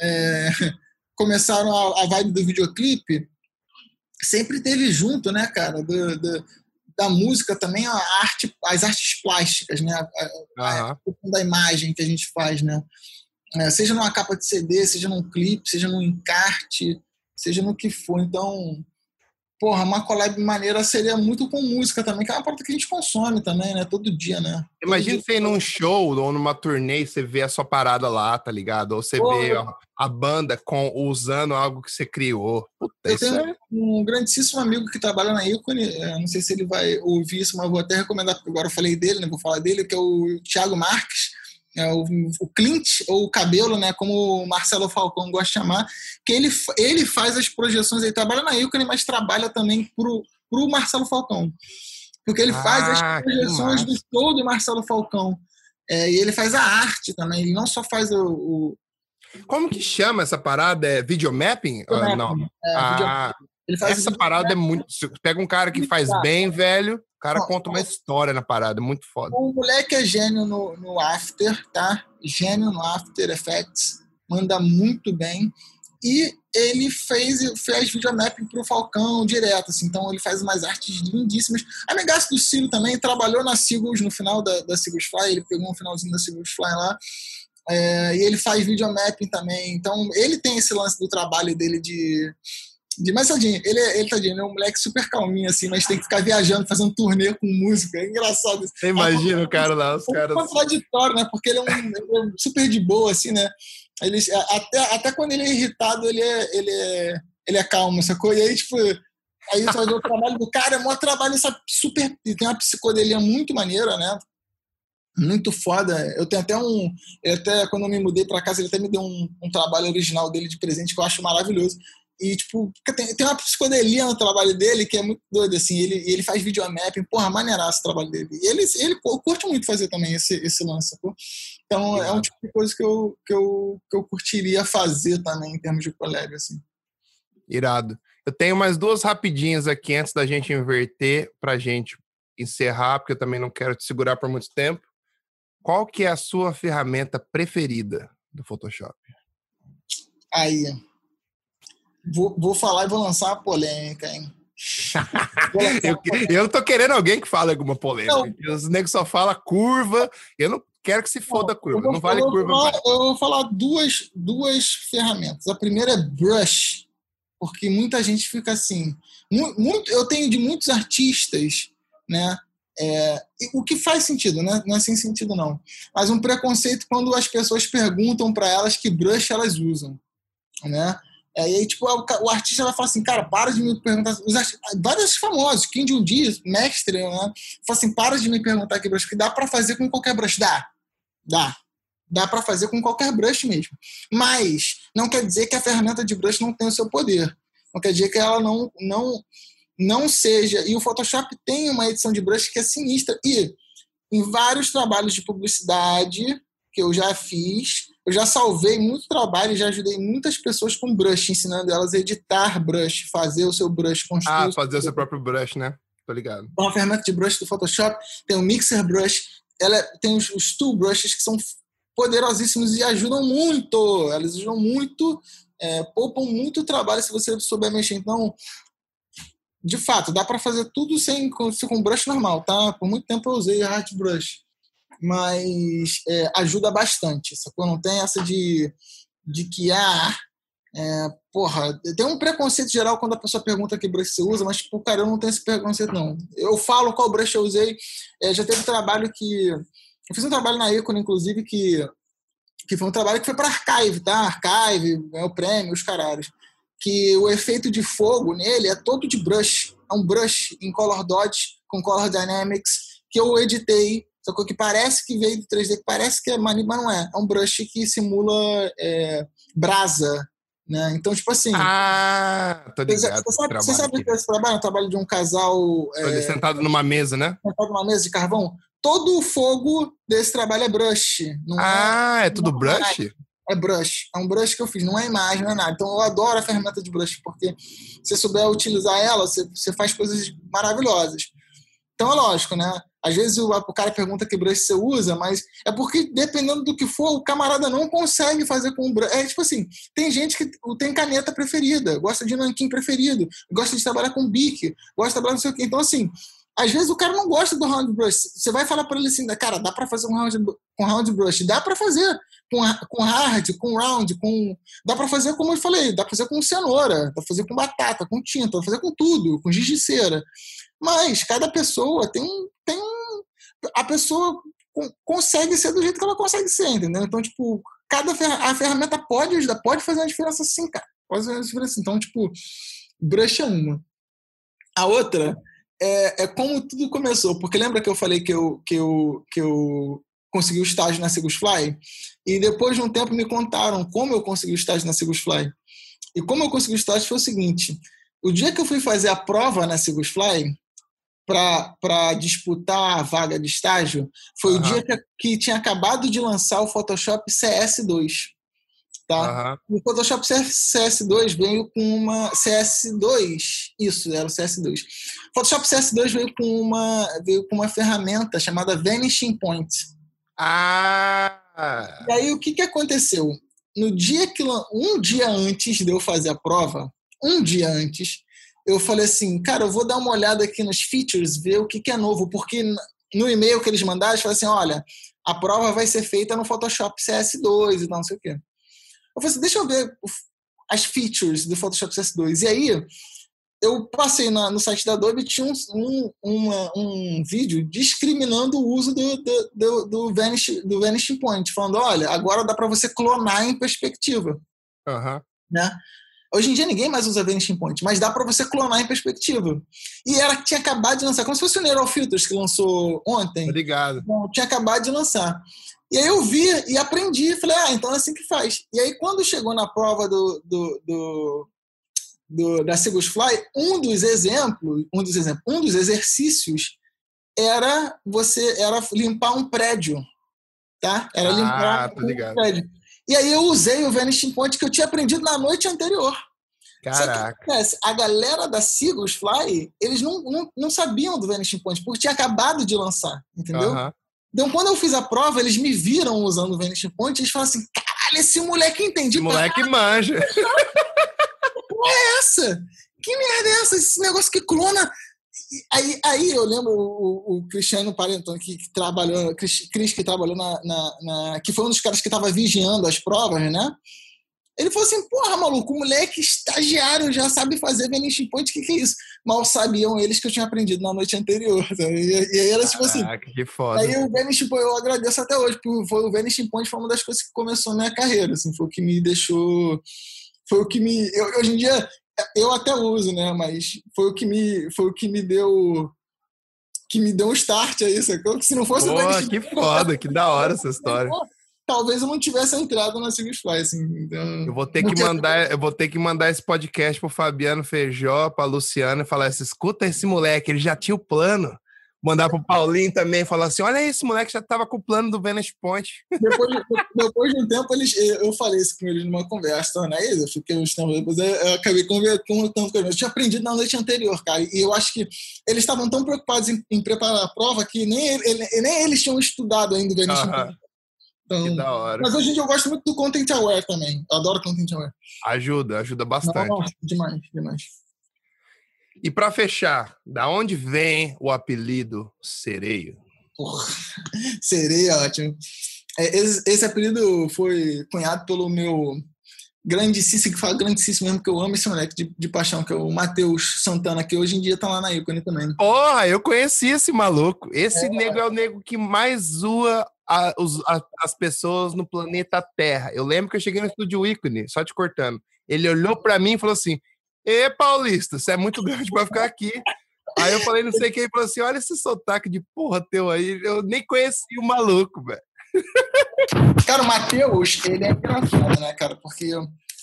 é, começaram a, a, vibe do videoclipe, sempre teve junto, né, cara, do, do, da música também a arte, as artes plásticas, né? A da imagem que a gente faz, né? é, seja numa capa de CD, seja num clipe, seja num encarte, seja no que for. Então, porra, uma collab maneira seria muito com música também, que é uma parte que a gente consome também, né? Todo dia, né? Imagina você ir num show ou numa turnê e você vê a sua parada lá, tá ligado? Ou você porra. vê a, a, banda com, usando algo que você criou. Puta, eu tenho é... um grandíssimo amigo que trabalha na Icone, é, não sei se ele vai ouvir isso, mas vou até recomendar, porque agora eu falei dele, né? Vou falar dele, que é o Thiago Marques é, o, o Clint, ou o Cabelo, né, como o Marcelo Falcão gosta de chamar, que ele, ele faz as projeções, ele trabalha na Icone, mas trabalha também pro, pro Marcelo Falcão. Porque ele ah, faz as ah, projeções do show do Marcelo Falcão. É, e ele faz a arte também, ele não só faz o, o... Como que chama essa parada? É videomapping? Uh, não. É, ah, essa parada é muito. Pega um cara que faz bem, velho, o cara não, conta uma história na parada, é muito foda. O moleque é gênio no, no After, tá? Gênio no After Effects, manda muito bem. E ele fez, fez videomapping pro Falcão direto, assim, então ele faz umas artes lindíssimas. A Negasse do Ciro também trabalhou na Seagulls no final da, da Seagulls Fly, ele pegou um finalzinho da Seagulls Fly lá. É, e ele faz videomapping também, então ele tem esse lance do trabalho dele de de mais tadinho, ele, é, ele tadinho, ele é um moleque super calminho, assim, mas tem que ficar viajando, fazendo turnê com música. É engraçado. Você imagina o cara lá, os é caras. É contraditório, né? Porque ele é, um, ele é super de boa, assim, né? Ele, até, até quando ele é irritado, ele é, ele é, ele é calmo, sacou? E aí, tipo, aí você vai ver o trabalho do cara, é um trabalho essa super. Tem uma psicodelia muito maneira, né? Muito foda. Eu tenho até um. Até quando eu me mudei para casa, ele até me deu um, um trabalho original dele de presente que eu acho maravilhoso. E, tipo, tem, tem uma psicodelia no trabalho dele que é muito doido, assim. Ele, ele faz videomapping, porra, maneiraço o trabalho dele. E ele, ele curte muito fazer também esse, esse lance, pô. Então, é um tipo de coisa que eu, que, eu, que eu curtiria fazer também, em termos de collab, assim. Irado. Eu tenho mais duas rapidinhas aqui antes da gente inverter pra gente encerrar, porque eu também não quero te segurar por muito tempo. Qual que é a sua ferramenta preferida do Photoshop? Aí, Vou, vou falar e vou lançar uma polêmica, hein? eu, eu tô querendo alguém que fale alguma polêmica. Não. Os negros só falam curva. Eu não quero que se foda a curva. Não vale curva. Falar, eu vou falar duas, duas ferramentas. A primeira é brush, porque muita gente fica assim. Muito, eu tenho de muitos artistas, né? É, o que faz sentido, né? não é sem sentido não. Mas um preconceito quando as pessoas perguntam para elas que brush elas usam, né? É, e aí, tipo, o, artista vai falar assim, cara, para de me perguntar. Os vários famosos, Kim Jong Dias, mestre, né? Fala assim, para de me perguntar que brush, que dá para fazer com qualquer brush. Dá. Dá. Dá para fazer com qualquer brush mesmo. Mas não quer dizer que a ferramenta de brush não tenha o seu poder. Não quer dizer que ela não, não, não seja. E o Photoshop tem uma edição de brush que é sinistra. E em vários trabalhos de publicidade que eu já fiz, eu já salvei muito trabalho, já ajudei muitas pessoas com brush, ensinando elas a editar brush, fazer o seu brush, construir. Ah, fazer o seu próprio brush, né? Tô ligado. Uma ferramenta de brush do Photoshop, tem o Mixer Brush, ela tem os, os tool brushes que são poderosíssimos e ajudam muito. Elas ajudam muito, é, poupam muito trabalho se você souber mexer. Então, de fato, dá para fazer tudo sem com, com brush normal, tá? Por muito tempo eu usei Art Brush mas é, ajuda bastante, sacou? Não tem essa de, de que, ah, é, porra, tem um preconceito geral quando a pessoa pergunta que brush você usa, mas, pô, cara, eu não tenho esse preconceito, não. Eu falo qual brush eu usei, é, já teve trabalho que... Eu fiz um trabalho na Econ, inclusive, que, que foi um trabalho que foi para Archive, tá? Archive, ganhou o prêmio, os caralhos. Que o efeito de fogo nele é todo de brush. É um brush em Color Dodge, com Color Dynamics, que eu editei só que parece que veio do 3D, que parece que é maneiro, mas não é. É um brush que simula é, brasa. Né? Então, tipo assim. Ah, tô ligado. Você sabe, você sabe que esse trabalho é um trabalho de um casal. É, sentado numa mesa, né? Sentado numa mesa de carvão. Todo o fogo desse trabalho é brush. É ah, é, é tudo brush? É brush. É um brush que eu fiz, não é imagem, não é nada. Então eu adoro a ferramenta de brush, porque se você souber utilizar ela, você, você faz coisas maravilhosas. Então é lógico, né? Às vezes o, o, cara pergunta que brush você usa, mas é porque dependendo do que for, o camarada não consegue fazer com o brush. É tipo assim, tem gente que tem caneta preferida, gosta de nanquim preferido, gosta de trabalhar com bique, gosta de trabalhar não sei o quê. Então, assim, Às vezes o cara não gosta do round brush. Você vai falar para ele assim, cara, dá para fazer um round com round brush, dá para fazer com, com hard, com round, com dá para fazer como eu falei, dá para fazer com cenoura, dá para fazer com batata, com tinta, dá para fazer com tudo, com giz de cera. Mas cada pessoa tem tem a pessoa consegue ser do jeito que ela consegue ser, entendeu? Então, tipo, cada a ferramenta pode ajudar, pode fazer uma diferença sim, cara. Pode fazer uma diferença. Então, tipo, brush é uma. A outra é, é como tudo começou. Porque lembra que eu falei que eu, que eu, que eu consegui o estágio na Sigus Fly? E depois de um tempo me contaram como eu consegui o estágio na Sigus Fly. E como eu consegui o estágio foi o seguinte: o dia que eu fui fazer a prova na Sigus Fly, para disputar a vaga de estágio, foi uhum. o dia que, que tinha acabado de lançar o Photoshop CS2 tá? Uhum. O Photoshop CS2 veio com uma CS2, isso, era o CS2. O Photoshop CS2 veio com uma veio com uma ferramenta chamada Vanishing Point. Ah. E aí o que que aconteceu? No dia que um dia antes de eu fazer a prova, um dia antes, eu falei assim, cara, eu vou dar uma olhada aqui nos features, ver o que que é novo, porque no e-mail que eles mandaram, eles falaram assim, olha, a prova vai ser feita no Photoshop CS2 e não sei o quê. Eu falei assim, deixa eu ver as features do Photoshop CS2. E aí, eu passei na, no site da Adobe e tinha um, um, uma, um vídeo discriminando o uso do, do, do, do, Vanish, do Vanishing Point, falando, olha, agora dá para você clonar em perspectiva. Uhum. Né? Hoje em dia ninguém mais usa Vanishing Point, mas dá para você clonar em perspectiva. E era tinha acabado de lançar, como se fosse o Neural Filters que lançou ontem. Obrigado. tinha acabado de lançar. E aí eu vi e aprendi, falei, ah, então é assim que faz. E aí quando chegou na prova do, do, do, do da Sigus Fly, um dos exemplos, um dos exemplos, um dos exercícios era você era limpar um prédio, tá? Era ah, limpar um prédio. E aí eu usei o Vanishing Point que eu tinha aprendido na noite anterior. Caraca. Que, a galera da Sigus Fly, eles não, não, não sabiam do Vanishing Point, porque tinha acabado de lançar, entendeu? Uh -huh. Então, quando eu fiz a prova, eles me viram usando o Vanishing Point e eles falaram assim: caralho, esse moleque entende. Esse moleque manja. Que é essa? Que merda é essa? Esse negócio que clona. Aí, aí eu lembro o, o Cristiano Parentoni, que, que, trabalhou, Cris, Cris que trabalhou na, na, na, que foi um dos caras que estava vigiando as provas, né? Ele falou assim: porra, maluco, o moleque estagiário já sabe fazer vanishing point, o que, que é isso? Mal sabiam eles que eu tinha aprendido na noite anterior. E, e aí era tipo assim. que foda. Aí o vanishing point, eu agradeço até hoje, porque foi, o vanishing point foi uma das coisas que começou a minha carreira, assim, foi o que me deixou. Foi o que me. Eu, hoje em dia, eu até uso, né? Mas foi o que me, foi o que me deu. Que me deu um start aí, sacou? Que se não fosse Pô, o que foda, que da hora essa história talvez eu não tivesse entrado na Signify, assim. Então, eu vou ter que mandar, eu vou ter que mandar esse podcast pro Fabiano Feijó, pra Luciana e falar assim: escuta esse moleque, ele já tinha o plano. Mandar pro Paulinho também, falar assim: olha esse moleque já tava com o plano do Venice Point. Depois, depois de um tempo, eles, eu falei isso com eles numa conversa, né? Eu fiquei uns tempos depois, eu acabei conversando com eles. Eu tinha aprendido na noite anterior, cara, e eu acho que eles estavam tão preocupados em, em preparar a prova que nem, ele, nem eles tinham estudado ainda o Venice uh -huh. Point. Então, que da hora. Mas hoje em dia eu gosto muito do Content Aware também. Eu adoro Content Aware. Ajuda, ajuda bastante. Não, demais, demais. E para fechar, da onde vem o apelido Sereio? Porra, sereio é ótimo. É, esse, esse, apelido foi cunhado pelo meu grandíssimo, que fala grandíssimo mesmo, que eu amo esse moleque de, de paixão, que é o Matheus Santana, que hoje em dia tá lá na Icone também. Porra, eu conheci esse maluco. Esse é. nego é o nego que mais zoa a, os, a, as pessoas no planeta Terra. Eu lembro que eu cheguei no estúdio ícone, só te cortando. Ele olhou para mim e falou assim: Ê, Paulista, você é muito grande para ficar aqui. Aí eu falei, não sei quem, falou assim: olha esse sotaque de porra teu aí. Eu nem conheci o maluco, velho. Cara, o Matheus, ele é engraçado, né, cara? Porque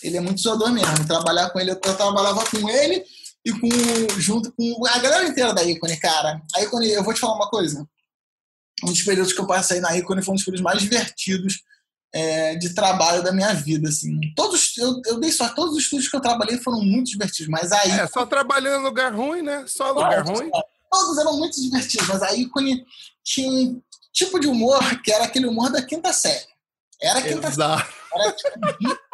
ele é muito zoador mesmo. Trabalhar com ele, eu trabalhava com ele e com, junto com a galera inteira da Icone, cara. A Icone, eu vou te falar uma coisa um dos períodos que eu passei na Icone foi um dos períodos mais divertidos é, de trabalho da minha vida, assim. Todos, eu, eu dei sorte, todos os estúdios que eu trabalhei foram muito divertidos, mas aí... É, só trabalhando em lugar ruim, né? Só lugar ruim. Todos eram muito divertidos, mas a Icone tinha um tipo de humor que era aquele humor da quinta série. Era a quinta Exato. série. Era tipo,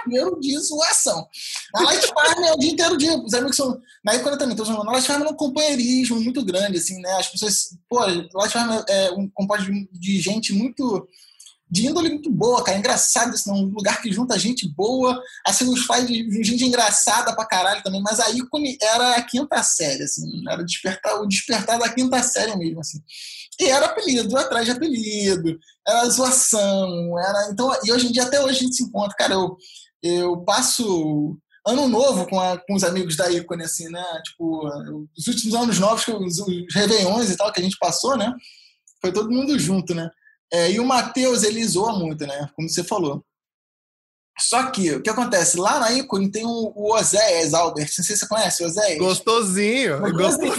inteiro de zoação. A Light Farm é o dia inteiro de. Os amigos são. Na época também falando, a Light Farm é um companheirismo muito grande, assim, né? As pessoas. Pô, Light Farm é um composto de gente muito de índole muito boa, cara. Engraçado isso, não. Um lugar que junta gente boa, assim, os faz de gente engraçada pra caralho também. Mas a ícone era a quinta série, assim. Era despertar, o despertar da quinta série mesmo, assim. E era apelido, atrás de apelido, era zoação, era. Então, e hoje em dia, até hoje a gente se encontra, cara. Eu, eu passo ano novo com, a, com os amigos da ícone, assim, né? Tipo, os últimos anos novos, os, os Réveillões e tal, que a gente passou, né? Foi todo mundo junto, né? É, e o Matheus, ele zoa muito, né? Como você falou. Só que, o que acontece? Lá na ícone tem o, o Oséias Albert. Não sei se você conhece o Oséias. Gostosinho. gostosinho.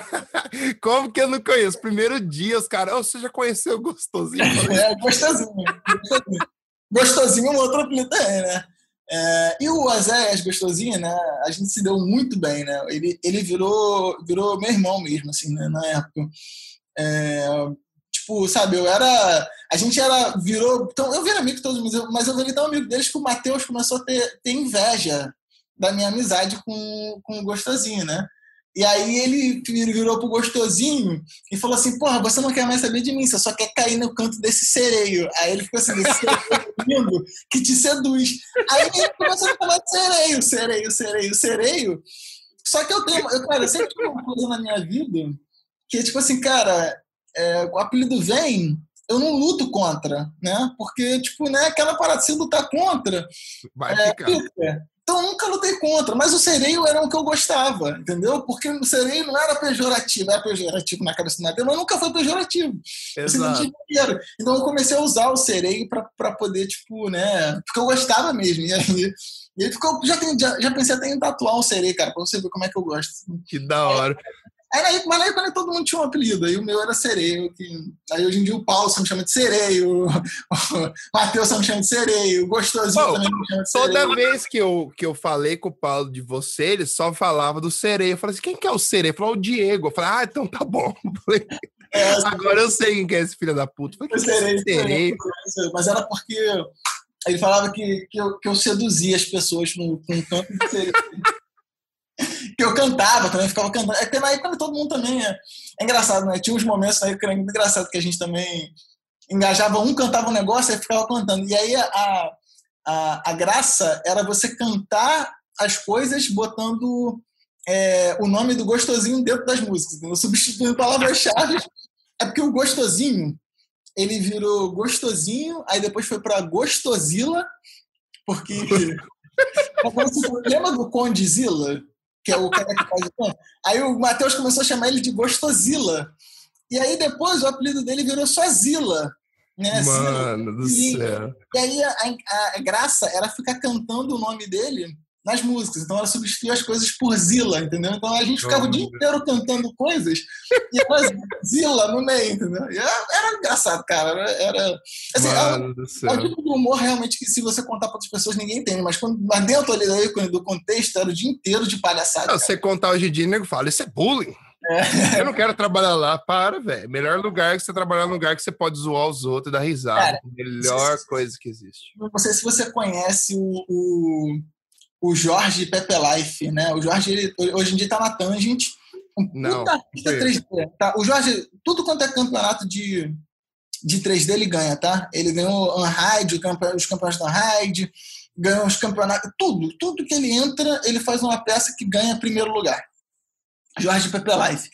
Como que eu não conheço? Primeiro dia, os caras... Oh, você já conheceu o Gostosinho? é, Gostosinho. Gostosinho. Gostosinho é um outro apelido também, né? É, e o Oséias Gostosinho, né? A gente se deu muito bem, né? Ele, ele virou, virou meu irmão mesmo, assim, né? Na época. É, Tipo, sabe, eu era. A gente era. Virou. Então, eu virei amigo todos, mas eu, mas eu virei tão amigo deles que o Matheus começou a ter, ter inveja da minha amizade com, com o Gostosinho, né? E aí ele virou pro gostosinho e falou assim: Porra, você não quer mais saber de mim, você só quer cair no canto desse sereio. Aí ele ficou assim: Esse lindo que te seduz. Aí ele começou a falar de sereio, sereio, sereio, sereio. Só que eu tenho, eu, cara, eu sempre tive uma coisa na minha vida que é tipo assim, cara, é, o apelido vem, eu não luto contra, né? Porque, tipo, né, aquela parada, se lutar contra, Vai é, ficar. Então, eu nunca lutei contra, mas o sereio era o que eu gostava, entendeu? Porque o sereio não era pejorativo, era pejorativo na cabeça do Natal, mas nunca foi pejorativo. Exato. Então, eu comecei a usar o sereio para poder, tipo, né? Porque eu gostava mesmo. E aí, e aí ficou, já, tem, já, já, pensei até em tatuar um sereio, cara, pra você ver como é que eu gosto. Que da hora. Aí, aí, mas aí quando todo mundo tinha um apelido, aí o meu era Sereio. Que, aí hoje em dia o Paulo só me chama de Sereio, o Matheus só me chama de Sereio, o Gostosinho também me chama de Sereio. Toda vez que eu, que eu falei com o Paulo de você, ele só falava do Sereio. Eu falei assim, quem que é o Sereio? Ele falou, o Diego. Eu falei, ah, então tá bom. É, Agora eu sei quem que é esse filho da puta. Falei, sereio, sereio. Mas era porque ele falava que, que, eu, que eu seduzia as pessoas com, com canto de sereio que eu cantava também, ficava cantando. É que na época todo mundo também é, é engraçado, né? Tinha uns momentos aí que era muito engraçado que a gente também engajava, um cantava um negócio e ficava cantando. E aí a, a, a graça era você cantar as coisas botando é, o nome do gostosinho dentro das músicas, entendeu? substituindo palavras-chave. É porque o gostosinho, ele virou gostosinho, aí depois foi para gostosila, porque. Lembra do Condizila? Que é o cara que faz o Aí o Matheus começou a chamar ele de Gostosila. E aí depois o apelido dele virou só Zila. Né? Mano do céu. E aí a, a, a, graça era ficar cantando o nome dele nas músicas. Então ela substituía as coisas por Zila, entendeu? Então a gente ficava oh, o dia inteiro cantando coisas e ela Zila no meio, entendeu? Era, era, engraçado, cara. Era. Assim, do é o tipo de humor realmente que se você contar para outras pessoas ninguém entende, mas, quando, mas dentro ali do contexto era o dia inteiro de palhaçada. Não, você contar hoje em dia, nego fala, isso é bullying. É. Eu não quero trabalhar lá, para, velho. Melhor lugar que você trabalhar num lugar que você pode zoar os outros e dar risada. Cara, Melhor se, coisa que existe. Não sei se você conhece o, o o Jorge Pepe Life, né? O Jorge, ele, hoje em dia está na Tangent. Um Não, artista 3D, tá? O Jorge, tudo quanto é campeonato de, de 3D, ele ganha, tá? Ele ganhou Unride, os campeonatos da Unride, ganhou os campeonatos, tudo. Tudo que ele entra, ele faz uma peça que ganha primeiro lugar. Jorge Pepe Life.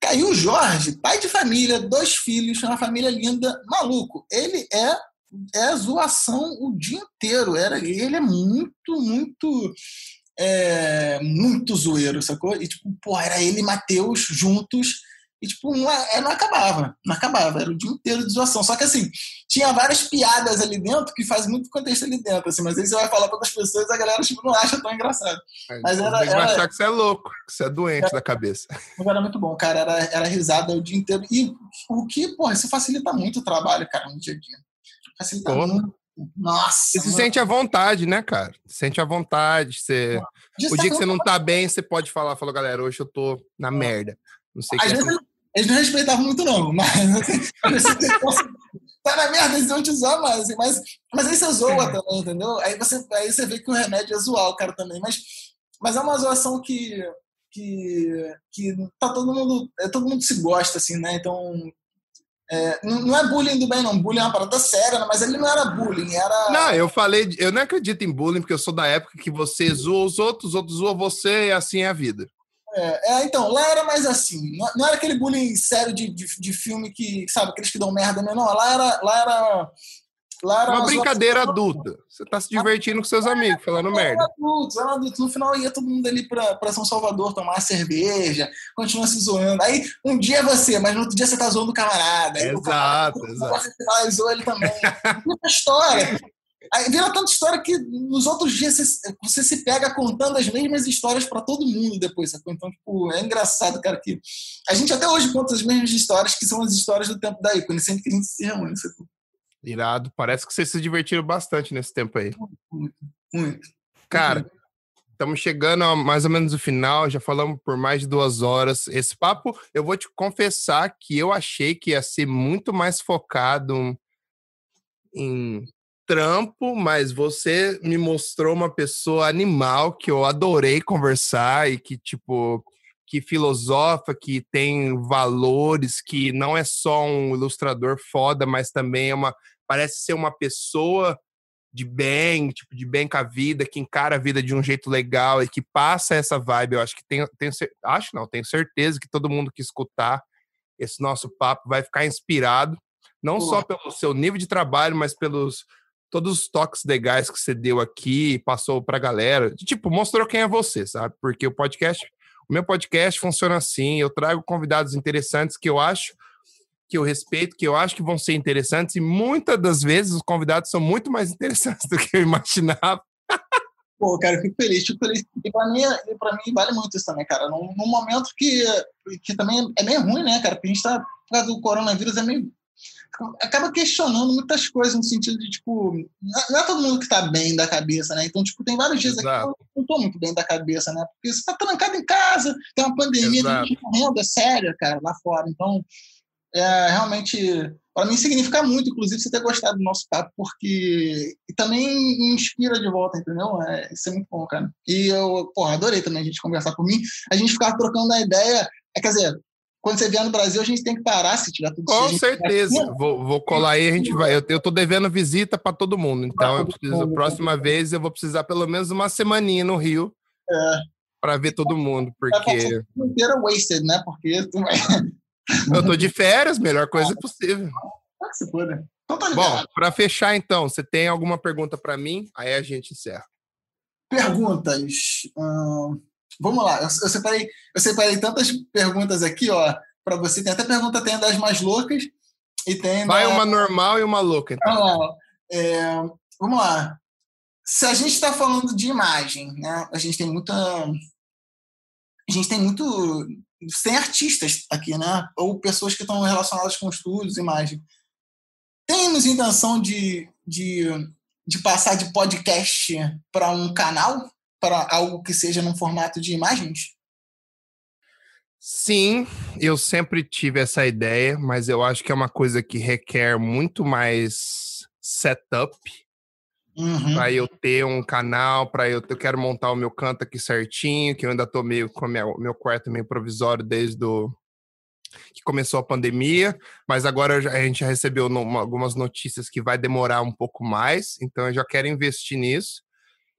Caiu o Jorge, pai de família, dois filhos, uma família linda, maluco. Ele é é zoação o dia inteiro. Era, ele é muito, muito. É, muito zoeiro, sacou? E, tipo, pô, era ele e Matheus juntos. E, tipo, não, é, não acabava. Não acabava. Era o dia inteiro de zoação. Só que, assim, tinha várias piadas ali dentro que faz muito contexto ali dentro, assim. Mas aí você vai falar para outras pessoas a galera, tipo, não acha tão engraçado. É, mas era... era... achar que você é louco, que você é doente era, da cabeça. Era muito bom, cara. Era, era risada o dia inteiro. E o que, porra, isso facilita muito o trabalho, cara, no dia a dia. Nossa. Você se sente à vontade, né, cara? Se sente à vontade. Você... O dia que você não tá bem, você pode falar, falou, galera, hoje eu tô na merda. Não sei o que. Vezes, eles não respeitavam muito, não, mas tá na merda, eles vão te zoar mais, assim, mas, mas aí você zoa também, entendeu? Aí você, aí você vê que o remédio é zoar o cara também, mas, mas é uma zoação que, que, que tá todo mundo, é, todo mundo se gosta, assim, né? Então, é, não é bullying do bem, não. Bullying é uma parada séria, mas ele não era bullying, era. Não, eu falei, eu não acredito em bullying, porque eu sou da época que você zoa os outros, os outros zoam você e assim é a vida. É, é, então, lá era mais assim. Não, era aquele bullying sério de, de, de, filme que, sabe, aqueles que dão merda, né? Não, lá era. Lá era Lá uma brincadeira adulta. Você tá se divertindo com seus amigos, falando merda. Adultos, era adultos. No final ia todo mundo ali pra, pra São Salvador tomar cerveja, continua se zoando. Aí um dia é você, mas no outro dia você tá zoando o camarada. Exato, camarada, exato. Você zoou ele também. Muita história. Aí vira tanta história que nos outros dias você, você se pega contando as mesmas histórias para todo mundo depois, sacou? Então, tipo, é engraçado, cara, que a gente até hoje conta as mesmas histórias que são as histórias do tempo da ícone, sempre que a gente se reúne, sacou? Irado. Parece que vocês se divertiram bastante nesse tempo aí. Muito, muito. Cara, estamos chegando a mais ou menos o final, já falamos por mais de duas horas. Esse papo, eu vou te confessar que eu achei que ia ser muito mais focado em trampo, mas você me mostrou uma pessoa animal que eu adorei conversar e que, tipo, que filosofa, que tem valores, que não é só um ilustrador foda, mas também é uma parece ser uma pessoa de bem, tipo de bem com a vida, que encara a vida de um jeito legal e que passa essa vibe. Eu acho que tem, tenho, acho não, tenho certeza que todo mundo que escutar esse nosso papo vai ficar inspirado, não Pô. só pelo seu nível de trabalho, mas pelos todos os toques legais que você deu aqui, passou pra galera. Tipo, mostrou quem é você, sabe? Porque o podcast meu podcast funciona assim, eu trago convidados interessantes que eu acho que eu respeito, que eu acho que vão ser interessantes, e muitas das vezes os convidados são muito mais interessantes do que eu imaginava. Pô, cara, eu fico feliz, fico feliz. E pra mim, pra mim vale muito isso também, cara. Num, num momento que, que também é meio ruim, né, cara? Porque a gente tá, por causa do coronavírus, é meio acaba questionando muitas coisas no sentido de, tipo, não é todo mundo que tá bem da cabeça, né? Então, tipo, tem vários dias Exato. aqui que eu não tô muito bem da cabeça, né? Porque você tá trancado em casa, tem uma pandemia, Exato. tem gente morrendo, é sério, cara, lá fora. Então, é, realmente, para mim significa muito, inclusive, você ter gostado do nosso papo, porque e também me inspira de volta, entendeu? É, isso é muito bom, cara. E eu, porra, adorei também a gente conversar por mim. A gente ficar trocando a ideia, é, quer dizer, quando você vier no Brasil, a gente tem que parar se tiver tudo Com certeza. Vou, vou colar aí, a gente vai. Eu, eu tô devendo visita para todo mundo. Então, eu preciso, a próxima vez, eu vou precisar pelo menos uma semaninha no Rio. É. Para ver todo mundo, porque. inteira wasted, né? Porque tu vai. Eu tô de férias, melhor coisa possível. Ah, se for, né? Então tá Bom, para fechar então, você tem alguma pergunta para mim? Aí a gente encerra. Perguntas. Hum, Vamos lá, eu, eu, separei, eu separei tantas perguntas aqui, ó, para você. Tem até pergunta, tem das mais loucas e tem. Vai da... uma normal e uma louca. Então. Vamos lá. É, vamos lá. Se a gente está falando de imagem, né? A gente tem muita. A gente tem muito. Tem artistas aqui, né? Ou pessoas que estão relacionadas com estudos, imagem. Temos intenção de, de, de passar de podcast para um canal? Para algo que seja num formato de imagens? Sim, eu sempre tive essa ideia, mas eu acho que é uma coisa que requer muito mais setup uhum. para eu ter um canal, para eu, eu quero montar o meu canto aqui certinho, que eu ainda tô meio com o meu quarto meio provisório desde o que começou a pandemia, mas agora a gente já recebeu algumas notícias que vai demorar um pouco mais, então eu já quero investir nisso.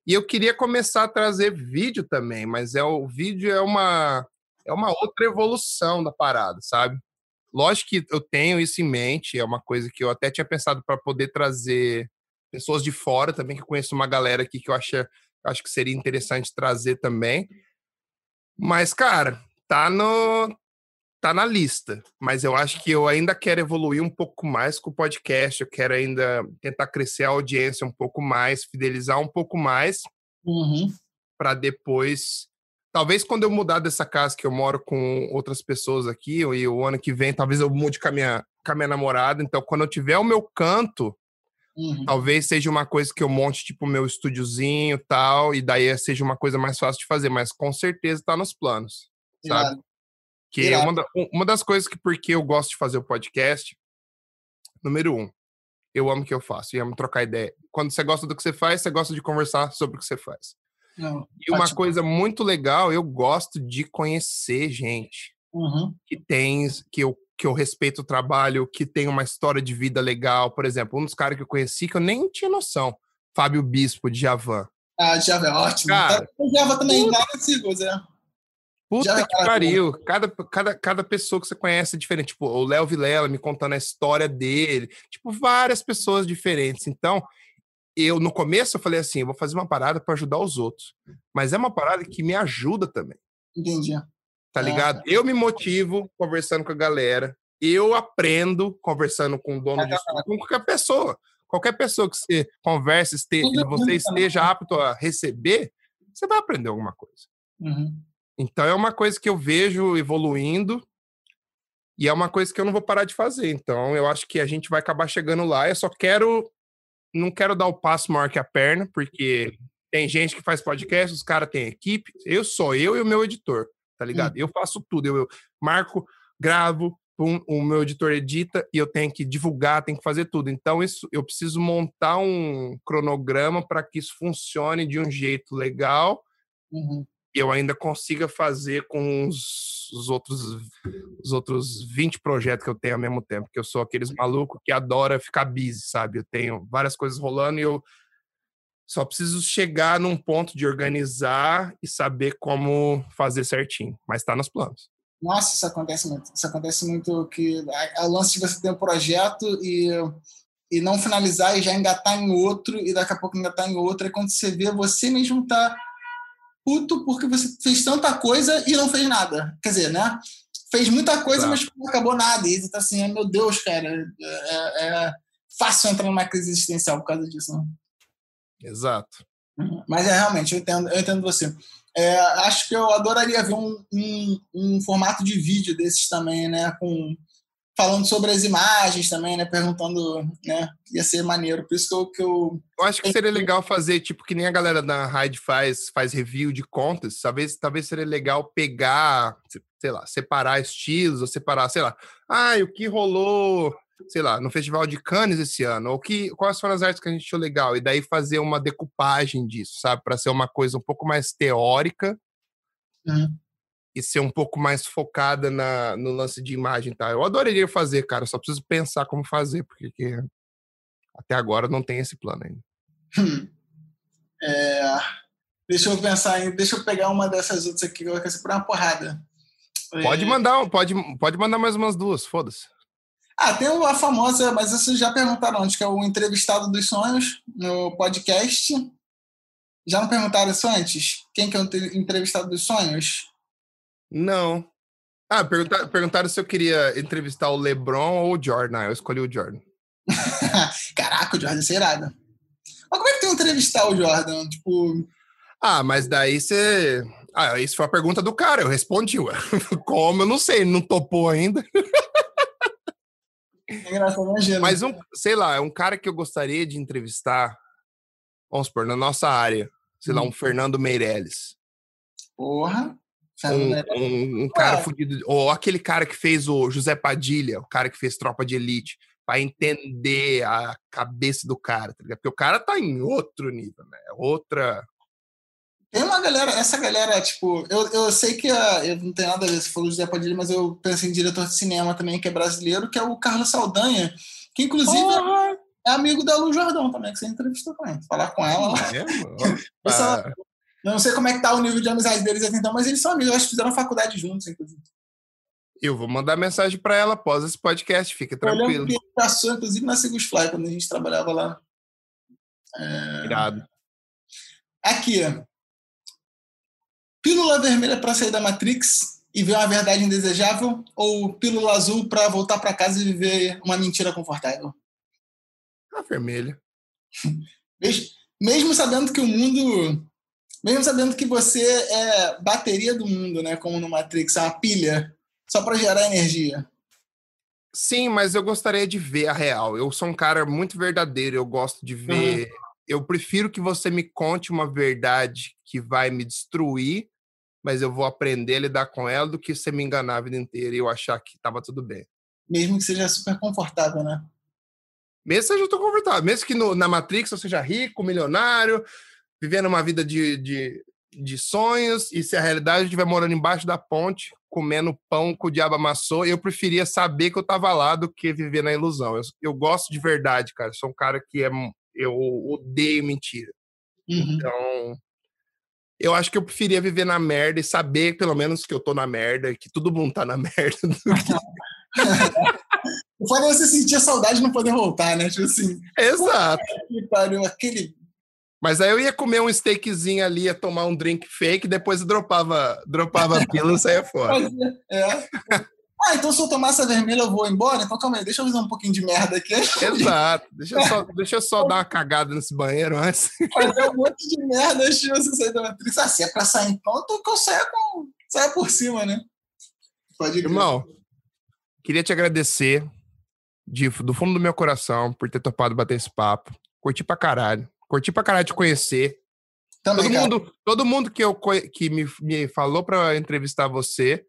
E eu queria começar a trazer vídeo também, mas é o vídeo é uma é uma outra evolução da parada, sabe? Lógico que eu tenho isso em mente, é uma coisa que eu até tinha pensado para poder trazer pessoas de fora também, que eu conheço uma galera aqui que eu acho, acho que seria interessante trazer também. Mas, cara, tá no tá na lista, mas eu acho que eu ainda quero evoluir um pouco mais com o podcast, eu quero ainda tentar crescer a audiência um pouco mais, fidelizar um pouco mais, uhum. para depois, talvez quando eu mudar dessa casa que eu moro com outras pessoas aqui, e o ano que vem talvez eu mude com a minha, com a minha namorada, então quando eu tiver o meu canto, uhum. talvez seja uma coisa que eu monte tipo meu estúdiozinho tal, e daí seja uma coisa mais fácil de fazer, mas com certeza está nos planos, sabe? Que é uma, da, uma das coisas que, porque eu gosto de fazer o podcast, número um, eu amo o que eu faço e amo trocar ideia. Quando você gosta do que você faz, você gosta de conversar sobre o que você faz. Não, e uma coisa muito legal, eu gosto de conhecer gente uhum. que tem, que eu, que eu respeito o trabalho, que tem uma história de vida legal. Por exemplo, um dos caras que eu conheci que eu nem tinha noção, Fábio Bispo, de Javan. Ah, Javan é ótimo. Cara, Javan também, dá sigo, Zé. Puta Já que pariu. Cada, cada, cada pessoa que você conhece é diferente. Tipo, o Léo Vilela me contando a história dele. Tipo, várias pessoas diferentes. Então, eu no começo eu falei assim, eu vou fazer uma parada para ajudar os outros. Mas é uma parada que me ajuda também. Entendi. Tá ligado? É. Eu me motivo conversando com a galera. Eu aprendo conversando com o dono de estúdio, com qualquer pessoa. Qualquer pessoa que você converse, esteja, você esteja apto a receber, você vai aprender alguma coisa. Uhum. Então é uma coisa que eu vejo evoluindo e é uma coisa que eu não vou parar de fazer. Então eu acho que a gente vai acabar chegando lá. Eu só quero não quero dar o passo maior que a perna, porque tem gente que faz podcast, os caras têm equipe. Eu sou eu e o meu editor, tá ligado? Hum. Eu faço tudo. Eu, eu marco, gravo, pum, o meu editor edita e eu tenho que divulgar, tenho que fazer tudo. Então isso eu preciso montar um cronograma para que isso funcione de um jeito legal. Uhum eu ainda consiga fazer com os, os, outros os outros 20 projetos que eu tenho ao mesmo tempo, que eu sou aqueles malucos que adora ficar busy, sabe? Eu tenho várias coisas rolando e eu só preciso chegar num ponto de organizar e saber como fazer certinho, mas está nos planos. Nossa, isso acontece muito. Isso acontece muito que é o lance de você ter um projeto e e não finalizar e já engatar em outro e daqui a pouco engatar em outro, e quando você vê, você mesmo tá puto porque você fez tanta coisa e não fez nada. Quer dizer, né? Fez muita coisa, mas não acabou nada. E você tá assim, meu Deus, cara, é, é, é fácil entrar numa crise existencial por causa disso. Né? Exato. Uhum. Mas é realmente, eu entendo, eu entendo você. É, acho que eu adoraria ver um, um, um, formato de vídeo desses também, né? Com falando sobre as imagens também, né? Perguntando, né? Ia ser maneiro. Por isso que eu. Que eu... eu acho que seria legal fazer, tipo, que nem a galera da Raid faz, faz review de contas. Talvez, talvez seria legal pegar, sei lá, separar estilos, ou separar, sei lá, ah, o que rolou, sei lá, no Festival de Cannes esse ano, ou que, quais foram as artes que a gente achou legal, e daí fazer uma decupagem disso, sabe? Para ser uma coisa um pouco mais teórica. Uhum e ser um pouco mais focada na, no lance de imagem, tá? Eu adoraria fazer, cara, só preciso pensar como fazer, porque até agora não tem esse plano ainda. Hum. É, deixa eu pensar em, deixa eu pegar uma dessas outras aqui que eu vou ser uma porrada. Pode é... mandar, pode, pode mandar mais umas duas, foda-se. Ah, tem a famosa, mas isso já perguntaram antes, que é o entrevistado dos sonhos no podcast. Já não perguntaram isso antes? Quem que é o entrevistado dos sonhos? Não. Ah, perguntar, perguntaram se eu queria entrevistar o LeBron ou o Jordan. Eu escolhi o Jordan. Caraca, o Jordan é irado. Mas como é que tem entrevistar o Jordan? Tipo. Ah, mas daí você. Ah, isso foi a pergunta do cara, eu respondi, ué. Como? Eu não sei, não topou ainda. É engraçado, imagina. Mas um, sei lá, é um cara que eu gostaria de entrevistar, vamos supor, na nossa área. Sei hum. lá, um Fernando Meirelles. Porra. Um, um, um, cara fudido. Ou aquele cara que fez o José Padilha, o cara que fez Tropa de Elite, para entender a cabeça do cara, tá Porque o cara tá em outro nível, né? Outra. Tem uma galera, essa galera, tipo, eu, eu sei que a, eu não tenho nada a ver, se falou José Padilha, mas eu pensei em diretor de cinema também, que é brasileiro, que é o Carlos Saldanha, que inclusive é, é amigo da Lu Jordão também, que você entrevistou também. Falar com ela lá. Não sei como é que tá o nível de amizade deles até então, mas eles são amigos, acho que fizeram faculdade juntos, inclusive. Eu vou mandar mensagem para ela após esse podcast, fica tranquilo. que passou, inclusive, na Sigus Fly, quando a gente trabalhava lá. É... Irado. Aqui, Pílula vermelha para sair da Matrix e ver uma verdade indesejável ou pílula azul para voltar para casa e viver uma mentira confortável? A vermelha. Mesmo sabendo que o mundo mesmo sabendo que você é bateria do mundo, né? Como no Matrix, é uma pilha, só para gerar energia. Sim, mas eu gostaria de ver a real. Eu sou um cara muito verdadeiro, eu gosto de ver. Uhum. Eu prefiro que você me conte uma verdade que vai me destruir mas eu vou aprender a lidar com ela do que você me enganar a vida inteira e eu achar que tava tudo bem. Mesmo que seja super confortável, né? Mesmo que seja tão confortável, mesmo que no, na Matrix eu seja rico, milionário, vivendo uma vida de, de, de sonhos, e se a realidade estiver morando embaixo da ponte, comendo pão que o diabo amassou, eu preferia saber que eu tava lá do que viver na ilusão. Eu, eu gosto de verdade, cara. Eu sou um cara que é. Eu odeio mentira. Uhum. Então, eu acho que eu preferia viver na merda e saber, pelo menos, que eu tô na merda, que todo mundo tá na merda. O foda é você sentir a saudade de não poder voltar, né? Tipo assim, Exato. aquele. Mas aí eu ia comer um steakzinho ali, ia tomar um drink fake, depois eu dropava, dropava a pílula e saía fora. fazer. É. Ah, então se eu tomar essa vermelha eu vou embora? Então calma aí, deixa eu fazer um pouquinho de merda aqui. Exato. Deixa eu, só, deixa eu só dar uma cagada nesse banheiro antes. Fazer um monte de merda antes de você sair da Matrix. Ah, se é pra sair então, que eu saia, com... saia por cima, né? Pode ir. Irmão, queria te agradecer de, do fundo do meu coração por ter topado bater esse papo. Curti pra caralho. Curti pra caralho te conhecer. Também, Todo cara. mundo, todo mundo que, eu, que me, me falou pra entrevistar você,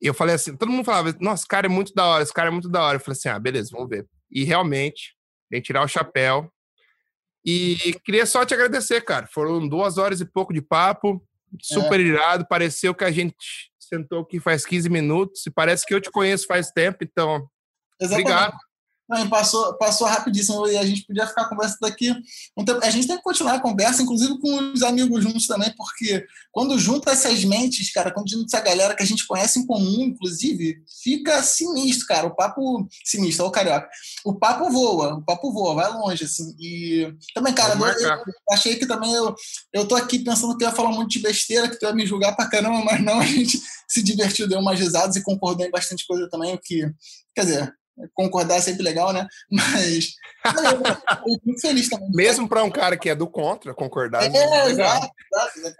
eu falei assim, todo mundo falava, nossa, esse cara é muito da hora, esse cara é muito da hora. Eu falei assim, ah, beleza, vamos ver. E realmente, vem tirar o chapéu. E queria só te agradecer, cara. Foram duas horas e pouco de papo, super irado. Pareceu que a gente sentou aqui faz 15 minutos e parece que eu te conheço faz tempo, então, Exatamente. obrigado. Não, passou, passou rapidíssimo e a gente podia ficar conversando daqui um tempo. A gente tem que continuar a conversa, inclusive com os amigos juntos também, porque quando junta essas mentes, cara, quando junta essa galera que a gente conhece em comum, inclusive, fica sinistro, cara. O papo sinistro, ó, o carioca. O papo voa, o papo voa, vai longe, assim. E também, cara, eu, eu achei que também eu, eu tô aqui pensando que eu ia falar um monte de besteira, que tu ia me julgar pra caramba, mas não, a gente se divertiu, deu umas risadas e concordou em bastante coisa também, o que, quer dizer, concordar é sempre legal, né? Mas eu, fico muito feliz também. Mesmo para um cara que é do contra, concordar. É, legal. exato, exato.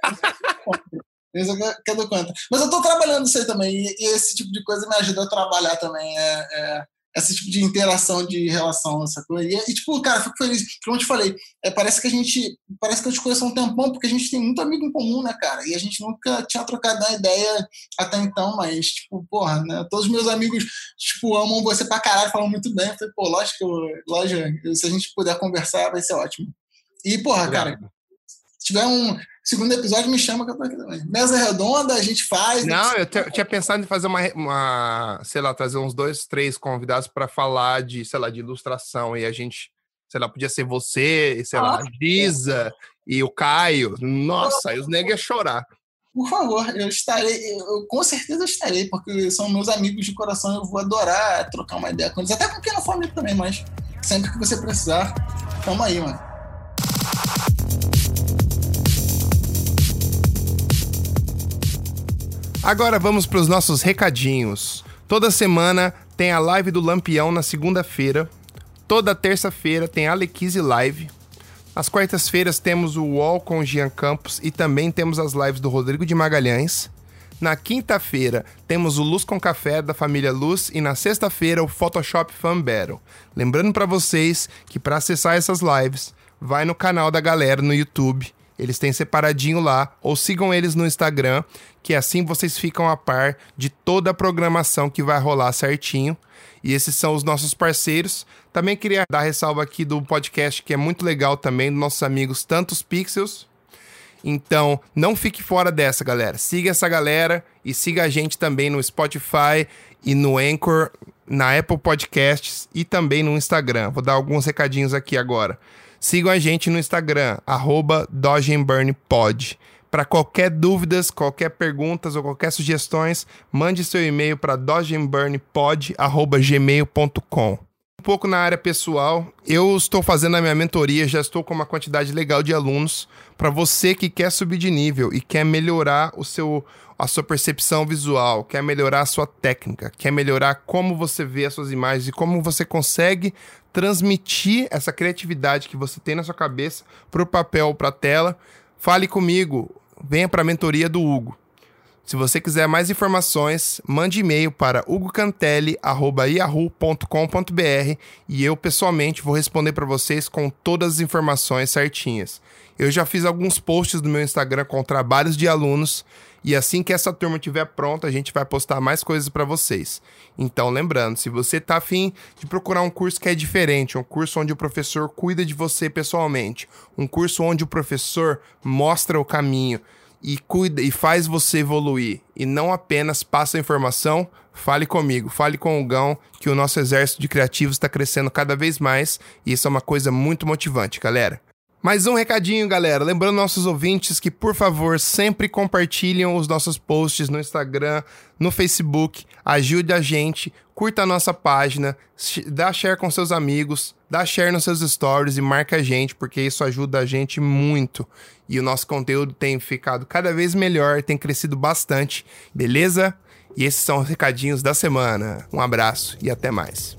Isso que é do contra. Mas eu tô trabalhando isso aí também, e, e esse tipo de coisa me ajuda a trabalhar também. É, é, esse tipo de interação de relação, essa coisa. E, tipo, cara, fico feliz. Como eu te falei, é, parece que a gente. Parece que eu te conheço há um tempão, porque a gente tem muito amigo em comum, né, cara? E a gente nunca tinha trocado uma ideia até então, mas, tipo, porra, né? Todos os meus amigos, tipo, amam você pra caralho, falam muito bem. Eu falei, pô, lógico que eu, lógico, se a gente puder conversar, vai ser ótimo. E, porra, cara, se tiver um segundo episódio, me chama que eu tô aqui também. Mesa redonda, a gente faz. Não, eu, te- eu tinha pensado em fazer uma, uma, sei lá, trazer uns dois, três convidados para falar de, sei lá, de ilustração. E a gente, sei lá, podia ser você, sei lá, a Giza e o Caio. Nossa, aí os negros iam chorar. Por favor, eu estarei, eu, eu com certeza estarei, porque são meus amigos de coração, eu vou adorar trocar uma ideia com eles, até com quem não for amigo também, mas sempre que você precisar, tamo aí, mano. Agora vamos para os nossos recadinhos. Toda semana tem a live do Lampião na segunda-feira. Toda terça-feira tem a Alequise Live. Nas quartas-feiras temos o UOL com Jean Campos e também temos as lives do Rodrigo de Magalhães. Na quinta-feira temos o Luz com Café da família Luz e na sexta-feira o Photoshop Fan Battle. Lembrando para vocês que para acessar essas lives, vai no canal da galera no YouTube. Eles têm separadinho lá, ou sigam eles no Instagram, que assim vocês ficam a par de toda a programação que vai rolar certinho. E esses são os nossos parceiros. Também queria dar ressalva aqui do podcast que é muito legal também, dos nossos amigos Tantos Pixels. Então, não fique fora dessa, galera. Siga essa galera e siga a gente também no Spotify e no Anchor, na Apple Podcasts e também no Instagram. Vou dar alguns recadinhos aqui agora. Sigam a gente no Instagram, arroba Dodge and Burn Pod. Para qualquer dúvidas, qualquer perguntas ou qualquer sugestões, mande seu e-mail para dodgeandburnpod.gmail.com um pouco na área pessoal. Eu estou fazendo a minha mentoria, já estou com uma quantidade legal de alunos. Para você que quer subir de nível e quer melhorar o seu, a sua percepção visual, quer melhorar a sua técnica, quer melhorar como você vê as suas imagens e como você consegue transmitir essa criatividade que você tem na sua cabeça para o papel para a tela, fale comigo. Venha para a mentoria do Hugo. Se você quiser mais informações, mande e-mail para hugocantelli@yahoo.com.br e eu pessoalmente vou responder para vocês com todas as informações certinhas. Eu já fiz alguns posts no meu Instagram com trabalhos de alunos e assim que essa turma estiver pronta, a gente vai postar mais coisas para vocês. Então, lembrando, se você tá afim de procurar um curso que é diferente, um curso onde o professor cuida de você pessoalmente, um curso onde o professor mostra o caminho, e cuida e faz você evoluir e não apenas passa informação, fale comigo, fale com o Gão, que o nosso exército de criativos está crescendo cada vez mais e isso é uma coisa muito motivante, galera. Mais um recadinho, galera. Lembrando nossos ouvintes que, por favor, sempre compartilham os nossos posts no Instagram, no Facebook. Ajude a gente, curta a nossa página, dá share com seus amigos, dá share nos seus stories e marca a gente, porque isso ajuda a gente muito. E o nosso conteúdo tem ficado cada vez melhor, tem crescido bastante, beleza? E esses são os recadinhos da semana. Um abraço e até mais.